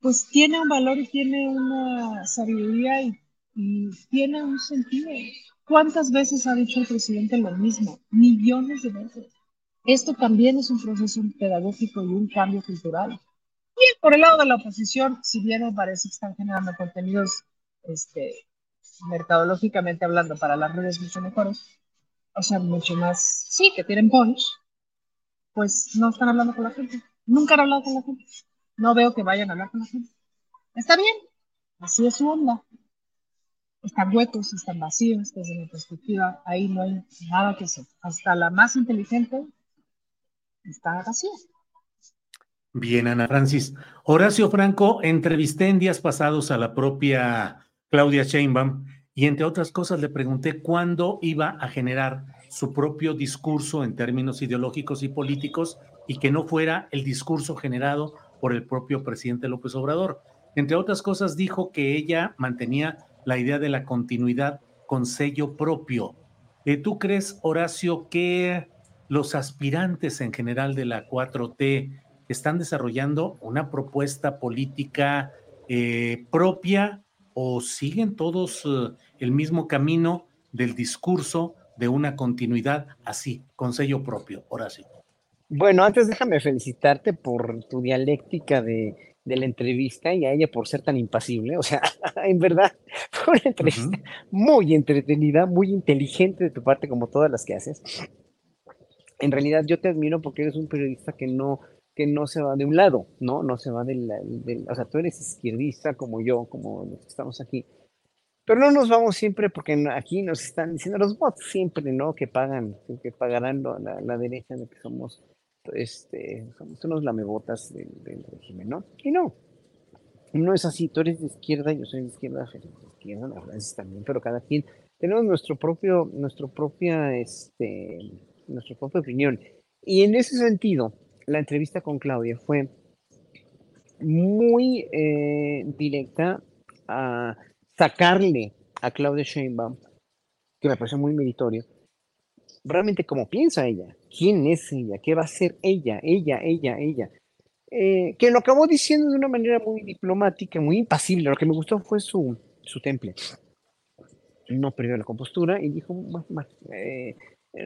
pues tiene un valor y tiene una sabiduría y, y tiene un sentido. ¿Cuántas veces ha dicho el presidente lo mismo? Millones de veces. Esto también es un proceso pedagógico y un cambio cultural. Y por el lado de la oposición, si bien me parece que están generando contenidos, este, mercadológicamente hablando, para las redes mucho mejores, o sea, mucho más, sí, que tienen punch, pues no están hablando con la gente. Nunca han hablado con la gente. No veo que vayan a hablar con la gente. Está bien, así es su onda. Están huecos, están vacíos, desde mi perspectiva, ahí no hay nada que hacer. Hasta la más inteligente está vacía. Bien, Ana Francis. Horacio Franco, entrevisté en días pasados a la propia Claudia Sheinbaum y entre otras cosas le pregunté cuándo iba a generar su propio discurso en términos ideológicos y políticos y que no fuera el discurso generado por el propio presidente López Obrador. Entre otras cosas dijo que ella mantenía la idea de la continuidad con sello propio. Eh, ¿Tú crees, Horacio, que los aspirantes en general de la 4T están desarrollando una propuesta política eh, propia o siguen todos eh, el mismo camino del discurso de una continuidad así, con sello propio, Horacio. Bueno, antes déjame felicitarte por tu dialéctica de, la entrevista y a ella por ser tan impasible. O sea, en verdad, fue una entrevista muy entretenida, muy inteligente de tu parte, como todas las que haces. En realidad, yo te admiro porque eres un periodista que no, que no se va de un lado, ¿no? No se va del, del, o sea, tú eres izquierdista como yo, como los que estamos aquí, pero no nos vamos siempre porque aquí nos están diciendo los bots siempre, ¿no? Que pagan, que pagarán la, la derecha de que somos, este, somos unos lamebotas del, del, régimen, ¿no? Y no, no es así, tú eres de izquierda, yo soy de izquierda, de izquierda, la es también, pero cada quien tenemos nuestro propio, nuestro propia, este, nuestra propia opinión. Y en ese sentido, la entrevista con Claudia fue muy eh, directa a sacarle a Claudia Sheinbaum, que me parece muy meritorio, realmente cómo piensa ella, quién es ella, qué va a ser ella, ella, ella, ella. Eh, que lo acabó diciendo de una manera muy diplomática, muy impasible. Lo que me gustó fue su, su temple. No perdió la compostura y dijo, eh,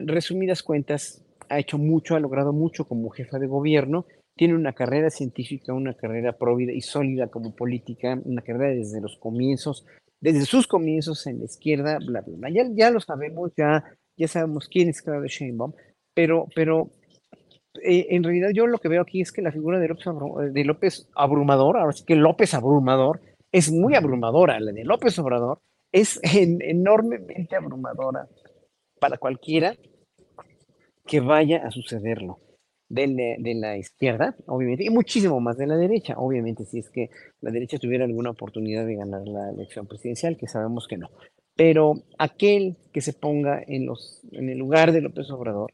resumidas cuentas, ha hecho mucho, ha logrado mucho como jefa de gobierno, tiene una carrera científica, una carrera próvida y sólida como política, una carrera desde los comienzos, desde sus comienzos en la izquierda, bla, bla, bla. Ya, ya lo sabemos, ya, ya sabemos quién es Claudia Sheinbaum, pero, pero eh, en realidad yo lo que veo aquí es que la figura de López, de López Abrumador, ahora sí que López Abrumador, es muy abrumadora, la de López Obrador es enormemente abrumadora para cualquiera que vaya a sucederlo. De, de, la izquierda, obviamente, y muchísimo más de la derecha, obviamente, si es que la derecha tuviera alguna oportunidad de ganar la elección presidencial, que sabemos que no. Pero aquel que se ponga en, los, en el lugar de López Obrador,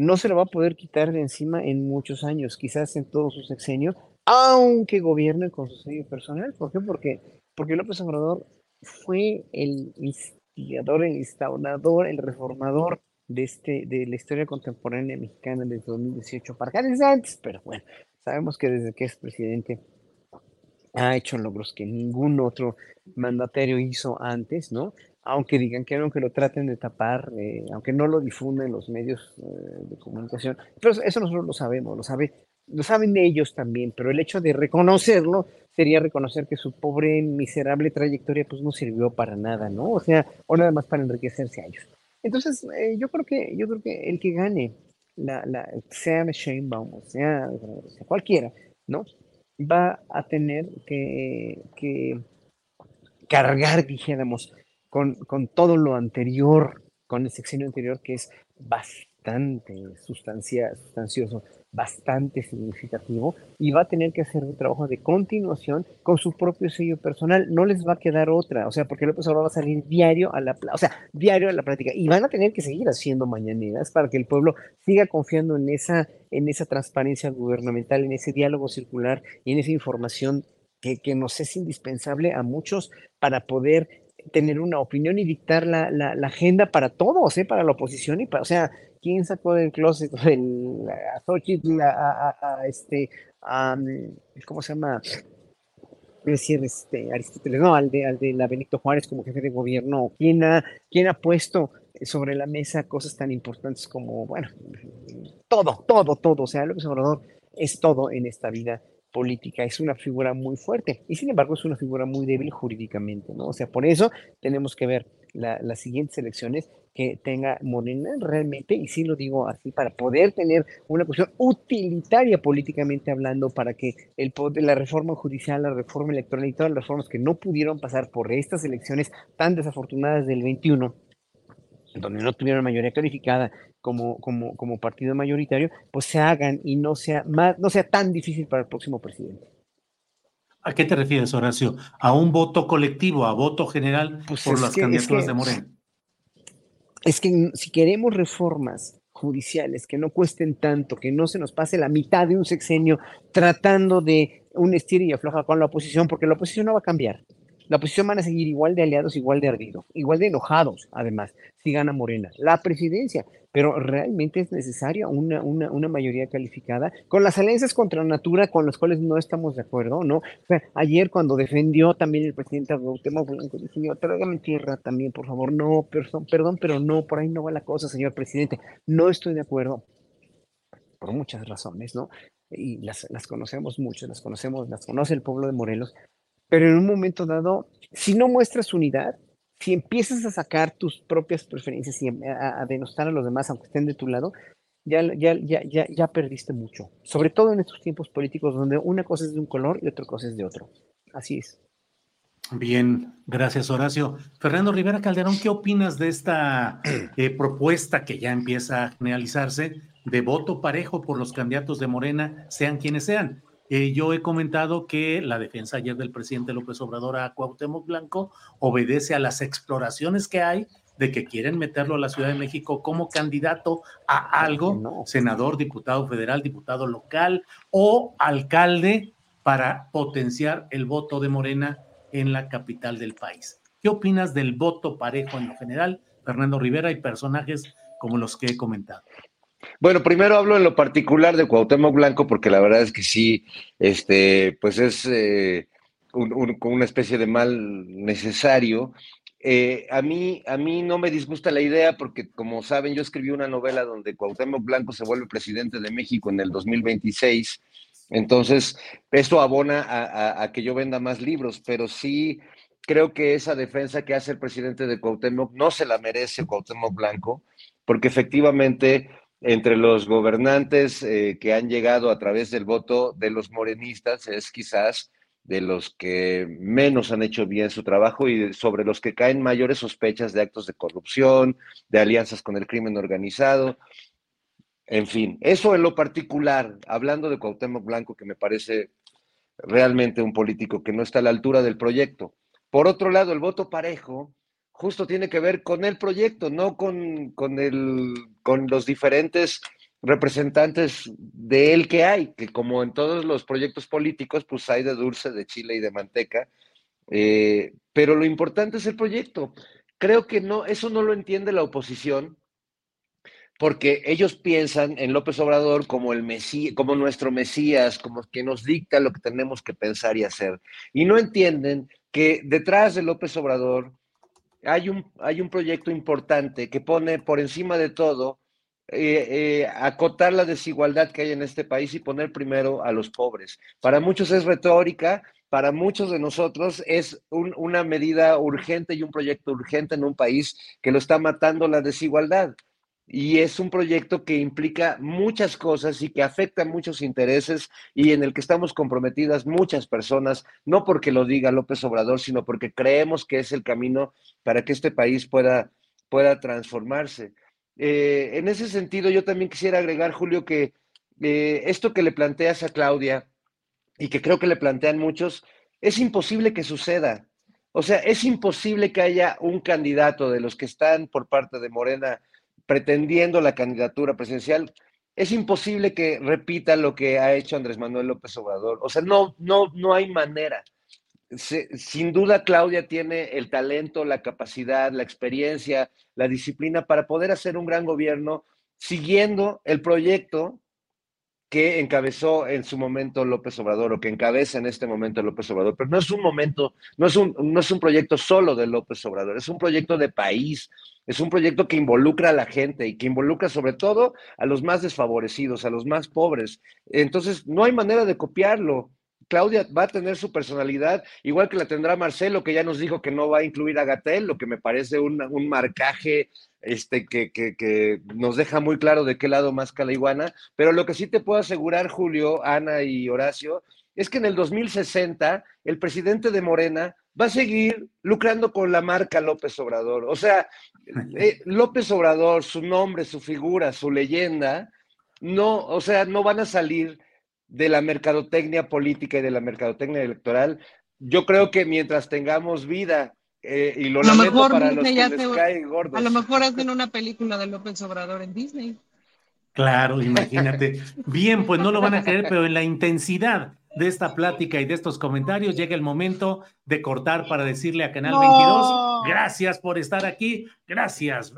no se lo va a poder quitar de encima en muchos años, quizás en todo su sexenio, aunque gobierne con su sello personal. ¿Por qué? Porque, porque López Obrador fue el instigador, el instaurador, el reformador de, este, de la historia contemporánea mexicana desde 2018 para acá, antes, pero bueno, sabemos que desde que es presidente ha hecho logros que ningún otro mandatario hizo antes, ¿no? Aunque digan que aunque lo traten de tapar, eh, aunque no lo difunden los medios eh, de comunicación. Pero eso nosotros lo sabemos, lo, sabe, lo saben ellos también, pero el hecho de reconocerlo sería reconocer que su pobre, miserable trayectoria pues no sirvió para nada, ¿no? O sea, o nada más para enriquecerse a ellos. Entonces, eh, yo creo que yo creo que el que gane, la, la, sea Sheinbaum, o sea, sea cualquiera, ¿no? Va a tener que, que cargar, dijéramos, con, con todo lo anterior, con el sexenio anterior, que es bastante sustancia, sustancioso, bastante significativo, y va a tener que hacer un trabajo de continuación con su propio sello personal. No les va a quedar otra, o sea, porque López Obrador va a salir diario a la, o sea, diario a la práctica, y van a tener que seguir haciendo mañaneras para que el pueblo siga confiando en esa, en esa transparencia gubernamental, en ese diálogo circular y en esa información que, que nos es indispensable a muchos para poder tener una opinión y dictar la, la, agenda para todos, ¿eh? para la oposición y para, o sea, ¿quién sacó del closet el, a Xochitl, a, a, este, a, ¿cómo se llama? decir, este, Aristóteles, no, al de, al de la Benito Juárez como jefe de gobierno, ¿quién ha, quién ha puesto sobre la mesa cosas tan importantes como, bueno, todo, todo, todo, o sea, López Obrador es todo en esta vida política, es una figura muy fuerte y sin embargo es una figura muy débil jurídicamente, ¿no? O sea, por eso tenemos que ver las siguientes elecciones que tenga Morena realmente, y sí lo digo así, para poder tener una cuestión utilitaria políticamente hablando, para que el poder, la reforma judicial, la reforma electoral y todas las reformas que no pudieron pasar por estas elecciones tan desafortunadas del 21, donde no tuvieron mayoría calificada como, como, como partido mayoritario, pues se hagan y no sea, más, no sea tan difícil para el próximo presidente. ¿A qué te refieres, Horacio? ¿A un voto colectivo, a voto general pues por las candidaturas de Moreno? Es que si queremos reformas judiciales que no cuesten tanto, que no se nos pase la mitad de un sexenio tratando de un estilo y afloja con la oposición, porque la oposición no va a cambiar la oposición van a seguir igual de aliados, igual de ardidos, igual de enojados, además, si gana Morena. La presidencia, pero realmente es necesaria una, una, mayoría calificada con las alianzas contra natura con las cuales no estamos de acuerdo, ¿no? O sea, ayer cuando defendió también el presidente Gautemo Blanco, señor, tráigame tierra también, por favor, no, perdón, perdón, pero no, por ahí no va la cosa, señor presidente, no estoy de acuerdo por muchas razones, ¿no? Y las, las conocemos mucho, las conocemos, las conoce el pueblo de Morelos, pero en un momento dado, si no muestras unidad, si empiezas a sacar tus propias preferencias y a, denostar a los demás, aunque estén de tu lado, ya, ya, ya, ya, perdiste mucho. Sobre todo en estos tiempos políticos donde una cosa es de un color y otra cosa es de otro. Así es. Bien, gracias Horacio. Fernando Rivera Calderón, ¿qué opinas de esta eh, propuesta que ya empieza a generalizarse de voto parejo por los candidatos de Morena, sean quienes sean? Eh, yo he comentado que la defensa ayer del presidente López Obrador a Cuauhtémoc Blanco obedece a las exploraciones que hay de que quieren meterlo a la Ciudad de México como candidato a algo, senador, diputado federal, diputado local o alcalde para potenciar el voto de Morena en la capital del país. ¿Qué opinas del voto parejo en lo general, Fernando Rivera y personajes como los que he comentado? Bueno, primero hablo en lo particular de Cuauhtémoc Blanco, porque la verdad es que sí, este, pues es eh, una especie de mal necesario. Eh, a, mí, a mí no me disgusta la idea porque, como saben, yo escribí una novela donde Cuauhtémoc Blanco se vuelve presidente de México en el 2026. Entonces, esto abona a, a que yo venda más libros, pero sí creo que esa defensa que hace el presidente de Cuauhtémoc no se la merece Cuauhtémoc Blanco, porque efectivamente entre los gobernantes eh, que han llegado a través del voto de los morenistas es quizás de los que menos han hecho bien su trabajo y sobre los que caen mayores sospechas de actos de corrupción, de alianzas con el crimen organizado. En fin, eso en lo particular, hablando de Cuauhtémoc Blanco, que me parece realmente un político que no está a la altura del proyecto. Por otro lado, el voto parejo justo tiene que ver con el proyecto, no con, con, el, con los diferentes representantes de él que hay, que como en todos los proyectos políticos, pues hay de dulce, de chile y de manteca, eh, pero lo importante es el proyecto. Creo que no, eso no lo entiende la oposición, porque ellos piensan en López Obrador como el mesías, como nuestro Mesías, como que nos dicta lo que tenemos que pensar y hacer. Y no entienden que detrás de López Obrador hay un, hay un proyecto importante que pone por encima de todo eh, eh, acotar la desigualdad que hay en este país y poner primero a los pobres. Para muchos es retórica, para muchos de nosotros es una medida urgente y un proyecto urgente en un país que lo está matando la desigualdad. Y es un proyecto que implica muchas cosas y que afecta muchos intereses y en el que estamos comprometidas muchas personas, no porque lo diga López Obrador, sino porque creemos que es el camino para que este país pueda, pueda transformarse. Eh, en ese sentido, yo también quisiera agregar, Julio, que eh, esto que le planteas a Claudia, y que creo que le plantean muchos, es imposible que suceda. O sea, es imposible que haya un candidato de los que están por parte de Morena pretendiendo la candidatura presidencial. Es imposible que repita lo que ha hecho Andrés Manuel López Obrador. O sea, no, no, no hay manera. sin duda, Claudia tiene el talento, la capacidad, la experiencia, la disciplina para poder hacer un gran gobierno siguiendo el proyecto que encabezó en su momento López Obrador o que encabeza en este momento López Obrador, pero no es un momento, no es un, no es un proyecto solo de López Obrador, es un proyecto de país, es un proyecto que involucra a la gente y que involucra sobre todo a los más desfavorecidos, a los más pobres. Entonces, no hay manera de copiarlo. Claudia va a tener su personalidad, igual que la tendrá Marcelo, que ya nos dijo que no va a incluir a Gatel, lo que me parece un, un marcaje este, que, que, nos deja muy claro de qué lado más la iguana, pero lo que sí te puedo asegurar, Julio, Ana y Horacio, es que en el 2060 el presidente de Morena va a seguir lucrando con la marca López Obrador. O sea, eh, López Obrador, su nombre, su figura, su leyenda, no, o sea, no van a salir de la mercadotecnia política y de la mercadotecnia electoral. Yo creo que mientras tengamos vida eh, y lo, lamento para los que les gordos. A lo mejor hacen una película de López Obrador en Disney. Claro, imagínate. Bien, pues no lo van a creer, pero en la intensidad de esta plática y de estos comentarios llega el momento de cortar para decirle a Canal 22, gracias por estar aquí, gracias,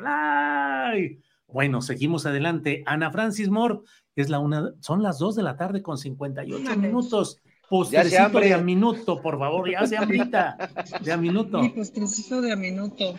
Bueno, seguimos adelante. Ana Francis Moore, es la una, son las dos de la tarde con 58 minutos. Postrecito de a minuto, por favor, ya se hambrita, de a minuto. Sí, postrecito de a minuto.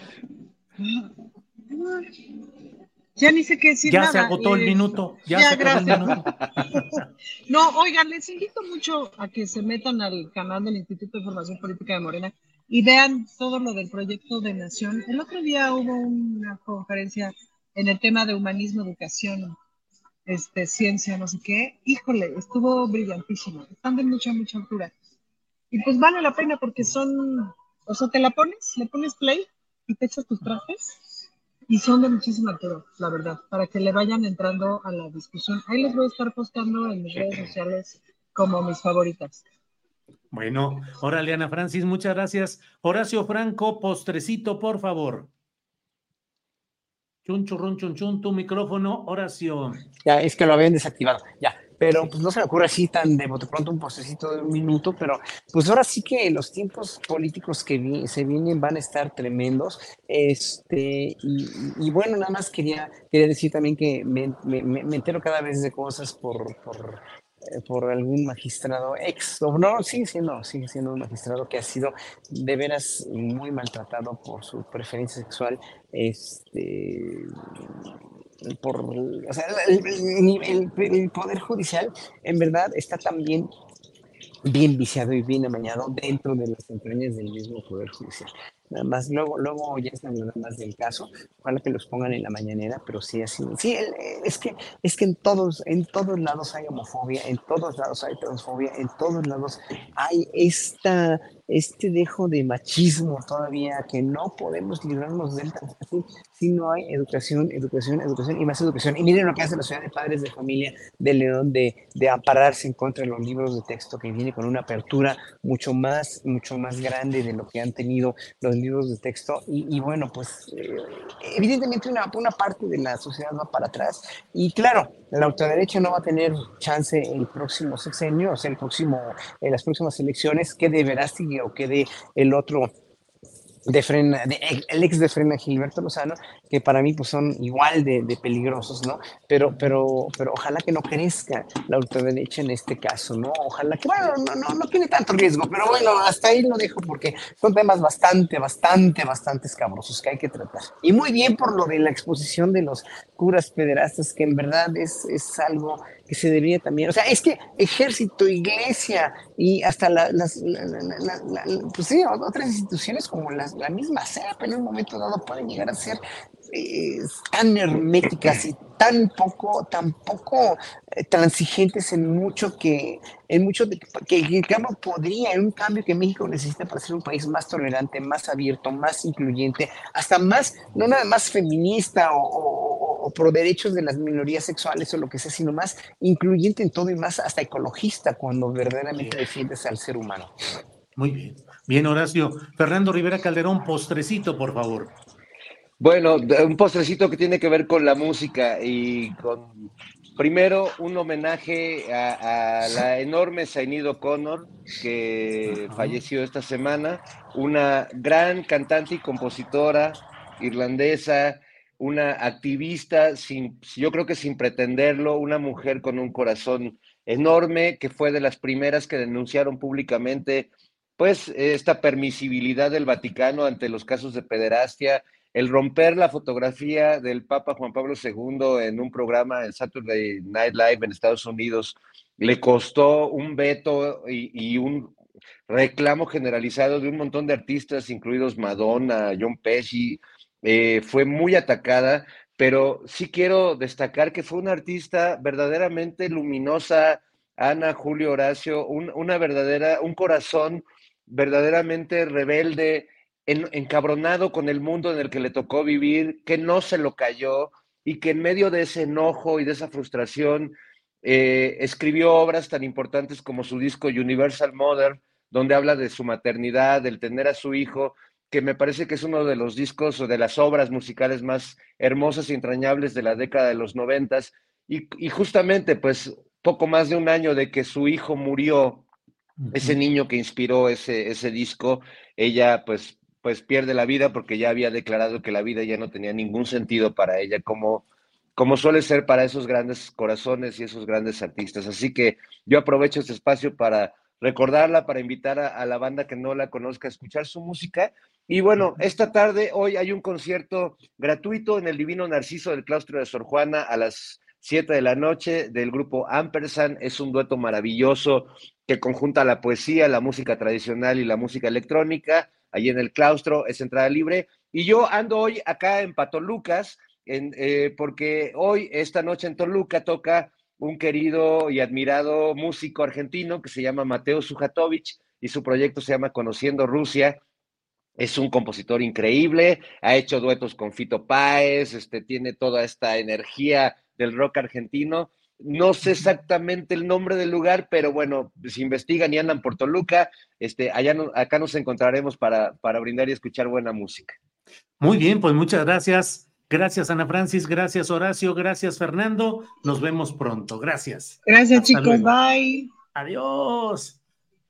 Ya ni sé qué decir. Ya se agotó el eh, minuto. Ya, se agotó el minuto. no, oigan, les invito mucho a que se metan al canal del Instituto de Formación Política de Morena y vean todo lo del proyecto de Nación. El otro día hubo una conferencia en el tema de humanismo, educación este, ciencia, no sé qué, híjole, estuvo brillantísimo, están de mucha, mucha altura. Y pues vale la pena porque son, o sea, te la pones, le pones play y te echas tus trajes y son de muchísima altura, la verdad, para que le vayan entrando a la discusión. Ahí les voy a estar postando en mis redes sociales como mis favoritas. Bueno, órale, Ana Francis, muchas gracias. Horacio Franco, postrecito, por favor. Chun, churrun, chun, chun, tu micrófono, oración. Ya, es que lo habían desactivado, ya. Pero pues no se me ocurre así tan de bote pronto un postecito de un minuto, pero pues ahora sí que los tiempos políticos que se vienen van a estar tremendos. Este, y, bueno, nada más quería, quería decir también que me, me, entero cada vez de cosas por, por por algún magistrado ex, no, sigue siendo, sigue siendo un magistrado que ha sido de veras muy maltratado por su preferencia sexual, este, por, o sea, el, el, poder judicial en verdad está también bien viciado y bien amañado dentro de las entrañas del mismo poder judicial. Nada más, luego, luego ya están hablando más del caso. Ojalá que los pongan en la mañanera, pero sí así. Sí, es que, es que en todos, en todos lados hay homofobia, en todos lados hay transfobia, en todos lados hay esta este dejo de machismo todavía que no podemos librarnos de él así si no hay educación, educación, educación y más educación. Y miren lo que hace la Ciudad de Padres de Familia de León de, de ampararse en contra de los libros de texto que viene con una apertura mucho más, mucho más grande de lo que han tenido los libros de texto. Y, bueno, pues eh, evidentemente una, una parte de la sociedad va para atrás. Y claro, la autoderecha no va a tener chance el próximo sexenio, o sea, el próximo, en las próximas elecciones, que deberá seguir o quede el otro de Frena, el ex de Frena Gilberto Lozano, que para mí pues son igual de, peligrosos, ¿no? Pero, pero, pero ojalá que no crezca la ultraderecha en este caso, ¿no? Ojalá que, bueno, no, no, no tiene tanto riesgo, pero bueno, hasta ahí lo dejo porque son temas bastante, bastante, bastante escabrosos que hay que tratar. Y muy bien por lo de la exposición de los curas pederastas, que en verdad es, es algo que se debería también, o sea, es que ejército, iglesia y hasta las, pues sí, otras instituciones como la misma CEP en un momento dado pueden llegar a ser eh, tan herméticas y tan poco, tan poco eh, transigentes en mucho que, en mucho de, que, cambio podría, en un cambio que México necesita para ser un país más tolerante, más abierto, más incluyente, hasta más, no nada más feminista o, o, pro derechos de las minorías sexuales o lo que sea, sino más incluyente en todo y más hasta ecologista cuando verdaderamente defiendes al ser humano. Muy bien. Bien, Horacio. Fernando Rivera Calderón, postrecito, por favor. Bueno, un postrecito que tiene que ver con la música y con, primero, un homenaje a, la enorme Zainido Connor, que falleció esta semana, una gran cantante y compositora irlandesa, una activista, sin, yo creo que sin pretenderlo, una mujer con un corazón enorme, que fue de las primeras que denunciaron públicamente pues esta permisibilidad del Vaticano ante los casos de pederastia, el romper la fotografía del Papa Juan Pablo II en un programa en Saturday Night Live en Estados Unidos le costó un veto y, un reclamo generalizado de un montón de artistas, incluidos Madonna, John Pesci, eh, fue muy atacada, pero sí quiero destacar que fue una artista verdaderamente luminosa, Ana, Julio, Horacio, una verdadera, un corazón verdaderamente rebelde, encabronado con el mundo en el que le tocó vivir, que no se lo cayó y que en medio de ese enojo y de esa frustración eh, escribió obras tan importantes como su disco Universal Mother, donde habla de su maternidad, del tener a su hijo, que me parece que es uno de los discos o de las obras musicales más hermosas y entrañables de la década de los noventas. Y, y justamente, pues, poco más de un año de que su hijo murió, ese niño que inspiró ese, ese disco, ella pues, pues pierde la vida porque ya había declarado que la vida ya no tenía ningún sentido para ella, como, como suele ser para esos grandes corazones y esos grandes artistas. Así que yo aprovecho este espacio para recordarla, para invitar a, a la banda que no la conozca a escuchar su música. Y bueno, esta tarde, hoy hay un concierto gratuito en el Divino Narciso del Claustro de Sor Juana a las 7 de la noche del grupo Ampersand. Es un dueto maravilloso que conjunta la poesía, la música tradicional y la música electrónica. Allí en el claustro es entrada libre. Y yo ando hoy acá en Patolucas, en, eh, porque hoy, esta noche en Toluca, toca un querido y admirado músico argentino que se llama Mateo Sujatovich y su proyecto se llama Conociendo Rusia. Es un compositor increíble, ha hecho duetos con Fito Páez, este, tiene toda esta energía del rock argentino. No sé exactamente el nombre del lugar, pero bueno, si investigan y andan por Toluca, este, allá acá nos encontraremos para, para brindar y escuchar buena música. Muy bien, pues muchas gracias. Gracias, Ana Francis. Gracias, Horacio. Gracias, Fernando. Nos vemos pronto. Gracias. Gracias, chicos. Bye. Adiós.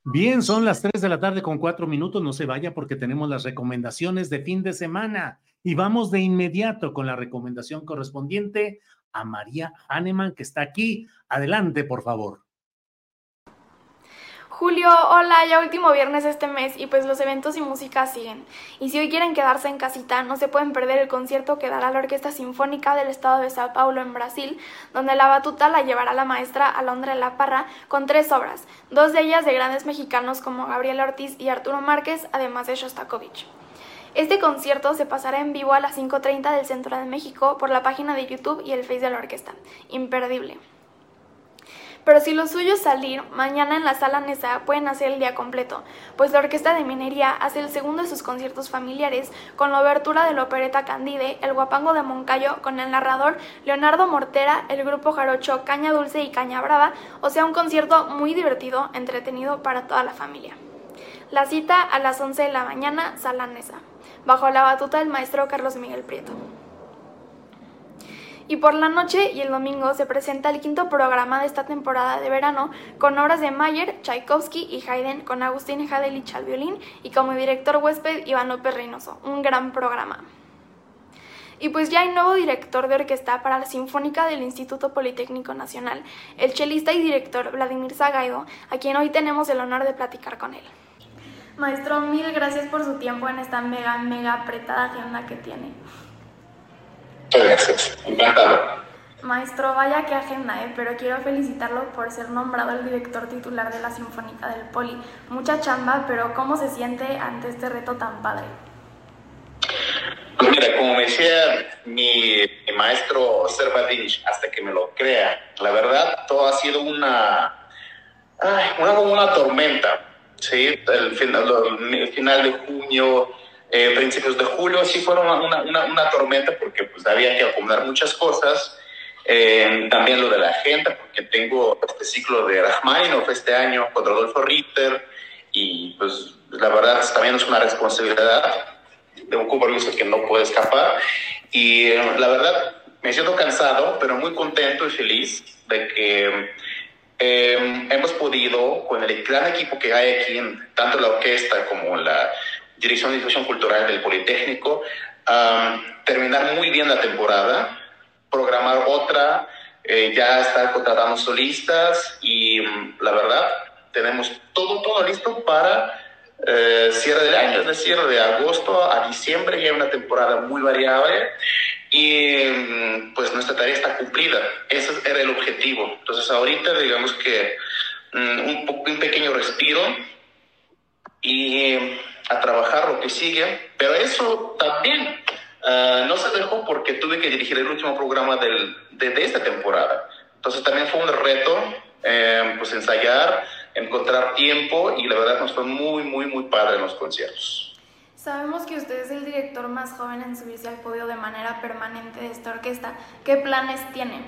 Bien, son las 3 de la tarde con cuatro minutos. No se vaya porque tenemos las recomendaciones de fin de semana. Y vamos de inmediato con la recomendación correspondiente a María Hahnemann, que está aquí. Adelante, por favor. Julio, hola, ya último viernes este mes y pues los eventos y música siguen. Y si hoy quieren quedarse en casita, no se pueden perder el concierto que dará la Orquesta Sinfónica del Estado de Sao Paulo en Brasil, donde la batuta la llevará la maestra Alondra La Parra con tres obras, dos de ellas de grandes mexicanos como Gabriel Ortiz y Arturo Márquez, además de Shostakovich. Este concierto se pasará en vivo a las 5.30 del Centro de México por la página de YouTube y el Face de la orquesta. Imperdible. Pero si lo suyo es salir, mañana en la sala Nesa pueden hacer el día completo, pues la Orquesta de Minería hace el segundo de sus conciertos familiares con la obertura de la opereta Candide, el guapango de Moncayo con el narrador Leonardo Mortera, el grupo jarocho Caña Dulce y Caña Brava, o sea un concierto muy divertido, entretenido para toda la familia. La cita a las 11 de la mañana, sala Nesa bajo la batuta del maestro Carlos Miguel Prieto. Y por la noche y el domingo se presenta el quinto programa de esta temporada de verano con obras de Mayer, Tchaikovsky y Haydn con Agustín Jadelich al violín y como director huésped Iván López Reynoso. Un gran programa. Y pues ya hay nuevo director de orquesta para la Sinfónica del Instituto Politécnico Nacional, el chelista y director Vladimir Zagaido, a quien hoy tenemos el honor de platicar con él. Maestro, mil gracias por su tiempo en esta mega, mega apretada agenda que tiene. Gracias, encantado. Maestro, vaya que agenda, ¿eh? pero quiero felicitarlo por ser nombrado el director titular de la Sinfónica del Poli. Mucha chamba, pero ¿cómo se siente ante este reto tan padre? Pues mira, como me decía mi, maestro Servadich, hasta que me lo crea, la verdad, todo ha sido una, una, una tormenta. ¿Sí? El, final, el final de junio, eh, principios de julio, sí fueron una, una, una, tormenta porque pues había que acomodar muchas cosas. Eh, también lo de la agenda, porque tengo este ciclo de Rachmaninoff este año con Rodolfo Ritter y pues la verdad también es una responsabilidad de un compromiso que no puede escapar. Y eh, la verdad, me siento cansado, pero muy contento y feliz de que eh, hemos podido, con el gran equipo que hay aquí, tanto la orquesta como la Dirección de Difusión Cultural del Politécnico, terminar muy bien la temporada, programar otra, eh, ya estar contratando solistas y mm, la verdad, tenemos todo, todo listo para eh, cierre del año, es decir, de agosto a diciembre, ya una temporada muy variable y mm, pues nuestra tarea está cumplida. Ese era el objetivo. Entonces ahorita digamos que mm, un, un pequeño respiro y a trabajar lo que sigue, pero eso también uh, no se dejó porque tuve que dirigir el último programa del, de, de esta temporada. Entonces también fue un reto eh, pues ensayar encontrar tiempo y la verdad nos fue muy, muy, muy padre en los conciertos. Sabemos que usted es el director más joven en subirse al podio de manera permanente de esta orquesta. ¿Qué planes tiene?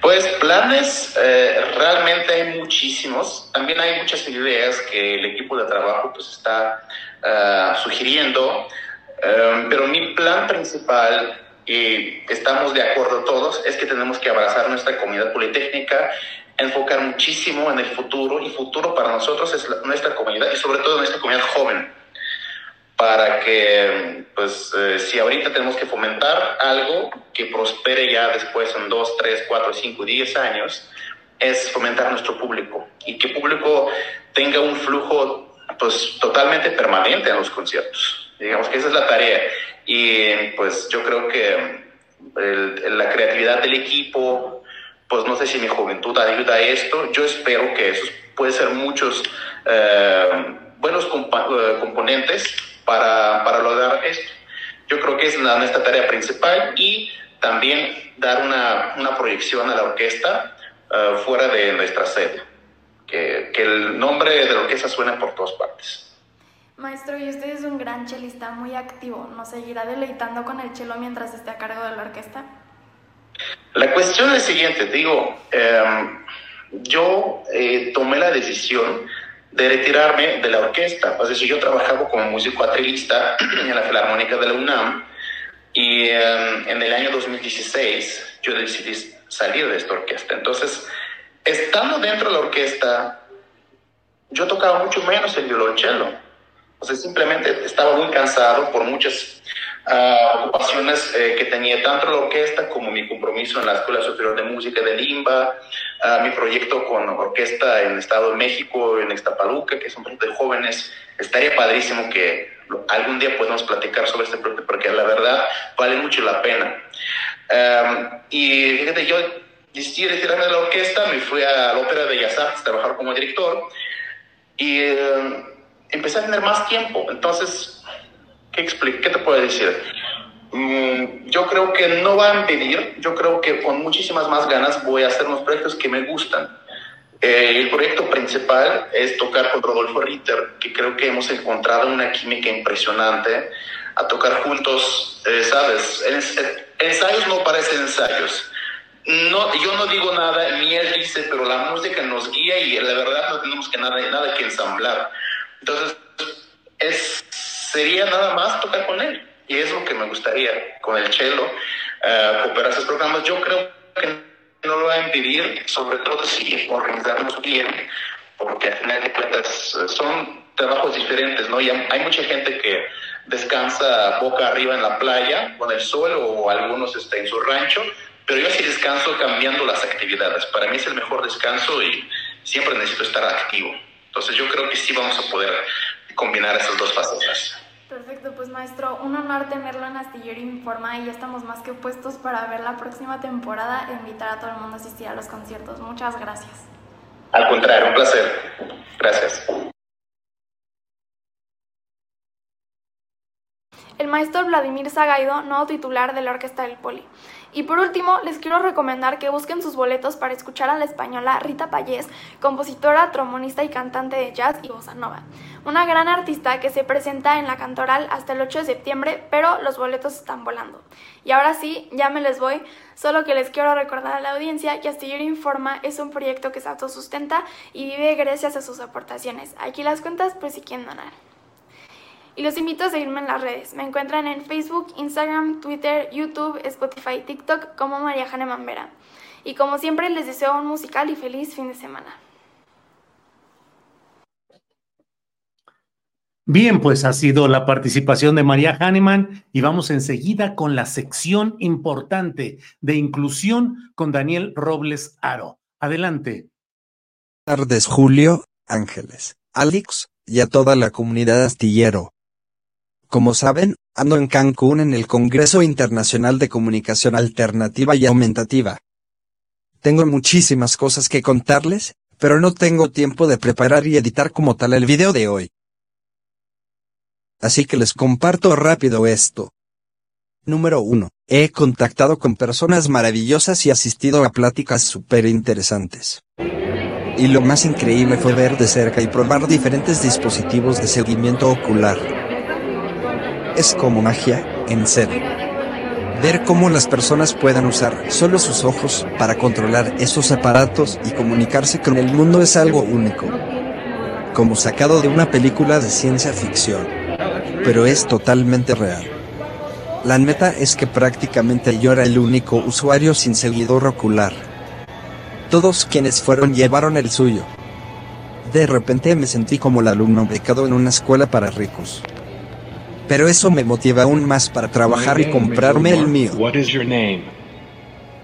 Pues planes eh, realmente hay muchísimos. También hay muchas ideas que el equipo de trabajo pues está uh, sugiriendo. Um, pero mi plan principal y estamos de acuerdo todos es que tenemos que abrazar nuestra comunidad politécnica enfocar muchísimo en el futuro y futuro para nosotros es nuestra comunidad y sobre todo nuestra comunidad joven. Para que pues eh, si ahorita tenemos que fomentar algo que prospere ya después en dos, tres, cuatro, cinco, diez años es fomentar nuestro público y que público tenga un flujo pues totalmente permanente en los conciertos. Digamos que esa es la tarea. Y pues yo creo que el, la creatividad del equipo pues no sé si mi juventud ayuda a esto. Yo espero que eso puede ser muchos eh, buenos eh, componentes para, para, lograr esto. Yo creo que es nuestra tarea principal y también dar una, una proyección a la orquesta uh, fuera de nuestra sede. Que, que, el nombre de la orquesta suene por todas partes. Maestro, y usted es un gran chelista muy activo. ¿Nos seguirá deleitando con el chelo mientras esté a cargo de la orquesta? La cuestión es siguiente, digo, em, yo eh, tomé la decisión de retirarme de la orquesta, es decir, yo trabajaba como músico atrilista en la Filarmónica de la UNAM y em, en el año 2016 yo decidí salir de esta orquesta. Entonces, estando dentro de la orquesta, yo tocaba mucho menos el violonchelo. O sea, simplemente estaba muy cansado por muchas uh, ocupaciones eh, que tenía tanto la orquesta como mi compromiso en la Escuela Superior de Música de Limba, mi proyecto con orquesta en el Estado de México, en Extapaluca, que es un proyecto de jóvenes. Estaría padrísimo que algún día podamos platicar sobre este proyecto porque la verdad vale mucho la pena. Um, y fíjate, yo decidí retirarme de la orquesta, me fui a la Ópera de Bellas Artes a trabajar como director y uh, empecé a tener más tiempo. Entonces, ¿Qué, ¿Qué te puedo decir? Mm, yo creo que no va a impedir, yo creo que con muchísimas más ganas voy a hacer unos proyectos que me gustan. Eh, el proyecto principal es tocar con Rodolfo Ritter, que creo que hemos encontrado una química impresionante, a tocar juntos, eh, ¿sabes? ensayos no parecen ensayos. No, yo no digo nada, ni él dice, pero la música nos guía y la verdad no tenemos que nada, nada que ensamblar. Entonces, es sería nada más tocar con él. Y es lo que me gustaría con el cello. eh, cooperar a estos programas. Yo creo que no lo va a impedir, sobre todo si organizamos bien, porque al final de cuentas eh, son trabajos diferentes, ¿no? Y hay mucha gente que descansa boca arriba en la playa con el sol o algunos está en su rancho, pero yo sí descanso cambiando las actividades. Para mí es el mejor descanso y siempre necesito estar activo. Entonces yo creo que sí vamos a poder combinar esas dos facetas. Perfecto, pues maestro, un honor tenerlo en Astillero Informa y ya estamos más que puestos para ver la próxima temporada e invitar a todo el mundo a asistir a los conciertos. Muchas gracias. Al contrario, un placer. Gracias. el maestro Vladimir Zagaido, nuevo titular de la Orquesta del Poli. Y por último, les quiero recomendar que busquen sus boletos para escuchar a la española Rita Payés, compositora, trombonista y cantante de jazz y bossa nova. Una gran artista que se presenta en la Cantoral hasta el 8 de septiembre, pero los boletos están volando. Y ahora sí, ya me les voy, solo que les quiero recordar a la audiencia que Astillero Informa es un proyecto que se autosustenta y vive gracias a sus aportaciones. Aquí las cuentas por si quieren donar. Y los invito a seguirme en las redes. Me encuentran en Facebook, Instagram, Twitter, YouTube, Spotify, TikTok como María Jane Mambera. Y como siempre les deseo un musical y feliz fin de semana. Bien, pues ha sido la participación de María Hahnemann y vamos enseguida con la sección importante de inclusión con Daniel Robles Aro. Adelante. Buenas tardes, Julio, Ángeles, Alex y a toda la comunidad astillero. Como saben, ando en Cancún en el Congreso Internacional de Comunicación Alternativa y Aumentativa. Tengo muchísimas cosas que contarles, pero no tengo tiempo de preparar y editar como tal el video de hoy. Así que les comparto rápido esto. Número 1. He contactado con personas maravillosas y asistido a pláticas súper interesantes. Y lo más increíble fue ver de cerca y probar diferentes dispositivos de seguimiento ocular es como magia, en serio. Ver cómo las personas puedan usar solo sus ojos para controlar esos aparatos y comunicarse con el mundo es algo único. Como sacado de una película de ciencia ficción. Pero es totalmente real. La meta es que prácticamente yo era el único usuario sin seguidor ocular. Todos quienes fueron llevaron el suyo. De repente me sentí como el alumno becado en una escuela para ricos pero eso me motiva aún más para trabajar y comprarme el mío.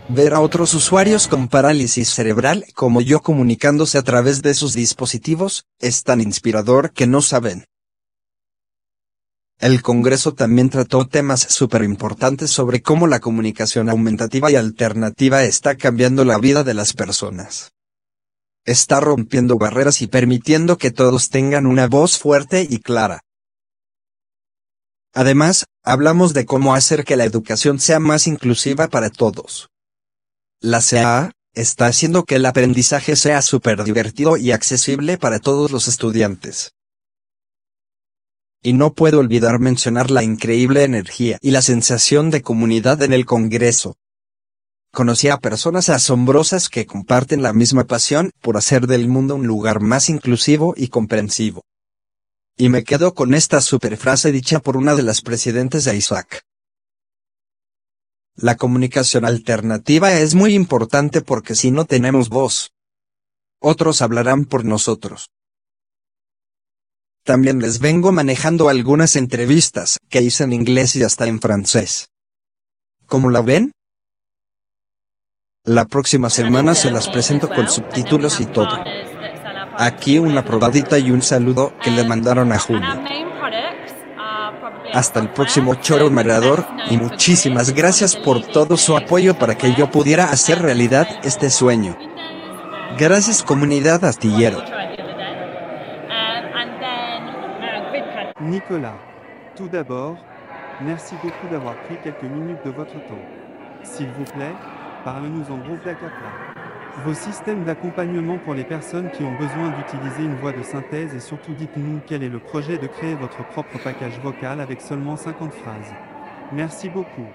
Ver a otros usuarios con parálisis cerebral como yo comunicándose a través de sus dispositivos, es tan inspirador que no saben. El Congreso también trató temas súper importantes sobre cómo la comunicación aumentativa y alternativa está cambiando la vida de las personas. Está rompiendo barreras y permitiendo que todos tengan una voz fuerte y clara. Además, hablamos de cómo hacer que la educación sea más inclusiva para todos. La CAA está haciendo que el aprendizaje sea súper divertido y accesible para todos los estudiantes. Y no puedo olvidar mencionar la increíble energía y la sensación de comunidad en el Congreso. Conocí a personas asombrosas que comparten la misma pasión por hacer del mundo un lugar más inclusivo y comprensivo. Y me quedo con esta super frase dicha por una de las presidentes de Isaac. La comunicación alternativa es muy importante porque si no tenemos voz, otros hablarán por nosotros. También les vengo manejando algunas entrevistas que hice en inglés y hasta en francés. ¿Cómo la ven? La próxima semana se las presento con subtítulos y todo. Aquí una probadita y un saludo que le mandaron a Julio. Hasta el próximo choro marador y muchísimas gracias por todo su apoyo para que yo pudiera hacer realidad este sueño. Gracias comunidad astillero. Nicolas, tout d'abord, merci beaucoup d'avoir pris quelques minutes de votre temps. S'il vous plaît, parlez-nous en placata. Vos systèmes d'accompagnement pour les personnes qui ont besoin d'utiliser une voix de synthèse et surtout dites-nous quel est le projet de créer votre propre package vocal avec seulement 50 phrases. Merci beaucoup.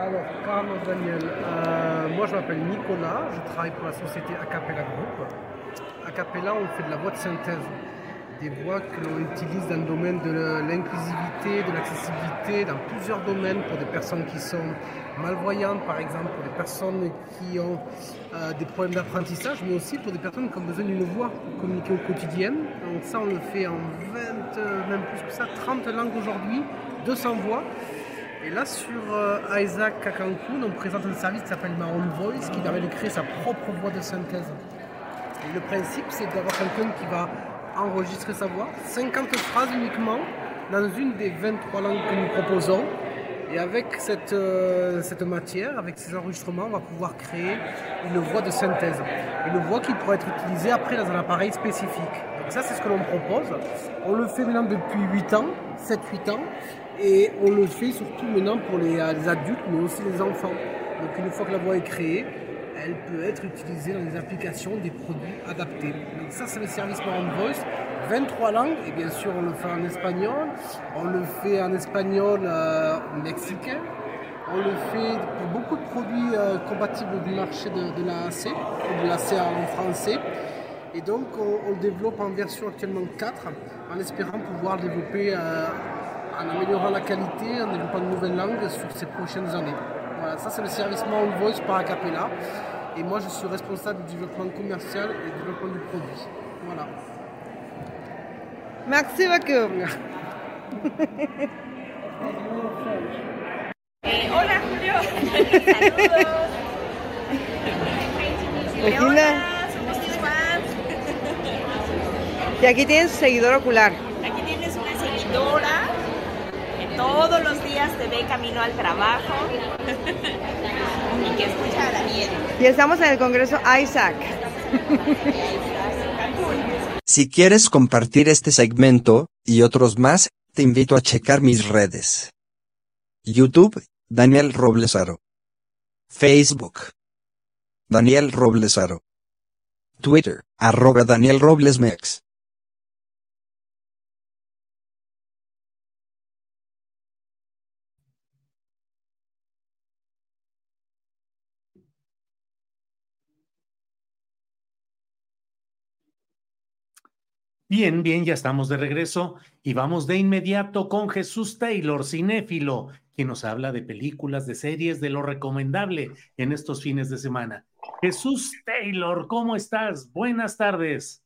Alors, Carlos Daniel, euh, moi je m'appelle Nicolas, je travaille pour la société Acapella Group. Acapella, on fait de la voix de synthèse des voix que l'on utilise dans le domaine de l'inclusivité, de l'accessibilité, dans plusieurs domaines pour des personnes qui sont malvoyantes, par exemple, pour des personnes qui ont euh, des problèmes d'apprentissage, mais aussi pour des personnes qui ont besoin d'une voix pour communiquer au quotidien. Donc ça, on le fait en 20, euh, même plus que ça, 30 langues aujourd'hui, 200 voix. Et là, sur euh, Isaac Kakanku, on présente un service qui s'appelle Maroon Voice, qui permet de créer sa propre voix de synthèse. Et le principe, c'est d'avoir quelqu'un qui va enregistrer sa voix, 50 phrases uniquement, dans une des 23 langues que nous proposons. Et avec cette, euh, cette matière, avec ces enregistrements, on va pouvoir créer une voix de synthèse. Une voix qui pourra être utilisée après dans un appareil spécifique. Donc ça, c'est ce que l'on propose. On le fait maintenant depuis 8 ans, 7-8 ans. Et on le fait surtout maintenant pour euh, les adultes, mais aussi les enfants. Donc une fois que la voix est créée, elle peut être utilisée dans des applications, des produits adaptés. Donc ça, c'est le service Voice. 23 langues, et bien sûr, on le fait en espagnol, on le fait en espagnol euh, mexicain, on le fait pour beaucoup de produits euh, compatibles du marché de, de l'AAC, ou de l'AC en français. Et donc, on, on, le développe en version actuellement 4, en espérant pouvoir développer euh, en améliorant la qualité, en développant de nouvelles langues sur ces prochaines années. Voilà, ça c'est le service Maroon Voice par Acapella. Et moi je suis responsable du développement commercial et du développement du produit. Voilà. Merci beaucoup. Eh, hola Julio. Saludos. Regina. Hola, somos tus fans. Y aquí tienes seguidor ocular. Aquí tienes una seguidora todos los días te ve camino al trabajo y que escucha a Daniel. Y estamos en el Congreso Isaac. Si quieres compartir este segmento y otros más, te invito a checar mis redes. YouTube, Daniel Roblesaro. Facebook, Daniel Roblesaro. Twitter, arroba Daniel Roblesmex. Bien, bien, ya estamos de regreso y vamos de inmediato con Jesús Taylor, cinéfilo, quien nos habla de películas, de series, de lo recomendable en estos fines de semana. Jesús Taylor, ¿cómo estás? Buenas tardes.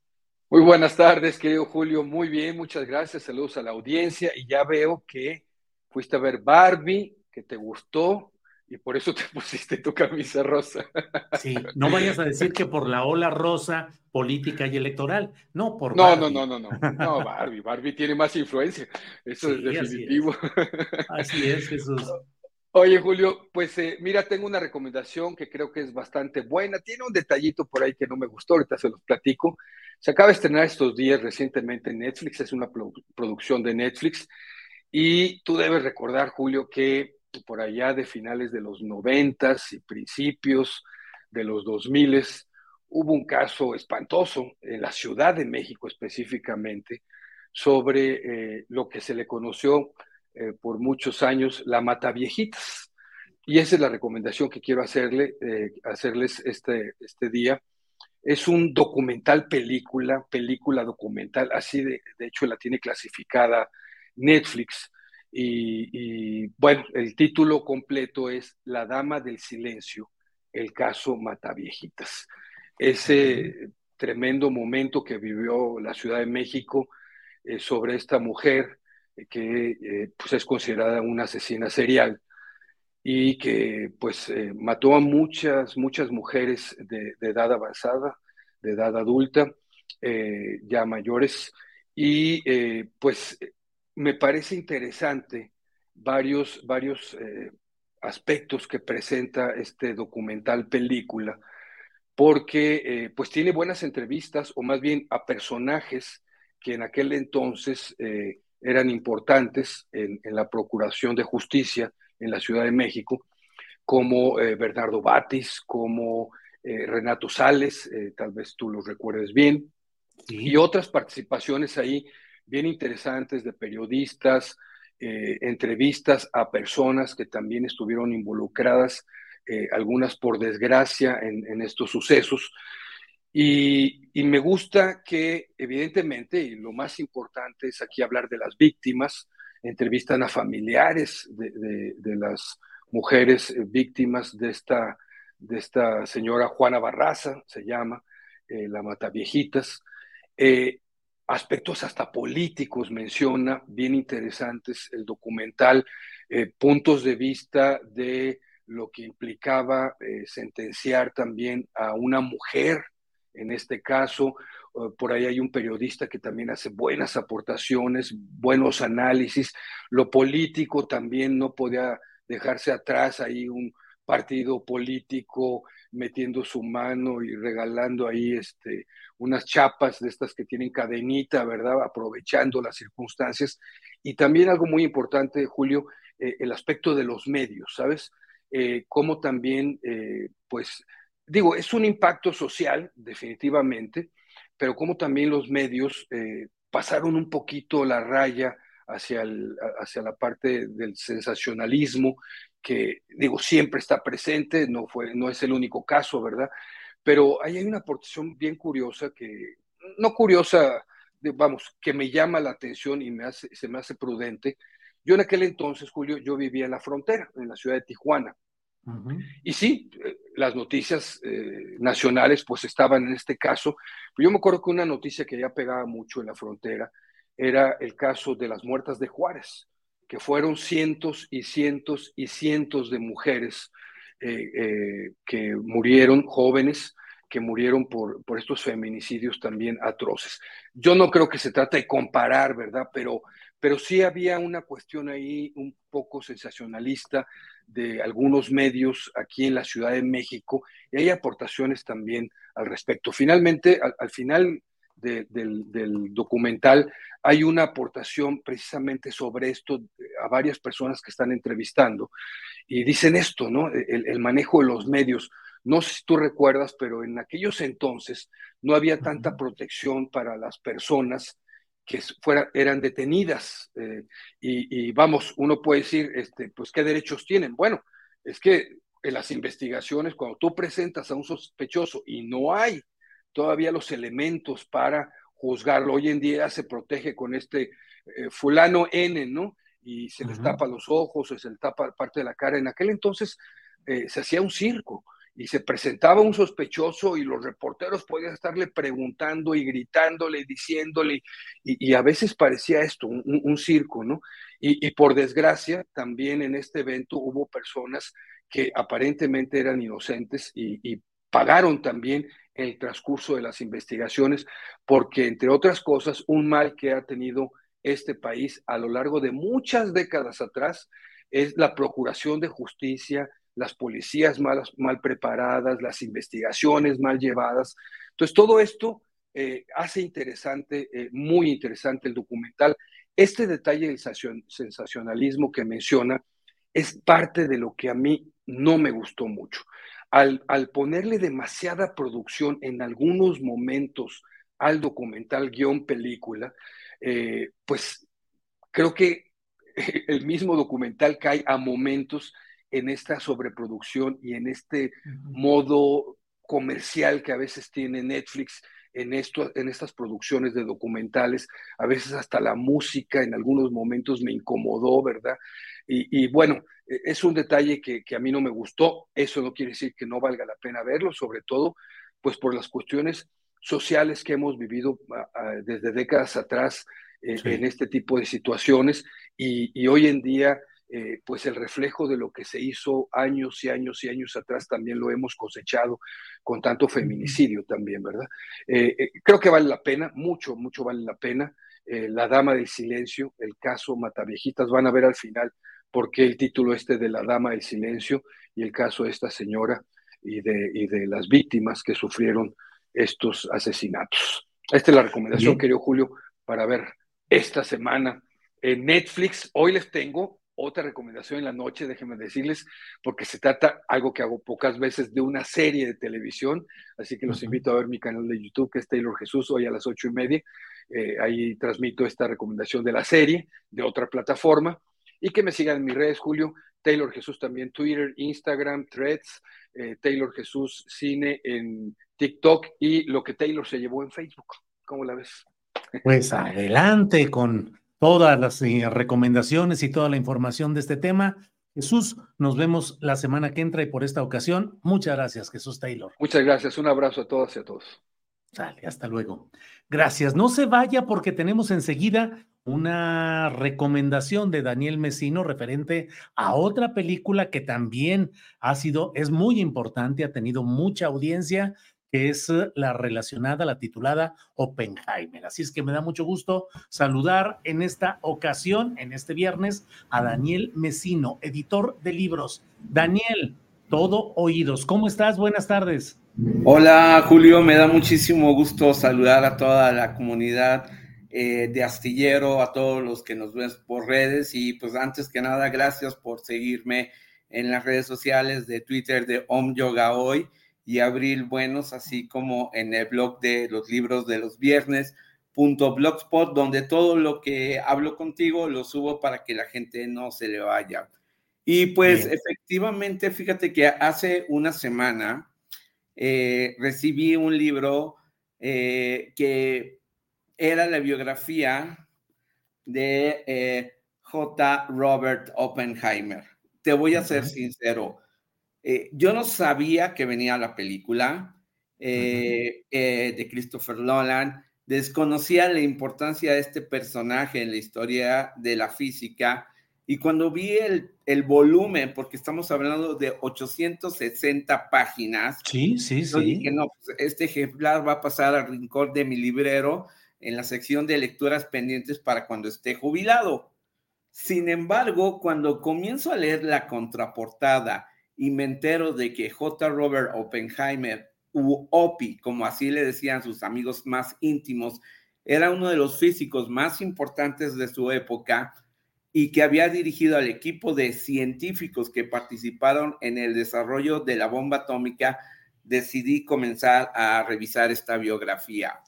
Muy buenas tardes, querido Julio. Muy bien, muchas gracias. Saludos a la audiencia y ya veo que fuiste a ver Barbie, que te gustó y por eso te pusiste tu camisa rosa. Sí, no vayas a decir que por la ola rosa política y electoral, no por no, Barbie. no, no, no, no, no, Barbie, Barbie tiene más influencia, eso Sí, es así definitivo. Así es, Jesús. Oye, Julio, pues eh, mira, tengo una recomendación que creo que es bastante buena. Tiene un detallito por ahí que no me gustó, ahorita se los platico. Se acaba de estrenar estos días recientemente en Netflix, es una pro- producción de Netflix. Y tú debes recordar, Julio, que por allá de finales de los noventas y principios de los dos miles hubo un caso espantoso en la Ciudad de México específicamente sobre eh, lo que se le conoció eh, por muchos años la Mataviejitas. Y esa es la recomendación que quiero hacerle, eh, hacerles este, este día. Es un documental película, película documental, así de, de hecho la tiene clasificada Netflix. Y, y, bueno, el título completo es La Dama del Silencio, el caso Mataviejitas. Ese tremendo momento que vivió la Ciudad de México eh, sobre esta mujer eh, que eh, pues es considerada una asesina serial y que pues mató a muchas, muchas mujeres de, de edad avanzada, de edad adulta, ya mayores, y pues me parece interesante varios, varios eh, aspectos que presenta este documental película, porque eh, pues tiene buenas entrevistas, o más bien a personajes que en aquel entonces eh, eran importantes en, en, la Procuración de Justicia en la Ciudad de México, como Bernardo Batis, como Renato Sales, tal vez tú los recuerdes bien, y otras participaciones ahí bien interesantes de periodistas, eh, entrevistas a personas que también estuvieron involucradas, eh, algunas por desgracia, en, estos sucesos. Y, me gusta que, evidentemente, y lo más importante es aquí hablar de las víctimas, entrevistan a familiares de, de, las mujeres eh, víctimas de esta, de esta señora Juana Barraza, se llama, la Mataviejitas. Eh, aspectos hasta políticos menciona, bien interesantes, el documental, eh, puntos de vista de lo que implicaba eh, sentenciar también a una mujer, en este caso, por ahí hay un periodista que también hace buenas aportaciones, buenos análisis, lo político también no podía dejarse atrás ahí un partido político metiendo su mano y regalando ahí este, unas chapas de estas que tienen cadenita, ¿verdad? Aprovechando las circunstancias. Y también algo muy importante, Julio, eh, el aspecto de los medios, ¿sabes? Eh, cómo también, eh, pues, digo, es un impacto social, definitivamente, pero cómo también los medios eh, pasaron un poquito la raya hacia, el, hacia la parte del sensacionalismo, que digo, siempre está presente, no, fue, no es el único caso, ¿verdad? Pero ahí hay una aportación bien curiosa que, no curiosa, vamos, que me llama la atención y me hace, se me hace prudente. Yo en aquel entonces, Julio, yo vivía en la frontera, en la ciudad de Tijuana. Uh -huh. Y sí, eh, las noticias eh, nacionales pues estaban en este caso. Pero yo me acuerdo que una noticia que ya pegaba mucho en la frontera era el caso de las muertas de Juárez, que fueron cientos y cientos y cientos de mujeres eh, eh, que murieron, jóvenes, que murieron por, por, estos feminicidios también atroces. Yo no creo que se trate de comparar, ¿verdad? Pero, pero sí había una cuestión ahí un poco sensacionalista de algunos medios aquí en la Ciudad de México y hay aportaciones también al respecto. Finalmente, al, al final de, del, del, documental hay una aportación precisamente sobre esto a varias personas que están entrevistando y dicen esto, ¿no? El, el, manejo de los medios. No sé si tú recuerdas, pero en aquellos entonces no había tanta protección para las personas que fuera, eran detenidas. Eh, y, y, vamos, uno puede decir, este, pues, ¿qué derechos tienen? Bueno, es que en las investigaciones, cuando tú presentas a un sospechoso y no hay todavía los elementos para juzgarlo. Hoy en día se protege con este eh, fulano N, ¿no? Y se uh -huh. les tapa los ojos, o se les tapa parte de la cara. En aquel entonces eh, se hacía un circo y se presentaba un sospechoso y los reporteros podían estarle preguntando y gritándole y diciéndole, y, y, a veces parecía esto, un, un circo, ¿no? Y, y, por desgracia, también en este evento hubo personas que aparentemente eran inocentes y, y pagaron también el transcurso de las investigaciones, porque entre otras cosas, un mal que ha tenido este país a lo largo de muchas décadas atrás es la procuración de justicia, las policías mal, preparadas, las investigaciones mal llevadas. Entonces, todo esto eh, hace interesante, eh, muy interesante el documental. Este detalle del sensacionalismo que menciona es parte de lo que a mí no me gustó mucho al, al, ponerle demasiada producción en algunos momentos al documental guion película, eh, pues creo que el mismo documental cae a momentos en esta sobreproducción y en este uh -huh. modo comercial que a veces tiene Netflix en, esto, en estas producciones de documentales, a veces hasta la música en algunos momentos me incomodó, ¿verdad? Y, y bueno, es un detalle que, que, a mí no me gustó, eso no quiere decir que no valga la pena verlo, sobre todo pues por las cuestiones sociales que hemos vivido desde décadas atrás eh, sí. en este tipo de situaciones y, y hoy en día eh, pues el reflejo de lo que se hizo años y años y años atrás también lo hemos cosechado con tanto feminicidio también, ¿verdad? Eh, eh, creo que vale la pena, mucho, mucho vale la pena. La Dama del Silencio, el caso Mataviejitas, van a ver al final por qué el título este de La Dama del Silencio y el caso de esta señora y de, y de las víctimas que sufrieron estos asesinatos. Esta es la recomendación, Bien. querido Julio, para ver esta semana en Netflix. Hoy les tengo otra recomendación en la noche, déjenme decirles, porque se trata algo que hago pocas veces de una serie de televisión, así que los uh -huh. invito a ver mi canal de YouTube, que es Taylor Jesús, hoy a las ocho y media. Eh, ahí transmito esta recomendación de la serie, de otra plataforma, y que me sigan en mis redes, Julio, Taylor Jesús también, Twitter, Instagram, Threads, eh, Taylor Jesús Cine en TikTok y lo que Taylor se llevó en Facebook. ¿Cómo la ves? Pues adelante con todas las eh, recomendaciones y toda la información de este tema. Jesús, nos vemos la semana que entra y por esta ocasión, muchas gracias, Jesús Taylor. Muchas gracias, un abrazo a todas y a todos. Sale, hasta luego. Gracias. No se vaya porque tenemos enseguida una recomendación de Daniel Mesino referente a otra película que también ha sido, es muy importante, ha tenido mucha audiencia, que es eh, la relacionada, la titulada Oppenheimer. Así es que me da mucho gusto saludar en esta ocasión, en este viernes, a Daniel Mesino, editor de libros. Daniel, todo oídos. ¿Cómo estás? Buenas tardes. Hola Julio, me da muchísimo gusto saludar a toda la comunidad eh, de Astillero, a todos los que nos ven por redes y pues antes que nada gracias por seguirme en las redes sociales de Twitter de Om Yoga Hoy y Abril Buenos, así como en el blog de los libros de los viernes blogspot donde todo lo que hablo contigo lo subo para que la gente no se le vaya. Y pues efectivamente, fíjate que hace una semana eh, recibí un libro eh, que era la biografía de eh, J. Robert Oppenheimer. Te voy a ser sincero, yo no sabía que venía la película de Christopher Nolan, desconocía la importancia de este personaje en la historia de la física y cuando vi el, el, volumen, porque estamos hablando de 860 páginas, sí, sí, yo sí. dije, no, pues, este ejemplar va a pasar al rincón de mi librero en la sección de lecturas pendientes para cuando esté jubilado. Sin embargo, cuando comienzo a leer la contraportada y me entero de que J. Robert Oppenheimer, u OPI, como así le decían sus amigos más íntimos, era uno de los físicos más importantes de su época, y que había dirigido al equipo de científicos que participaron en el desarrollo de la bomba atómica, decidí comenzar a revisar esta biografía.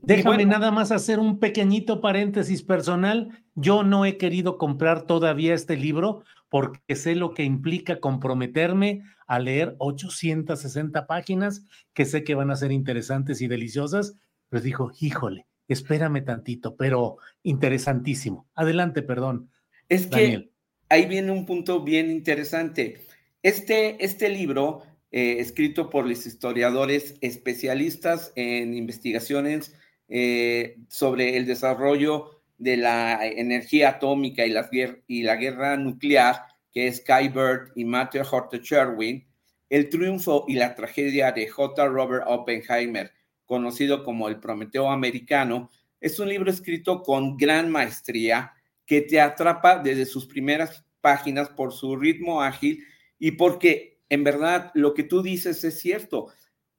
Déjame nada más hacer un pequeñito paréntesis personal. Yo no he querido comprar todavía este libro porque sé lo que implica comprometerme a leer 860 páginas que sé que van a ser interesantes y deliciosas. Pues dijo, híjole, espérame tantito, pero interesantísimo. Adelante, perdón. Es que ahí viene un punto bien interesante. Este, este libro, eh, escrito por los historiadores especialistas en investigaciones eh, sobre el desarrollo de la energía atómica y, la guerra nuclear, que es Bird y Matthew Horta Sherwin, el triunfo y la tragedia de J. Robert Oppenheimer, conocido como El Prometeo Americano, es un libro escrito con gran maestría que te atrapa desde sus primeras páginas por su ritmo ágil y porque en verdad lo que tú dices es cierto.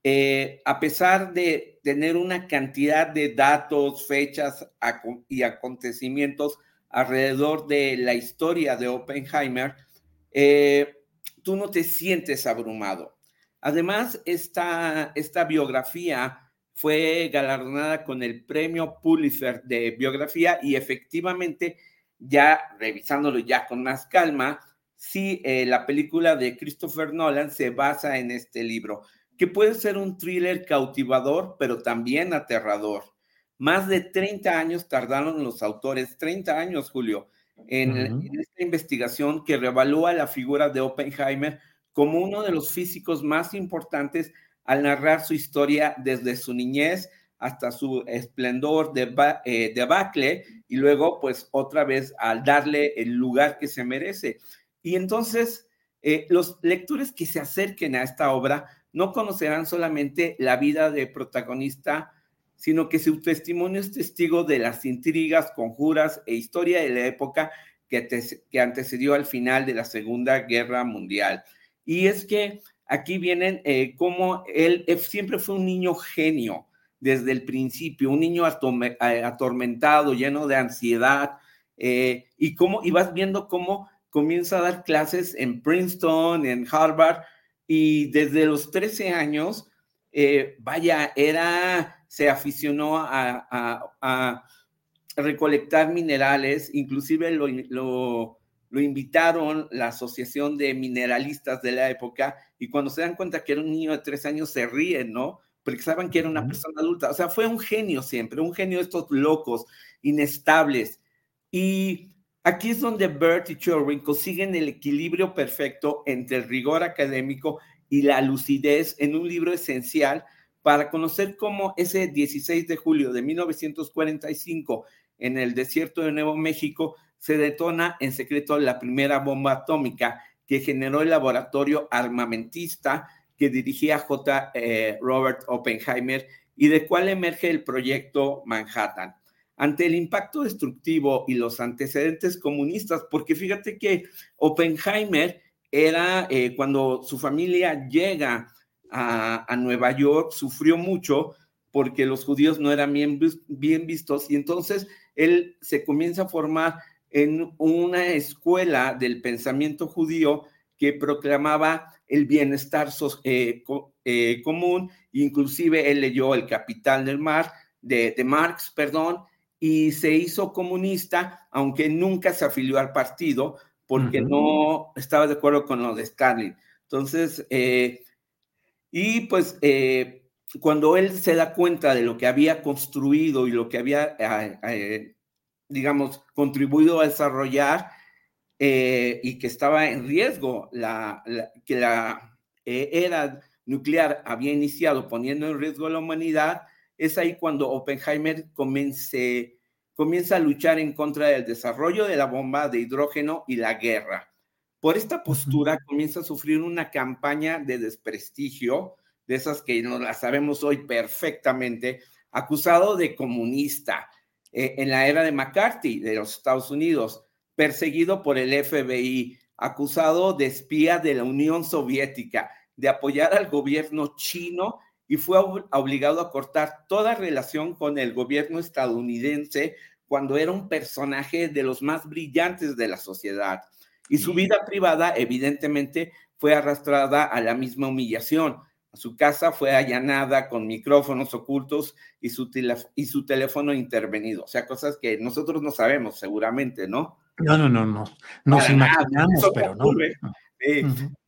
Eh, a pesar de tener una cantidad de datos, fechas y acontecimientos alrededor de la historia de Oppenheimer, eh, tú no te sientes abrumado. Además, esta, biografía fue galardonada con el premio Pulitzer de biografía y efectivamente, ya revisándolo ya con más calma, sí, eh, la película de Christopher Nolan se basa en este libro, que puede ser un thriller cautivador, pero también aterrador. Más de 30 años tardaron los autores, 30 años, Julio, en, en esta investigación que revalúa la figura de Oppenheimer como uno de los físicos más importantes al narrar su historia desde su niñez hasta su esplendor de eh, debacle y luego pues otra vez al darle el lugar que se merece. Y entonces eh, los lectores que se acerquen a esta obra no conocerán solamente la vida del protagonista, sino que su testimonio es testigo de las intrigas, conjuras e historia de la época que, antecedió al final de la Segunda Guerra Mundial. Y es que aquí vienen eh, como él, siempre fue un niño genio desde el principio, un niño eh, atormentado, lleno de ansiedad, eh, y, cómo, y vas viendo cómo comienza a dar clases en Princeton, en Harvard, y desde los 13 años, vaya, era, se aficionó a, recolectar minerales, inclusive lo, lo, lo invitaron la Asociación de Mineralistas de la época y cuando se dan cuenta que era un niño de tres años se ríen, ¿no? pensaban que era una persona adulta. O sea, fue un genio siempre, un genio de estos locos, inestables. Y aquí es donde Bert y Turing consiguen el equilibrio perfecto entre el rigor académico y la lucidez en un libro esencial para conocer cómo ese 16 de julio de 1945 en el desierto de Nuevo México se detona en secreto la primera bomba atómica que generó el laboratorio armamentista que dirigía J. Eh, Robert Oppenheimer y de cual emerge el proyecto Manhattan. Ante el impacto destructivo y los antecedentes comunistas, porque fíjate que Oppenheimer era eh, cuando su familia llega a, Nueva York, sufrió mucho porque los judíos no eran bien, bien vistos y entonces él se comienza a formar en una escuela del pensamiento judío que proclamaba el bienestar eh, eh, común, inclusive él leyó El Capital del Mar de, de, Marx, perdón, y se hizo comunista, aunque nunca se afilió al partido, porque no estaba de acuerdo con lo de Stalin. Entonces, eh, y pues cuando él se da cuenta de lo que había construido y lo que había digamos, contribuido a desarrollar eh, y que estaba en riesgo, la, que la eh, era nuclear había iniciado poniendo en riesgo a la humanidad, es ahí cuando Oppenheimer comienza a luchar en contra del desarrollo de la bomba de hidrógeno y la guerra. Por esta postura comienza a sufrir una campaña de desprestigio, de esas que no la sabemos hoy perfectamente, acusado de comunista, eh, en la era de McCarthy de los Estados Unidos, perseguido por el FBI, acusado de espía de la Unión Soviética, de apoyar al gobierno chino y fue obligado a cortar toda relación con el gobierno estadounidense cuando era un personaje de los más brillantes de la sociedad. Y su vida privada, evidentemente, fue arrastrada a la misma humillación. Su casa fue allanada con micrófonos ocultos y su, y su teléfono intervenido. O sea, cosas que nosotros no sabemos seguramente, ¿no? No, no, no, no. Nos imaginamos, pero no.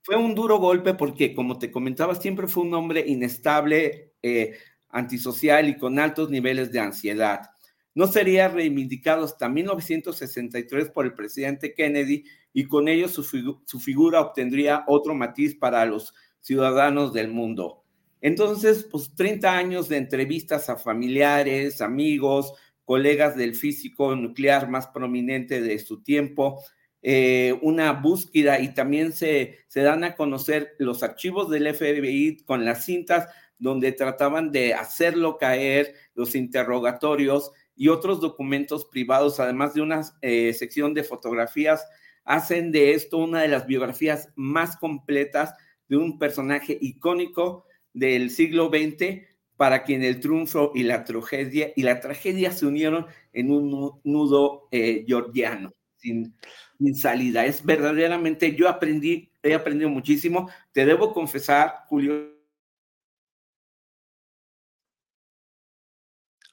Fue un duro golpe porque, como te comentaba, siempre fue un hombre inestable, eh, antisocial y con altos niveles de ansiedad. No sería reivindicado hasta 1963 por el presidente Kennedy y con ello su, su figura obtendría otro matiz para los ciudadanos del mundo. Entonces, pues 30 años de entrevistas a familiares, amigos, colegas del físico nuclear más prominente de su tiempo, eh, una búsqueda y también se, se dan a conocer los archivos del FBI con las cintas donde trataban de hacerlo caer, los interrogatorios y otros documentos privados, además de una eh, sección de fotografías, hacen de esto una de las biografías más completas de un personaje icónico del siglo XX para quien el triunfo y la tragedia, y la tragedia se unieron en un nudo eh, georgiano, sin, sin, salida. Es verdaderamente, yo aprendí, he aprendido muchísimo. Te debo confesar, Julio.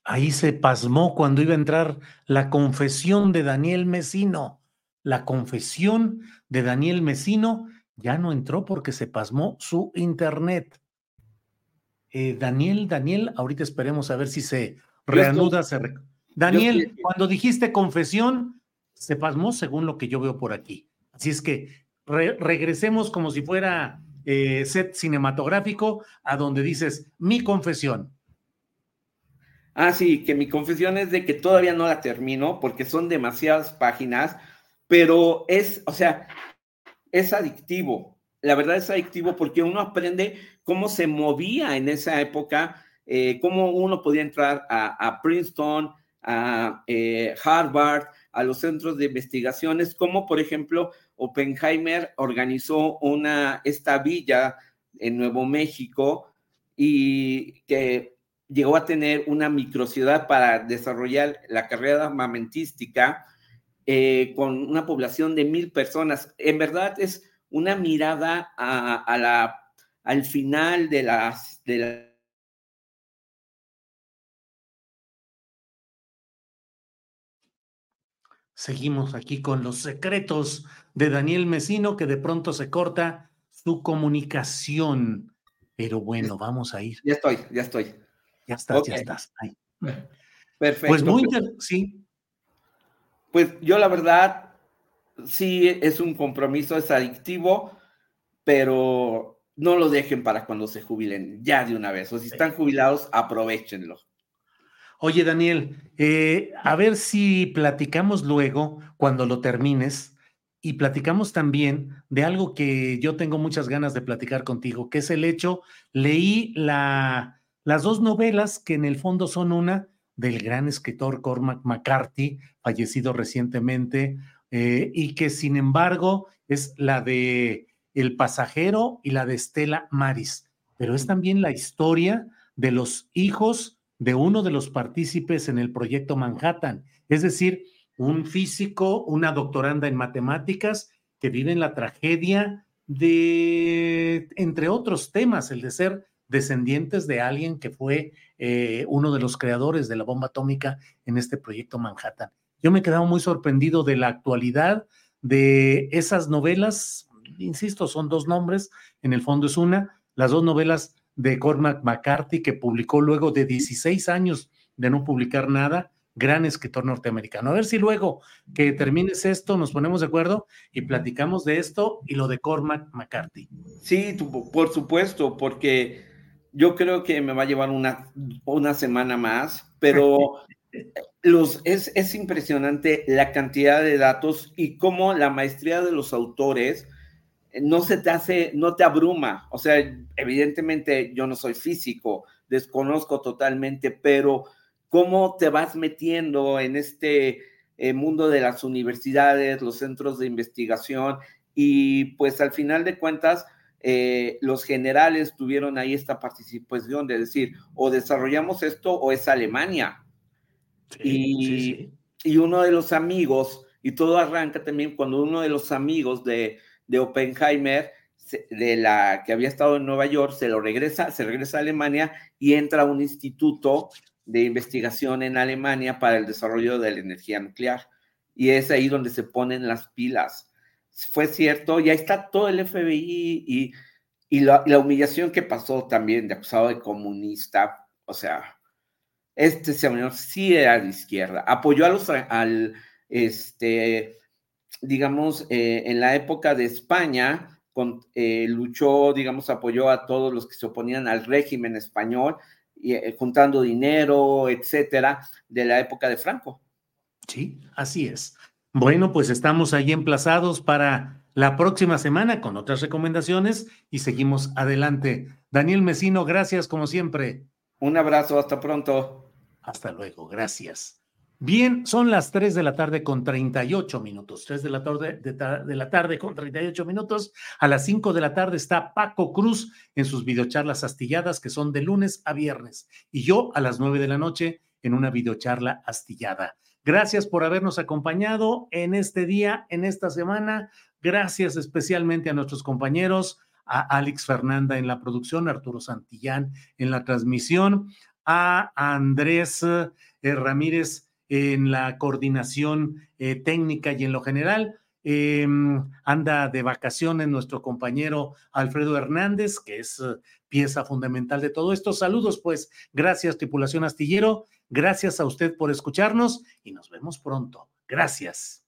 Ahí se pasmó cuando iba a entrar la confesión de Daniel Mesino. La confesión de Daniel Mesino ya no entró porque se pasmó su internet. Eh, Daniel, Daniel, ahorita esperemos a ver si se reanuda. Daniel, cuando dijiste confesión, se pasmó según lo que yo veo por aquí. Así es que regresemos como si fuera eh, set cinematográfico a donde dices mi confesión. Ah, sí, que mi confesión es de que todavía no la termino porque son demasiadas páginas, pero es, o sea, es adictivo. La verdad es adictivo porque uno aprende cómo se movía en esa época, eh, cómo uno podía entrar a, Princeton, a eh, Harvard, a los centros de investigaciones, como por ejemplo Oppenheimer organizó una, esta villa en Nuevo México y que llegó a tener una microciudad para desarrollar la carrera armamentística eh, con una población de mil personas. En verdad es una mirada a, la, al final de las... De Seguimos aquí con los secretos de Daniel Mesino, que de pronto se corta su comunicación. pero bueno, vamos a ir. Ya estoy, ya estoy. Ya estás, ya estás. Ahí. Perfecto. Pues muy sí. Pues yo la verdad, sí es un compromiso, es adictivo, pero no lo dejen para cuando se jubilen, ya de una vez. O si están jubilados, aprovechenlo. Oye, Daniel, eh, a ver si platicamos luego, cuando lo termines, y platicamos también de algo que yo tengo muchas ganas de platicar contigo, que es el hecho, leí la, las dos novelas que en el fondo son una del gran escritor Cormac McCarthy, fallecido recientemente, eh, y que sin embargo es la de El pasajero y la de Estela Maris, pero es también la historia de los hijos de uno de los partícipes en el proyecto Manhattan, es decir, un físico, una doctoranda en matemáticas que vive en la tragedia de, entre otros temas, el de ser descendientes de alguien que fue eh, uno de los creadores de la bomba atómica en este proyecto Manhattan. Yo me he quedado muy sorprendido de la actualidad de esas novelas, insisto, son dos nombres, en el fondo es una, las dos novelas de Cormac McCarthy que publicó luego de 16 años de no publicar nada, gran escritor norteamericano. A ver si luego que termines esto nos ponemos de acuerdo y platicamos de esto y lo de Cormac McCarthy. Sí, por supuesto, porque yo creo que me va a llevar una, una semana más, pero los, es, es impresionante la cantidad de datos y cómo la maestría de los autores no se te hace, no te abruma. O sea, evidentemente yo no soy físico, desconozco totalmente, pero cómo te vas metiendo en este eh, mundo de las universidades, los centros de investigación y pues al final de cuentas eh, los generales tuvieron ahí esta participación de decir o desarrollamos esto o es Alemania. y, y uno de los amigos, y todo arranca también cuando uno de los amigos de, de Oppenheimer, de la que había estado en Nueva York, se lo regresa, se regresa a Alemania y entra a un instituto de investigación en Alemania para el desarrollo de la energía nuclear. Y es ahí donde se ponen las pilas. Fue cierto, y ahí está todo el FBI y, y la, la humillación que pasó también de acusado de comunista. O sea, este señor sí era de izquierda, apoyó a los, al, este, digamos, eh, en la época de España, con, eh, luchó, digamos, apoyó a todos los que se oponían al régimen español, y, eh, juntando dinero, etcétera, de la época de Franco. Sí, así es. Bueno, pues estamos ahí emplazados para la próxima semana con otras recomendaciones y seguimos adelante. Daniel Mesino, gracias como siempre. Un abrazo, hasta pronto. Hasta luego, gracias. Bien, son las 3 de la tarde con 38 minutos. 3 de la tarde, de, la tarde con 38 minutos. A las 5 de la tarde está Paco Cruz en sus videocharlas astilladas que son de lunes a viernes. Y yo a las 9 de la noche en una videocharla astillada. Gracias por habernos acompañado en este día, en esta semana. Gracias especialmente a nuestros compañeros, a Alex Fernanda en la producción, a Arturo Santillán en la transmisión, a Andrés eh, Ramírez en la coordinación eh, técnica y en lo general. Eh, anda de vacaciones nuestro compañero Alfredo Hernández, que es eh, pieza fundamental de todo esto. Saludos, pues, gracias, tripulación astillero. Gracias a usted por escucharnos y nos vemos pronto. Gracias.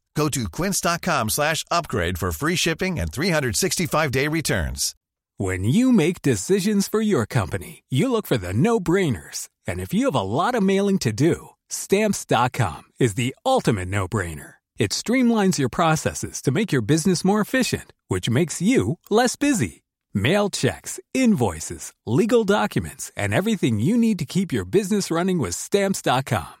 Go to quince.com slash upgrade for free shipping and 365-day returns. When you make decisions for your company, you look for the no-brainers. And if you have a lot of mailing to do, stamps.com is the ultimate no-brainer. It streamlines your processes to make your business more efficient, which makes you less busy. Mail checks, invoices, legal documents, and everything you need to keep your business running with stamps.com.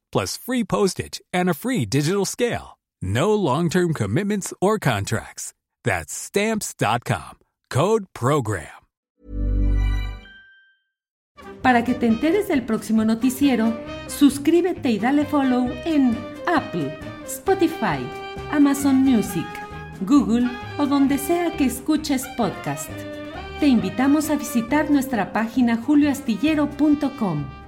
plus free postage and a free digital scale. No long-term commitments or contracts. That's stamps.com. Code program. Para que te enteres del próximo noticiero, suscríbete y dale follow en Apple, Spotify, Amazon Music, Google o donde sea que escuches podcast. Te invitamos a visitar nuestra página julioastillero.com.